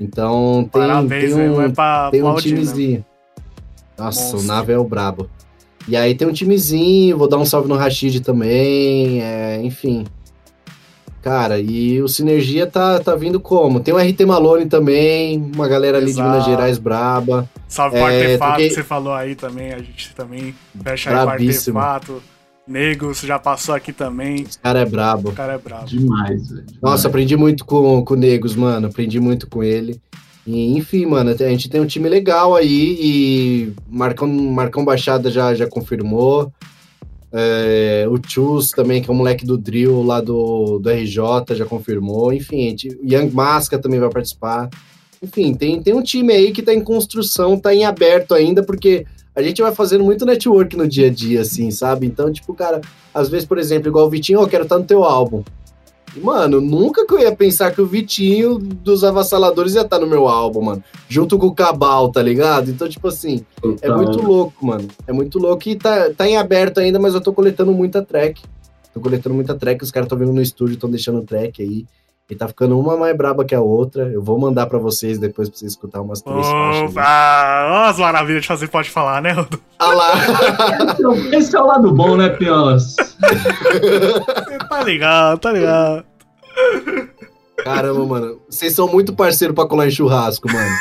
Speaker 2: Então tem, Parabéns, tem um, é tem um timezinho. Né? Nossa, Nossa, o Nave é o brabo. E aí tem um timezinho, vou dar um salve no Rashid também, é, enfim. Cara, e o Sinergia tá, tá vindo como? Tem o RT Malone também, uma galera ali Exato. de Minas Gerais braba.
Speaker 1: Salve é, pro Artefato que você falou aí também, a gente também fecha aí com Artefato. Negros já passou aqui também.
Speaker 2: Esse cara é brabo.
Speaker 1: O cara é brabo.
Speaker 3: Demais, velho.
Speaker 2: Nossa, aprendi muito com, com o Negros, mano. Aprendi muito com ele. Enfim, mano, a gente tem um time legal aí e Marcão, Marcão Baixada já, já confirmou. É, o Chus também, que é um moleque do drill lá do, do RJ, já confirmou. Enfim, gente, o Young Masca também vai participar. Enfim, tem, tem um time aí que tá em construção, tá em aberto ainda, porque a gente vai fazendo muito network no dia a dia, assim, sabe? Então, tipo, cara, às vezes, por exemplo, igual o Vitinho, oh, eu quero estar no teu álbum. Mano, nunca que eu ia pensar que o Vitinho dos Avassaladores ia estar no meu álbum, mano. Junto com o Cabal, tá ligado? Então, tipo assim, é muito louco, mano. É muito louco e tá, tá em aberto ainda, mas eu tô coletando muita track. Tô coletando muita track, os caras estão vindo no estúdio, estão deixando track aí. E tá ficando uma mais braba que a outra. Eu vou mandar para vocês depois pra vocês escutar umas três Opa! faixas.
Speaker 1: Olha as maravilhas de fazer, pode falar, né?
Speaker 2: Ah lá!
Speaker 3: Esse é o lado bom, né, Piolas?
Speaker 1: tá ligado, tá ligado.
Speaker 2: Caramba, mano. Vocês são muito parceiro pra colar em churrasco, mano.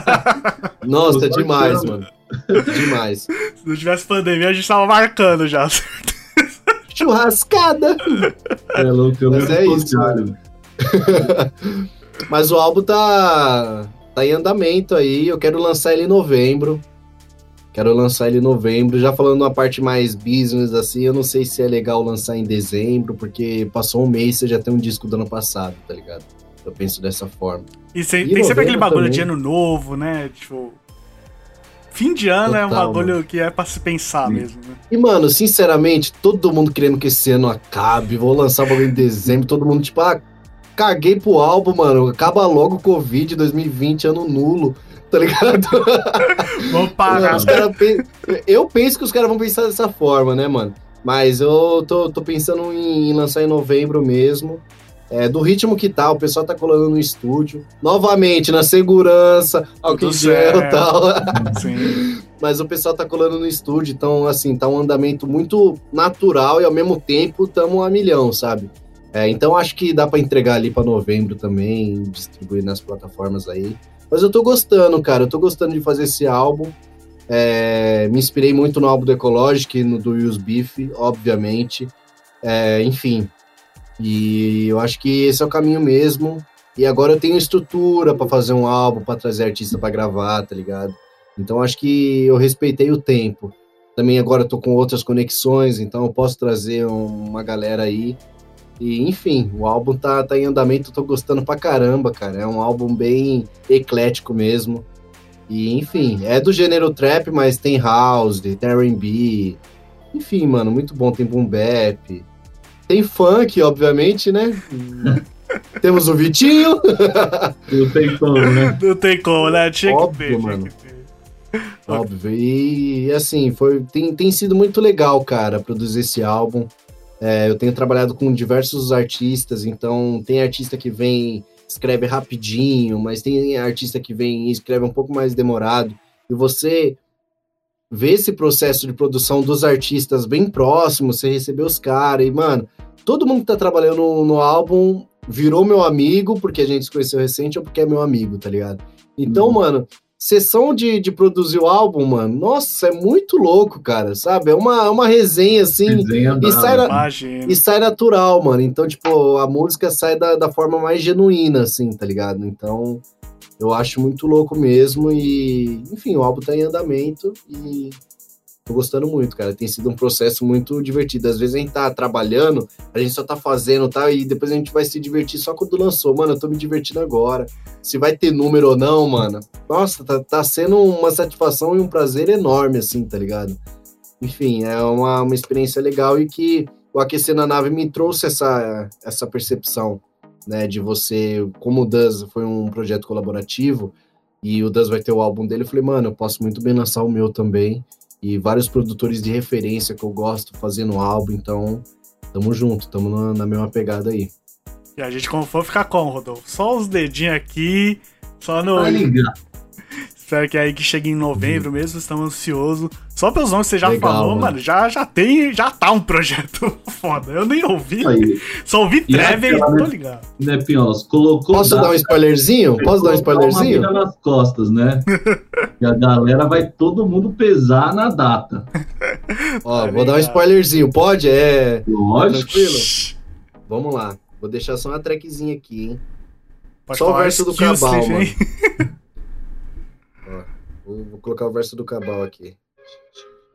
Speaker 2: Nossa, demais, mano. Demais.
Speaker 1: Se não tivesse pandemia, a gente tava marcando já.
Speaker 2: Churrascada!
Speaker 3: É louco, eu
Speaker 2: Mas é isso, mano. Mas o álbum tá, tá em andamento aí. Eu quero lançar ele em novembro. Quero lançar ele em novembro. Já falando uma parte mais business, assim, eu não sei se é legal lançar em dezembro, porque passou um mês você já tem um disco do ano passado, tá ligado? Eu penso dessa forma.
Speaker 1: E, cê, e tem sempre aquele bagulho também. de ano novo, né? Tipo. Fim de ano Total, é um bagulho mano. que é pra se pensar Sim. mesmo, né?
Speaker 2: E, mano, sinceramente, todo mundo querendo que esse ano acabe, vou lançar o bagulho em dezembro, todo mundo, tipo, ah, caguei pro álbum, mano. Acaba logo o Covid 2020, ano nulo, tá ligado?
Speaker 1: Vamos parar.
Speaker 2: Eu penso que os caras vão pensar dessa forma, né, mano? Mas eu tô, tô pensando em lançar em novembro mesmo. É, do ritmo que tá, o pessoal tá colando no estúdio. Novamente, na segurança, álcool gel e tal. Sim. Mas o pessoal tá colando no estúdio, então, assim, tá um andamento muito natural e ao mesmo tempo tamo a milhão, sabe? É, então acho que dá para entregar ali para novembro também, distribuir nas plataformas aí. Mas eu tô gostando, cara. Eu tô gostando de fazer esse álbum. É, me inspirei muito no álbum do Ecologic, no do Use Beef, obviamente. É, enfim. E eu acho que esse é o caminho mesmo. E agora eu tenho estrutura para fazer um álbum, para trazer artista para gravar, tá ligado? Então acho que eu respeitei o tempo. Também agora eu tô com outras conexões, então eu posso trazer uma galera aí e, enfim, o álbum tá, tá em andamento, tô gostando pra caramba, cara. É um álbum bem eclético mesmo. E, enfim, é do gênero trap, mas tem house, tem R&B. Enfim, mano, muito bom. Tem boom bap. Tem funk, obviamente, né? Temos o Vitinho.
Speaker 3: Não tem como, né?
Speaker 1: Não tem como, né? Tinha Óbvio, que
Speaker 2: mano. Óbvio. E, assim, foi, tem, tem sido muito legal, cara, produzir esse álbum. É, eu tenho trabalhado com diversos artistas, então tem artista que vem, escreve rapidinho, mas tem artista que vem e escreve um pouco mais demorado. E você vê esse processo de produção dos artistas bem próximo, você recebeu os caras, e, mano, todo mundo que tá trabalhando no, no, álbum virou meu amigo, porque a gente se conheceu recente ou porque é meu amigo, tá ligado? Então, uhum. mano, sessão de, de produzir o álbum, mano, nossa, é muito louco, cara, sabe? É uma, é uma resenha, assim, resenha e, sai na, e sai natural, mano. Então, tipo, a música sai da, da forma mais genuína, assim, tá ligado? Então, eu acho muito louco mesmo e, enfim, o álbum tá em andamento e tô gostando muito, cara. Tem sido um processo muito divertido. Às vezes a gente tá trabalhando, a gente só tá fazendo tal, e depois a gente vai se divertir só quando lançou. Mano, eu tô me divertindo agora. Se vai ter número ou não, mano. Nossa, tá, tá sendo uma satisfação e um prazer enorme, assim, tá ligado? Enfim, é uma, uma experiência legal e que o Aquecer na Nave me trouxe essa, essa percepção, né, de você, como o Duz foi um projeto colaborativo, e o Duz vai ter o álbum dele, eu falei, mano, eu posso muito bem lançar o meu também, e vários produtores de referência que eu gosto fazendo álbum, então tamo junto, tamo na, na mesma pegada aí.
Speaker 1: E a gente, como for, ficar com, Rodolfo. Só os dedinhos aqui, só no.
Speaker 3: Vai ligar.
Speaker 1: Espero que aí que chegue em novembro mesmo, estamos ansiosos. Só pelos nomes que você já
Speaker 2: Legal,
Speaker 1: falou,
Speaker 2: mano.
Speaker 1: mano, já, já tem, já tá um projeto foda. Eu nem ouvi,
Speaker 3: Aí,
Speaker 1: só ouvi
Speaker 3: E
Speaker 1: Trevor e tô
Speaker 3: né?
Speaker 1: ligado.
Speaker 3: né, Pinholas? Colocou.
Speaker 2: Posso dar um spoilerzinho? Posso dar um
Speaker 3: Uma
Speaker 2: spoilerzinho?
Speaker 3: mira nas costas, né? e a galera vai todo mundo pesar na data.
Speaker 2: Ó,
Speaker 1: Tá
Speaker 2: vou dar um spoilerzinho, pode? É.
Speaker 3: Lógico.
Speaker 2: Tranquilo? Vamos lá. Vou deixar só uma trackzinha aqui, hein?
Speaker 1: Pode
Speaker 2: Só o verso do Cabal, mano. Vou, vou colocar o verso do Cabal aqui.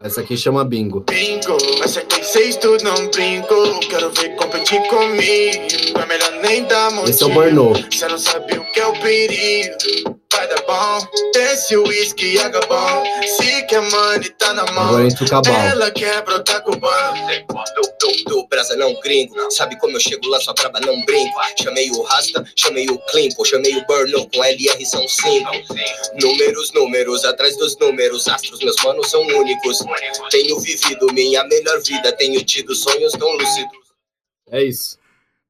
Speaker 2: Essa aqui chama Bingo.
Speaker 4: Bingo, acertei seis, tu não brinco. Quero ver competir comigo. É melhor nem dar motivo.
Speaker 2: Esse é o Burnout.
Speaker 4: Cê não sabe o que é o perigo. Vai dar bom. Esse whisky é bom. Se quer money, tá na mão.
Speaker 2: Agora entra o Cabal.
Speaker 4: Ela quer brotar com o banco.
Speaker 5: do, do, do Brasilão gringo. Sabe como eu chego lá, só traba, não brinco. Chamei o Rasta, chamei o Climpo, chamei o Burno, com LR são cinco. Números, números, atrás dos números, astros, meus manos são únicos. Tenho vivido minha melhor vida, tenho tido sonhos tão lúcidos.
Speaker 2: É isso.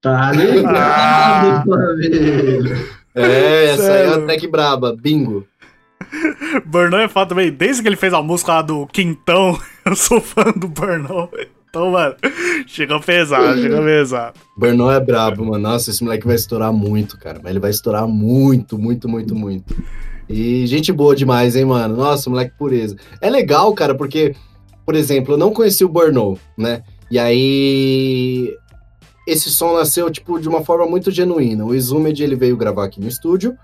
Speaker 3: Tá
Speaker 1: Ah.
Speaker 3: ligado, família.
Speaker 2: É, essa aí é
Speaker 1: Sério?
Speaker 2: a track braba. Bingo.
Speaker 1: Burnout é foda também. Desde que ele fez a música lá do Quintão, eu sou fã do Burnout. Então, mano, chegou pesado, chegou pesado.
Speaker 2: Burnout é brabo, mano. Nossa, esse moleque vai estourar muito, cara. Mas ele vai estourar muito, muito, muito, muito. E gente boa demais, hein, mano? Nossa, moleque pureza. É legal, cara, porque, por exemplo, eu não conheci o Burnout, né? E aí. Esse som nasceu, tipo, de uma forma muito genuína. O Izumed, ele veio gravar aqui no estúdio.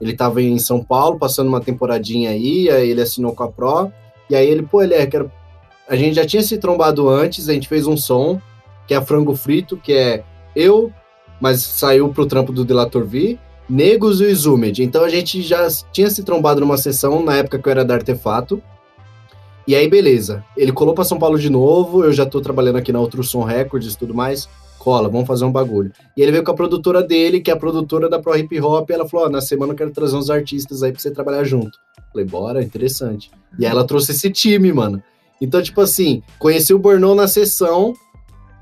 Speaker 2: Ele tava em São Paulo, passando uma temporadinha aí, aí ele assinou com a Pro. E aí ele, pô, ele é, quero... A gente já tinha se trombado antes, a gente fez um som, que é Frango Frito, que é eu, mas saiu pro trampo do Delator V, Negos e o Izumed. Então a gente já tinha se trombado numa sessão na época que eu era da Artefato. E aí, beleza. Ele colou pra São Paulo de novo, eu já tô trabalhando aqui na Outro Som Records e tudo mais. Cola, vamos fazer um bagulho. E ele veio com a produtora dele, que é a produtora da Pro Hip Hop, e ela falou: Ó, na semana eu quero trazer uns artistas aí pra você trabalhar junto. Falei, bora, interessante. E aí ela trouxe esse time, mano. Então, tipo assim, conheci o Bornão na sessão.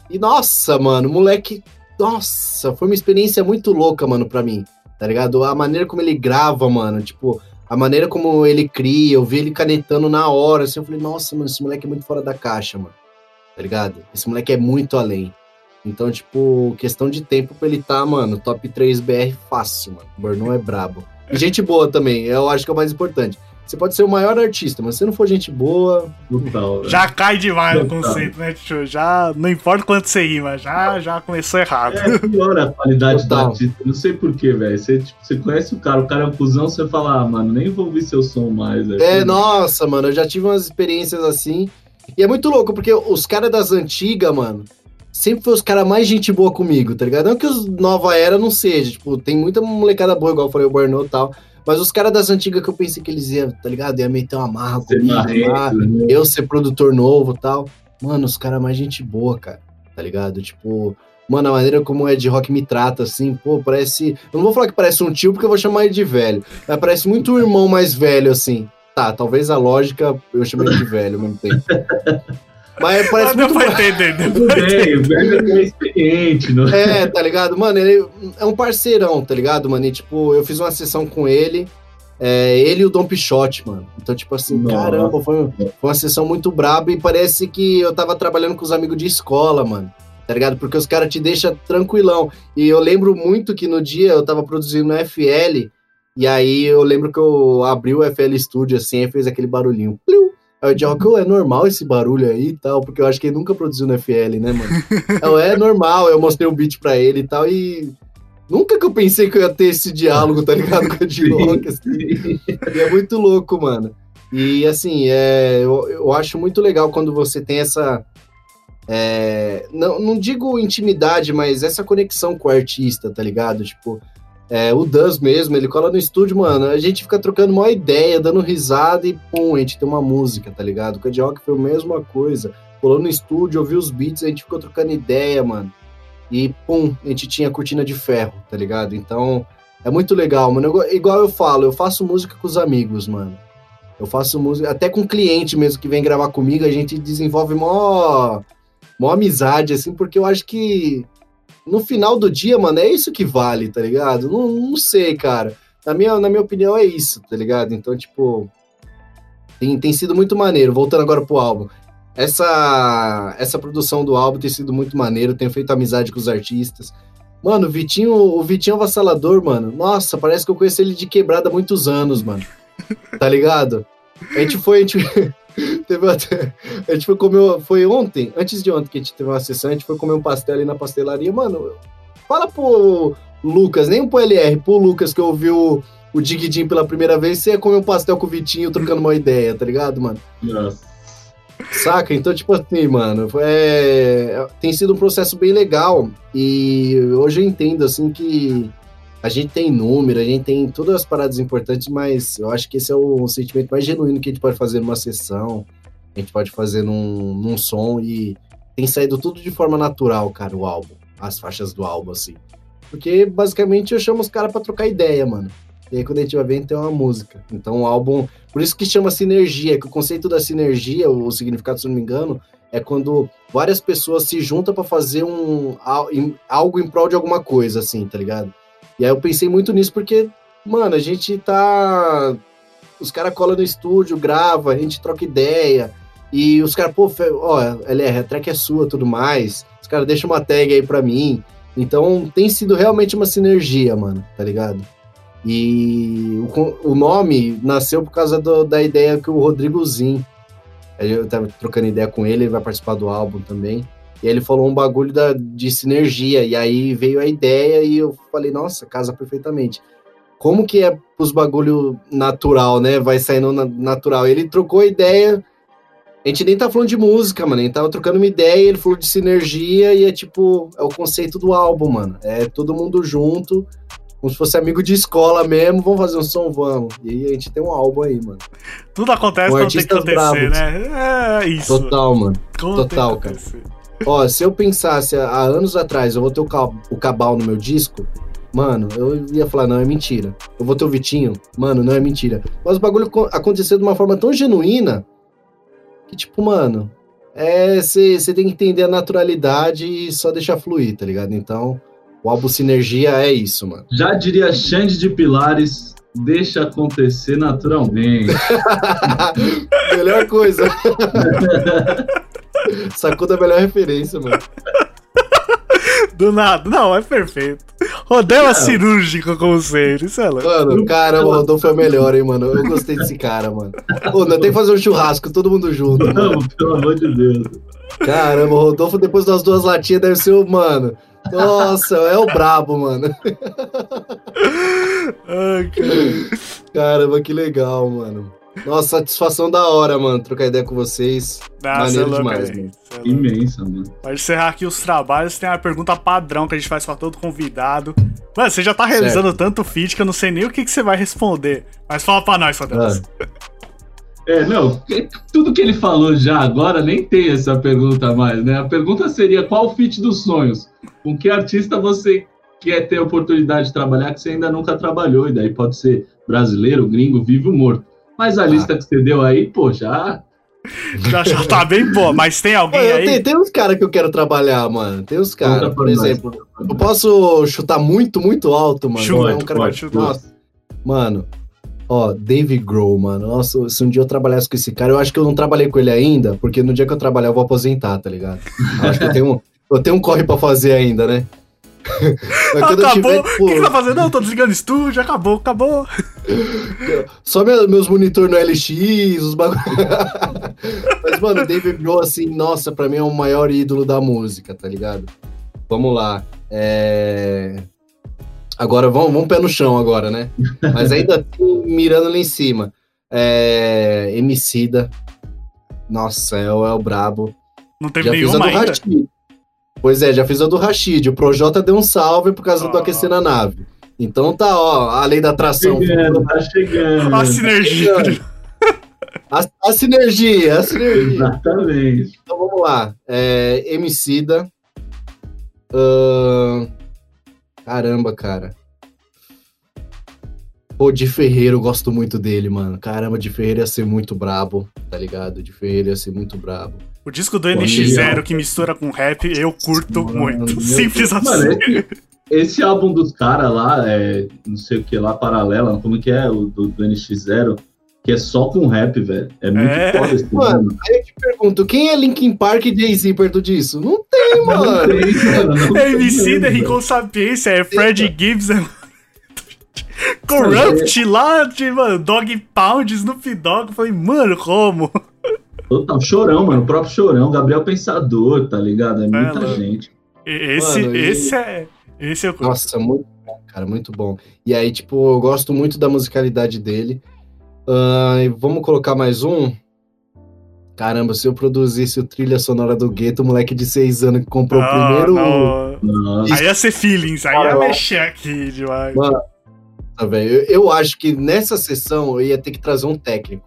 Speaker 2: E nossa, mano, moleque. Nossa, foi uma experiência muito louca, mano, pra mim. Tá ligado? A maneira como ele grava, mano. Tipo, a maneira como ele cria. Eu vi ele canetando na hora. Assim, eu falei, nossa, mano, esse moleque é muito fora da caixa, mano. Tá ligado? Esse moleque é muito além. Então, tipo, questão de tempo pra ele tá, mano, top 3 BR fácil, mano. O Bornão é brabo. E gente boa também, eu acho que é o mais importante. Você pode ser o maior artista, mas se não for gente boa,
Speaker 3: Total, velho.
Speaker 1: Já cai demais o
Speaker 3: Total.
Speaker 1: conceito, né, tio? Já, não importa quanto você rima, já, já começou errado.
Speaker 3: É, piora a qualidade
Speaker 2: Total.
Speaker 3: do artista. Não sei porquê, velho. Você, tipo, você conhece o cara, o cara é um cuzão, você fala, ah, mano, nem vou ouvir seu som mais. velho.
Speaker 2: É, nossa, mano, eu já tive umas experiências assim. E é muito louco, porque os caras das antigas, mano, sempre foi os caras mais gente boa comigo, tá ligado? Não que os nova era não seja, tipo, tem muita molecada boa, igual eu falei, o Burnout e tal. Mas os caras das antigas que eu pensei que eles iam, tá ligado? Ia meter uma marra
Speaker 3: Ser
Speaker 2: comigo,
Speaker 3: marrento,
Speaker 2: lá,
Speaker 3: né?
Speaker 2: eu ser produtor novo e tal. Mano, os caras mais gente boa, cara, tá ligado? Tipo, mano, a maneira como o Ed Rock me trata, assim, pô, parece. Eu não vou falar que parece um tio, porque eu vou chamar ele de velho. Mas parece muito um irmão mais velho, assim. Tá, talvez a lógica eu chame ele de velho ao mesmo tempo. Mas parece
Speaker 1: Deu
Speaker 2: muito.
Speaker 1: pra entender, deu pra
Speaker 3: bem,
Speaker 1: entender.
Speaker 3: o velho é experiente, não
Speaker 2: É, tá ligado? Mano, ele é um parceirão, tá ligado, mano? E, tipo, eu fiz uma sessão com ele, é, ele e o Dom Pichote, mano. Então, tipo assim,
Speaker 3: Nossa.
Speaker 2: caramba, foi, foi uma sessão muito braba e parece que eu tava trabalhando com os amigos de escola, mano. Tá ligado? Porque os caras te deixam tranquilão. E eu lembro muito que no dia eu tava produzindo no FL, e aí eu lembro que eu abri o FL Studio assim, e fez aquele barulhinho. Pliu! Aí o "Ô, é normal esse barulho aí e tal, porque eu acho que ele nunca produziu no FL, né, mano? Eu, é normal, eu mostrei o beat pra ele e tal, e nunca que eu pensei que eu ia ter esse diálogo, tá ligado? Com o Rock, assim. E é muito louco, mano. E assim, é, eu, eu acho muito legal quando você tem essa. é, não, não digo intimidade, mas essa conexão com o artista, tá ligado? Tipo, é, o Duz mesmo, ele cola no estúdio, mano. A gente fica trocando uma ideia, dando risada e pum, a gente tem uma música, tá ligado? Com a Rock foi a mesma coisa. Colou no estúdio, ouviu os beats, a gente ficou trocando ideia, mano. E pum, a gente tinha cortina de ferro, tá ligado? Então, é muito legal, mano. Eu- igual eu falo, eu faço música com os amigos, mano. Eu faço música, até com cliente mesmo que vem gravar comigo, a gente desenvolve mó, mó amizade, assim, porque eu acho que no final do dia, mano, é isso que vale, tá ligado? Não, não sei, cara. Na minha, na minha opinião, é isso, tá ligado? Então, tipo, tem, tem sido muito maneiro. Voltando agora pro álbum. Essa, essa produção do álbum tem sido muito maneiro, tenho feito amizade com os artistas. Mano, o Vitinho, o Vitinho Avassalador, mano. Nossa, parece que eu conheço ele de quebrada há muitos anos, mano. Tá ligado? A gente foi, a gente teve até, a gente foi comer, foi ontem, antes de ontem que a gente teve uma sessão, a gente foi comer um pastel ali na pastelaria, mano. Fala pro Lucas, nem pro LR, pro Lucas que ouviu o Dig pela primeira vez, você ia comer um pastel com o Vitinho trocando uma ideia, tá ligado, mano?
Speaker 3: Nossa.
Speaker 2: Saca? Então, tipo assim, mano, é... tem sido um processo bem legal. E hoje eu entendo, assim, que a gente tem número, a gente tem todas as paradas importantes, mas eu acho que esse é o sentimento mais genuíno que a gente pode fazer numa sessão, a gente pode fazer num, num som e tem saído tudo de forma natural, cara, o álbum, as faixas do álbum, assim. Porque basicamente eu chamo os caras pra trocar ideia, mano. E aí quando a gente vai ver, tem uma música. Então o álbum por isso que chama sinergia, que o conceito da sinergia, o significado, se não me engano, é quando várias pessoas se juntam para fazer um algo em prol de alguma coisa, assim, tá ligado? E aí eu pensei muito nisso porque, mano, a gente tá. Os caras colam no estúdio, grava, a gente troca ideia. E os caras, pô, ó, LR, a track é sua tudo mais. Os caras deixam uma tag aí pra mim. Então tem sido realmente uma sinergia, mano, tá ligado? E o, o nome nasceu por causa do- da ideia que o Rodrigo Zin, eu tava trocando ideia com ele, ele vai participar do álbum também, e ele falou um bagulho da, de sinergia, e aí veio a ideia e eu falei, nossa, casa perfeitamente. Como que é os bagulho natural, né? Vai saindo na- natural. Ele trocou ideia, a gente nem tá falando de música, mano, a gente tava trocando uma ideia, ele falou de sinergia, e é tipo, é o conceito do álbum, mano. É todo mundo junto, como se fosse amigo de escola mesmo, vamos fazer um som, vamos. E aí a gente tem um álbum aí, mano.
Speaker 1: Tudo acontece quando tem que
Speaker 2: artistas
Speaker 1: acontecer,
Speaker 2: bravos.
Speaker 1: né? É isso.
Speaker 2: Total, mano.
Speaker 1: Como
Speaker 2: total, cara. Ó, se eu pensasse há anos atrás, eu vou ter o, ca- o Cabal no meu disco, mano, eu ia falar, não, é mentira. Eu vou ter o Vitinho, mano, não é mentira. Mas o bagulho co- aconteceu de uma forma tão genuína que, tipo, mano, é, você tem que entender a naturalidade e só deixar fluir, tá ligado? Então, o álbum Sinergia é isso, mano.
Speaker 3: Já diria Xande de Pilares, deixa acontecer naturalmente.
Speaker 2: melhor coisa. Sacou da melhor referência, mano.
Speaker 1: Do nada. Não, é perfeito. Rodela cirúrgica com você, isso é louco.
Speaker 2: Mano, caramba, o Rodolfo é o melhor, hein, mano. Eu gostei desse cara, mano. Ô, nós tem que fazer um churrasco, todo mundo junto, mano.
Speaker 3: Não, pelo amor de Deus.
Speaker 2: Caramba, o Rodolfo, depois das duas latinhas, deve ser o, mano. Nossa, é o brabo, mano.
Speaker 1: Ai, cara.
Speaker 2: Caramba, que legal, mano. Nossa, satisfação da hora, mano, trocar ideia com vocês.
Speaker 1: Nossa,
Speaker 2: Maneiro
Speaker 1: é louco,
Speaker 2: demais, mano.
Speaker 1: É.
Speaker 3: Imensa, mano.
Speaker 1: Pra encerrar aqui os trabalhos, tem uma pergunta padrão que a gente faz pra todo convidado. Mano, você já tá realizando tanto feat que eu não sei nem o que, que você vai responder. Mas fala pra nós, Rodelas.
Speaker 3: É, não, tudo que ele falou já agora nem tem essa pergunta mais, né? A pergunta seria qual o fit dos sonhos? Com que artista você quer ter a oportunidade de trabalhar que você ainda nunca trabalhou? E daí pode ser brasileiro, gringo, vivo ou morto. Mas a lista que você deu aí, pô, já.
Speaker 1: Já, já tá bem boa, mas tem alguém
Speaker 2: eu
Speaker 1: aí?
Speaker 2: tenho, tem uns caras que eu quero trabalhar, mano. Tem uns caras, por exemplo. Eu posso chutar muito, muito alto, mano.
Speaker 1: Chuta,
Speaker 2: é um cara
Speaker 1: pode
Speaker 2: que-. Nossa. Mano, ó, Dave Grohl, mano. Nossa, se um dia eu trabalhasse com esse cara, eu acho que eu não trabalhei com ele ainda, porque no dia que eu trabalhar eu vou aposentar, tá ligado? Eu acho que eu tenho, um- eu tenho um corre pra fazer ainda, né?
Speaker 1: Acabou. O que, que tá fazendo? Não, tô desligando estúdio, acabou, acabou.
Speaker 2: Só meu- meus monitor no LX, os bagulho. Mas, mano, o David Grohl, assim, nossa, pra mim é o maior ídolo da música, tá ligado? Vamos lá. É... Agora, vamos, vamos pé no chão agora, né? Mas ainda assim, mirando lá em cima. É, Emicida. Nossa, é, o- é o brabo.
Speaker 1: Não teve
Speaker 2: Já
Speaker 1: nenhuma ainda?
Speaker 2: Rashid. Pois é, já fiz a do Rashid. O Projota deu um salve por causa do
Speaker 1: Ah.
Speaker 2: aquecer na nave. Então tá, ó, a lei da atração.
Speaker 3: Chegando, tá chegando.
Speaker 1: A sinergia.
Speaker 2: A, a sinergia, a sinergia.
Speaker 3: Exatamente.
Speaker 2: Então vamos lá. É, Emicida. Ahn, caramba, cara. Pô, de Ferreira, eu gosto muito dele, mano. Caramba, de Ferreira ia ser muito brabo, tá ligado? De Ferreira ia ser muito brabo.
Speaker 1: O disco do NX0 que mistura com rap, eu curto
Speaker 2: Mano,
Speaker 1: muito. Simples assim.
Speaker 3: Mano, esse, esse álbum dos caras lá, é, não sei o que lá, paralela, como que é, o do, do NX0, que é só com rap, velho. É muito
Speaker 1: É.
Speaker 3: foda esse
Speaker 2: Mano,
Speaker 3: álbum.
Speaker 2: aí eu te pergunto, quem é Linkin Park e Jay-Z perto disso? Não tem,
Speaker 3: Não
Speaker 2: mano.
Speaker 3: tem, mano, não
Speaker 1: É
Speaker 3: tem,
Speaker 1: MC da
Speaker 3: mano.
Speaker 1: Rincon Sapiência, é Fred Gibbs, é... Corrupt lá de, mano, Dog Pound, Snoop Dogg. Eu Falei, mano, como?
Speaker 3: Total, chorão, mano. O próprio chorão, Gabriel Pensador, tá ligado? É muita
Speaker 1: louco.
Speaker 3: gente.
Speaker 1: E- Esse,
Speaker 2: Mano, e-
Speaker 1: esse é. Esse eu curto.
Speaker 2: Nossa, muito bom, cara, muito bom. E aí, tipo, eu gosto muito da musicalidade dele. E vamos colocar mais um? Caramba, se eu produzisse o trilha sonora do gueto, o moleque de seis anos que comprou o
Speaker 1: Ah,
Speaker 2: primeiro.
Speaker 1: não.
Speaker 3: Nossa.
Speaker 1: Aí ia ser feelings, aí ia mexer aqui demais.
Speaker 2: Mano, velho, eu, eu acho que nessa sessão eu ia ter que trazer um técnico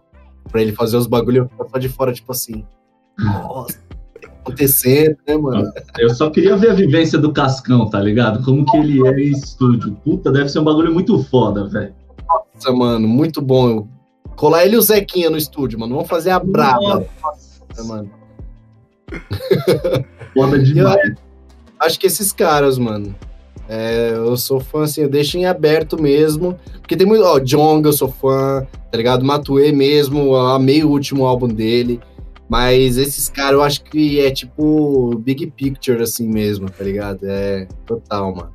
Speaker 2: pra ele fazer os bagulho eu ficar só de fora, tipo assim. Nossa, o que tá acontecendo, né, mano?
Speaker 3: Eu só queria ver a vivência do Cascão, tá ligado? Como que ele é em estúdio. Puta, deve ser um bagulho muito foda, velho.
Speaker 2: Nossa, mano, muito bom. Colar ele e o Zequinha no estúdio, mano. Vamos fazer a braba,
Speaker 3: Nossa,
Speaker 2: mano.
Speaker 3: foda
Speaker 2: E eu
Speaker 3: demais.
Speaker 2: acho que esses caras, mano. É, eu sou fã, assim, eu deixo em aberto mesmo. Porque tem muito. Ó, Jong, eu sou fã, tá ligado? Matue mesmo, eu amei o último álbum dele. Mas esses caras eu acho que é tipo Big Picture, assim mesmo, tá ligado? É total, mano.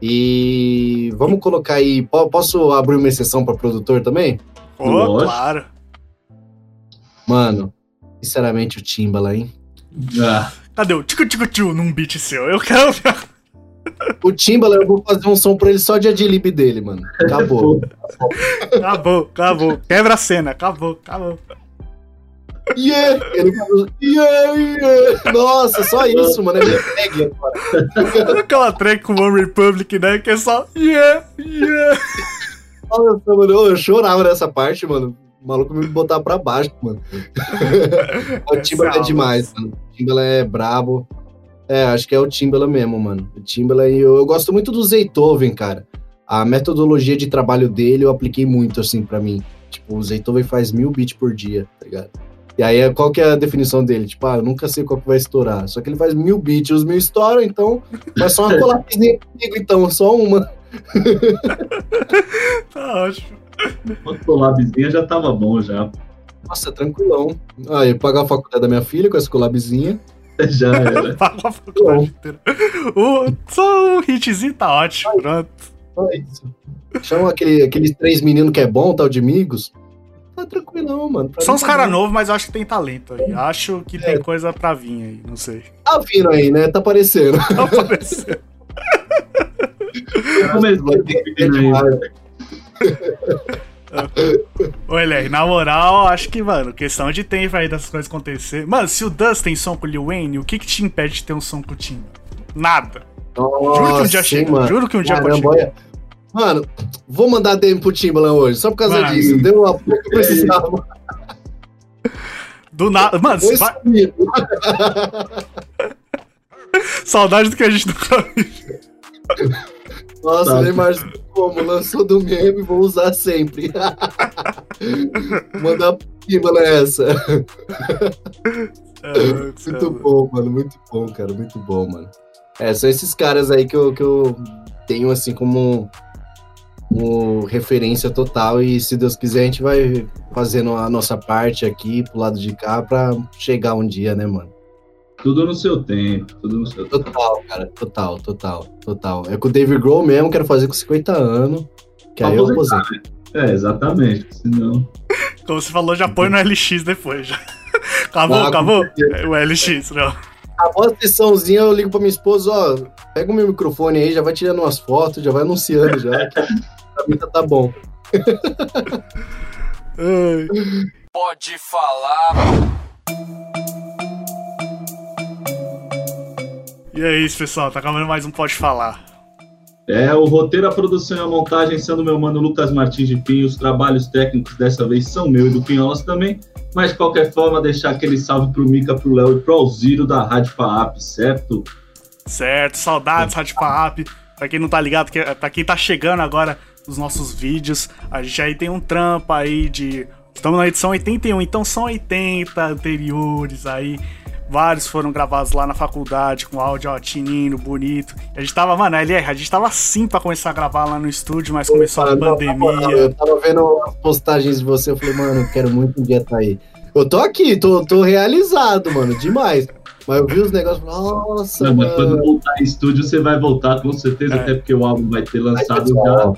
Speaker 2: E vamos colocar aí. po- Posso abrir uma exceção pra produtor também?
Speaker 1: Ô,
Speaker 3: Lógico.
Speaker 1: claro.
Speaker 2: Mano, sinceramente, o Timbaland, hein?
Speaker 3: Ah,
Speaker 1: Cadê o tico tico tio num beat seu? Eu quero ver.
Speaker 2: O Timbaland, eu vou fazer um som pra ele só de adlib dele, mano. Acabou.
Speaker 1: Acabou, acabou. Quebra a cena, acabou, acabou.
Speaker 2: Yeah! Ele falou, yeah, yeah! Nossa, só isso, mano. É minha tag agora.
Speaker 1: Aquela track com One Republic, né? Que é só yeah, yeah.
Speaker 2: Nossa, mano, eu chorava nessa parte, mano. O maluco me botar pra baixo, mano. o Timbaland é demais, mano. O Timbaland é brabo. É, acho que é o Timbaland mesmo, mano. O Timbaland, eu, eu gosto muito do Zaytoven, cara. A metodologia de trabalho dele eu apliquei muito, assim, pra mim. Tipo, o Zaytoven faz mil beats por dia, tá ligado? E aí, qual que é a definição dele? Tipo, ah, eu nunca sei qual que vai estourar. Só que ele faz mil beats, os mil estouram, então faz só uma collabzinha comigo, então, só uma.
Speaker 1: Tá ótimo.
Speaker 3: uma collabzinha já tava bom já.
Speaker 2: Nossa, tranquilão. Aí, pagar a faculdade da minha filha com essa collabzinha.
Speaker 3: Já era.
Speaker 1: Paga a faculdade inteira. O, só um hitzinho tá ótimo, pronto.
Speaker 2: Só isso. Chama aquele, aqueles três meninos que é bom, tal de amigos. Tá tranquilão, mano. Pra
Speaker 1: São os
Speaker 2: tá
Speaker 1: caras novos, mas eu acho que tem talento aí. Acho que tem
Speaker 2: É.
Speaker 1: coisa pra vir aí, não sei.
Speaker 2: Tá vindo aí, né? Tá aparecendo.
Speaker 1: Tá aparecendo.
Speaker 3: Eu comecei pedindo aí,
Speaker 2: demais.
Speaker 1: Ô, LR, na moral, acho que, mano, questão de tempo aí dessas coisas acontecer. Mano, se o Dust tem som com o Lil Wayne, o que que te impede de ter um som com o Timba? Nada. Juro que um dia
Speaker 2: Nossa,
Speaker 1: chega.
Speaker 2: mano.
Speaker 1: Juro que um dia pode chegar.
Speaker 2: Mano, vou mandar DM pro Timbaland hoje, só por causa
Speaker 1: Mano.
Speaker 2: disso. Deu uma pouco que precisava.
Speaker 1: Do nada. Mano,
Speaker 2: Foi
Speaker 1: vai- saudade do que a gente nunca viu.
Speaker 2: Nossa,
Speaker 3: Tá.
Speaker 2: nem mais como. Lançou do meme, vou usar sempre. Mandar pro Timbaland essa.
Speaker 1: É,
Speaker 2: Muito bom, mano. Muito bom, cara. Muito bom, mano. É, são esses caras aí que eu, que eu tenho, assim, como, como referência total. E se Deus quiser, a gente vai fazendo a nossa parte aqui pro lado de cá pra chegar um dia, né, mano?
Speaker 3: Tudo no seu tempo, tudo no seu tempo.
Speaker 2: Total, cara. Total, total, total. É com o David Grohl mesmo, quero fazer com 50 anos. Que aí eu aposento.
Speaker 3: É, exatamente. Senão.
Speaker 1: Como você falou, já põe no LX depois. Já. Acabou,
Speaker 2: Ah,
Speaker 1: acabou? O LX, não.
Speaker 2: Após a sessãozinha, eu ligo pra minha esposa, ó, pega o meu microfone aí, já vai tirando umas fotos, já vai anunciando já. Que pra mim tá, tá bom.
Speaker 6: Pode falar.
Speaker 1: E é isso, pessoal. Tá acabando mais um Pode Falar.
Speaker 3: É, o roteiro, a produção e a montagem sendo meu mano Lucas Martins de Pinho. Os trabalhos técnicos dessa vez são meu e do Pinholas também. Mas, de qualquer forma, deixar aquele salve pro Mica, pro Léo e pro Alziro da Rádio Faap, certo?
Speaker 1: Certo, saudades, Rádio Paap. Pra quem não tá ligado, pra quem tá chegando agora nos nossos vídeos, a gente aí tem um trampo aí de. Estamos na edição 81, então são 80 anteriores aí. Vários foram gravados lá na faculdade, com áudio ó, tininho, bonito. A gente tava, mano, LR, a gente tava assim pra começar a gravar lá no estúdio, mas começou a pandemia.
Speaker 2: Eu tava vendo as postagens de você, eu falei, mano, eu quero muito um dia estar aí. Eu tô aqui, tô, tô realizado, mano, demais. Mas eu vi os negócios, nossa,
Speaker 3: Não, mas quando voltar em estúdio, você vai voltar com certeza,
Speaker 1: É.
Speaker 3: até porque o álbum vai ter lançado já.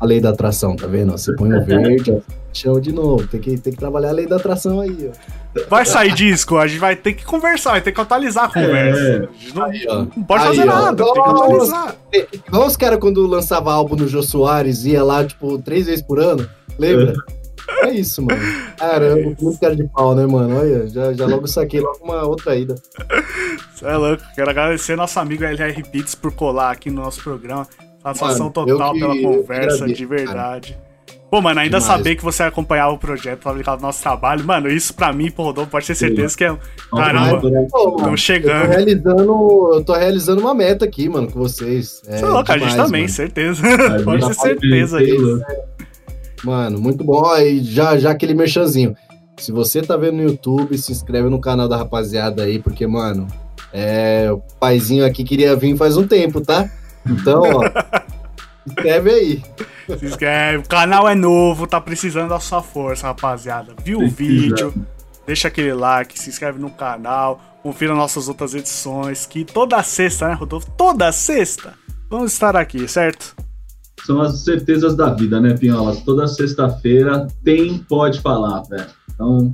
Speaker 2: a lei da atração, tá vendo? Você põe o verde, ó, chama de novo. Tem que, tem que trabalhar a lei da atração aí, ó.
Speaker 1: Vai sair disco, a gente vai ter que conversar, vai ter que atualizar a conversa.
Speaker 3: É.
Speaker 1: A gente não,
Speaker 2: Aí,
Speaker 1: não pode
Speaker 2: Aí,
Speaker 1: fazer
Speaker 2: ó.
Speaker 1: nada, tem que atualizar.
Speaker 2: Igual os caras quando lançava álbum no Jô Soares, ia lá, tipo, três vezes por ano, lembra? É isso, mano. Caramba, muito cara de pau, né, mano? Olha, já, já logo saquei logo uma outra ida.
Speaker 1: Cê é louco. Quero agradecer nosso amigo LR Beats por colar aqui no nosso programa. Satisfação total
Speaker 2: que-
Speaker 1: pela conversa,
Speaker 2: agradeço,
Speaker 1: de verdade. Pô, mano, ainda
Speaker 2: Demais.
Speaker 1: saber que você acompanhava o projeto, ligado no nosso trabalho, mano, isso pra mim, pro Rodolfo, pode ter certeza que é. Caramba,
Speaker 2: Pô, mano,
Speaker 1: Tão
Speaker 2: Eu
Speaker 1: chegando.
Speaker 2: tô realizando, eu tô realizando uma meta aqui, mano, com vocês. É,
Speaker 1: Você é louco, a gente também,
Speaker 2: mano.
Speaker 1: certeza. Pode ter
Speaker 3: vir,
Speaker 1: certeza
Speaker 3: sei
Speaker 1: disso.
Speaker 3: lá.
Speaker 2: Mano, muito bom. E já, já aquele merchanzinho. Se você tá vendo no YouTube, se inscreve no canal da rapaziada aí, porque, mano, é, o paizinho aqui queria vir faz um tempo, tá? Então, ó, se inscreve aí.
Speaker 1: Se inscreve. O canal é novo, tá precisando da sua força, rapaziada. Viu o vídeo? Deixa aquele like, se inscreve no canal, confira nossas outras edições, que toda sexta, né, Rodolfo? Toda sexta vamos estar aqui, certo?
Speaker 3: São as certezas da vida, né, Pinholas? Toda sexta-feira tem Pode Falar, velho. Então.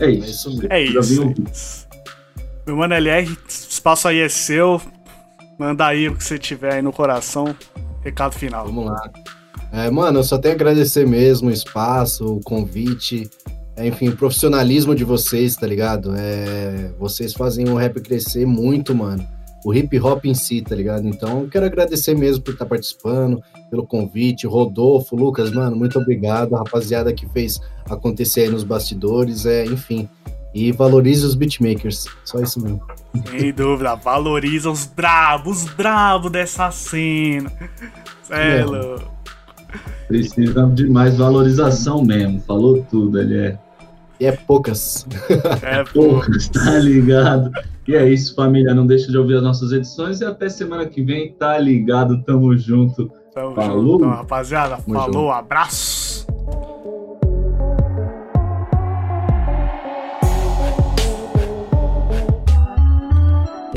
Speaker 3: É
Speaker 2: É
Speaker 3: isso.
Speaker 1: É
Speaker 3: Já
Speaker 1: isso. é
Speaker 3: um-
Speaker 1: isso. Meu mano LR, o espaço aí é seu. Manda aí o que você tiver aí no coração. Recado final.
Speaker 2: Vamos lá. É, mano, eu só tenho a agradecer mesmo o espaço, o convite, é, enfim, o profissionalismo de vocês, tá ligado? É, vocês fazem o rap crescer muito, mano. O hip hop em si, tá ligado? Então, eu quero agradecer mesmo por estar participando, pelo convite. Rodolfo, Lucas, mano, muito obrigado. A rapaziada que fez acontecer aí nos bastidores, é, enfim. E valorize os beatmakers. Só isso mesmo.
Speaker 1: Sem dúvida, valoriza os brabos, os brabos dessa cena. É
Speaker 2: É.
Speaker 1: louco.
Speaker 3: Precisa de mais valorização mesmo. Falou tudo, ele é.
Speaker 2: E é poucas.
Speaker 1: É, pô.
Speaker 3: Poucas, tá ligado? E é isso, família. Não deixa de ouvir as nossas edições e até semana que vem. Tá ligado? Tamo junto.
Speaker 1: Tamo
Speaker 3: Falou.
Speaker 1: junto, então, rapaziada.
Speaker 2: Tamo
Speaker 1: falou,
Speaker 2: junto.
Speaker 1: abraço.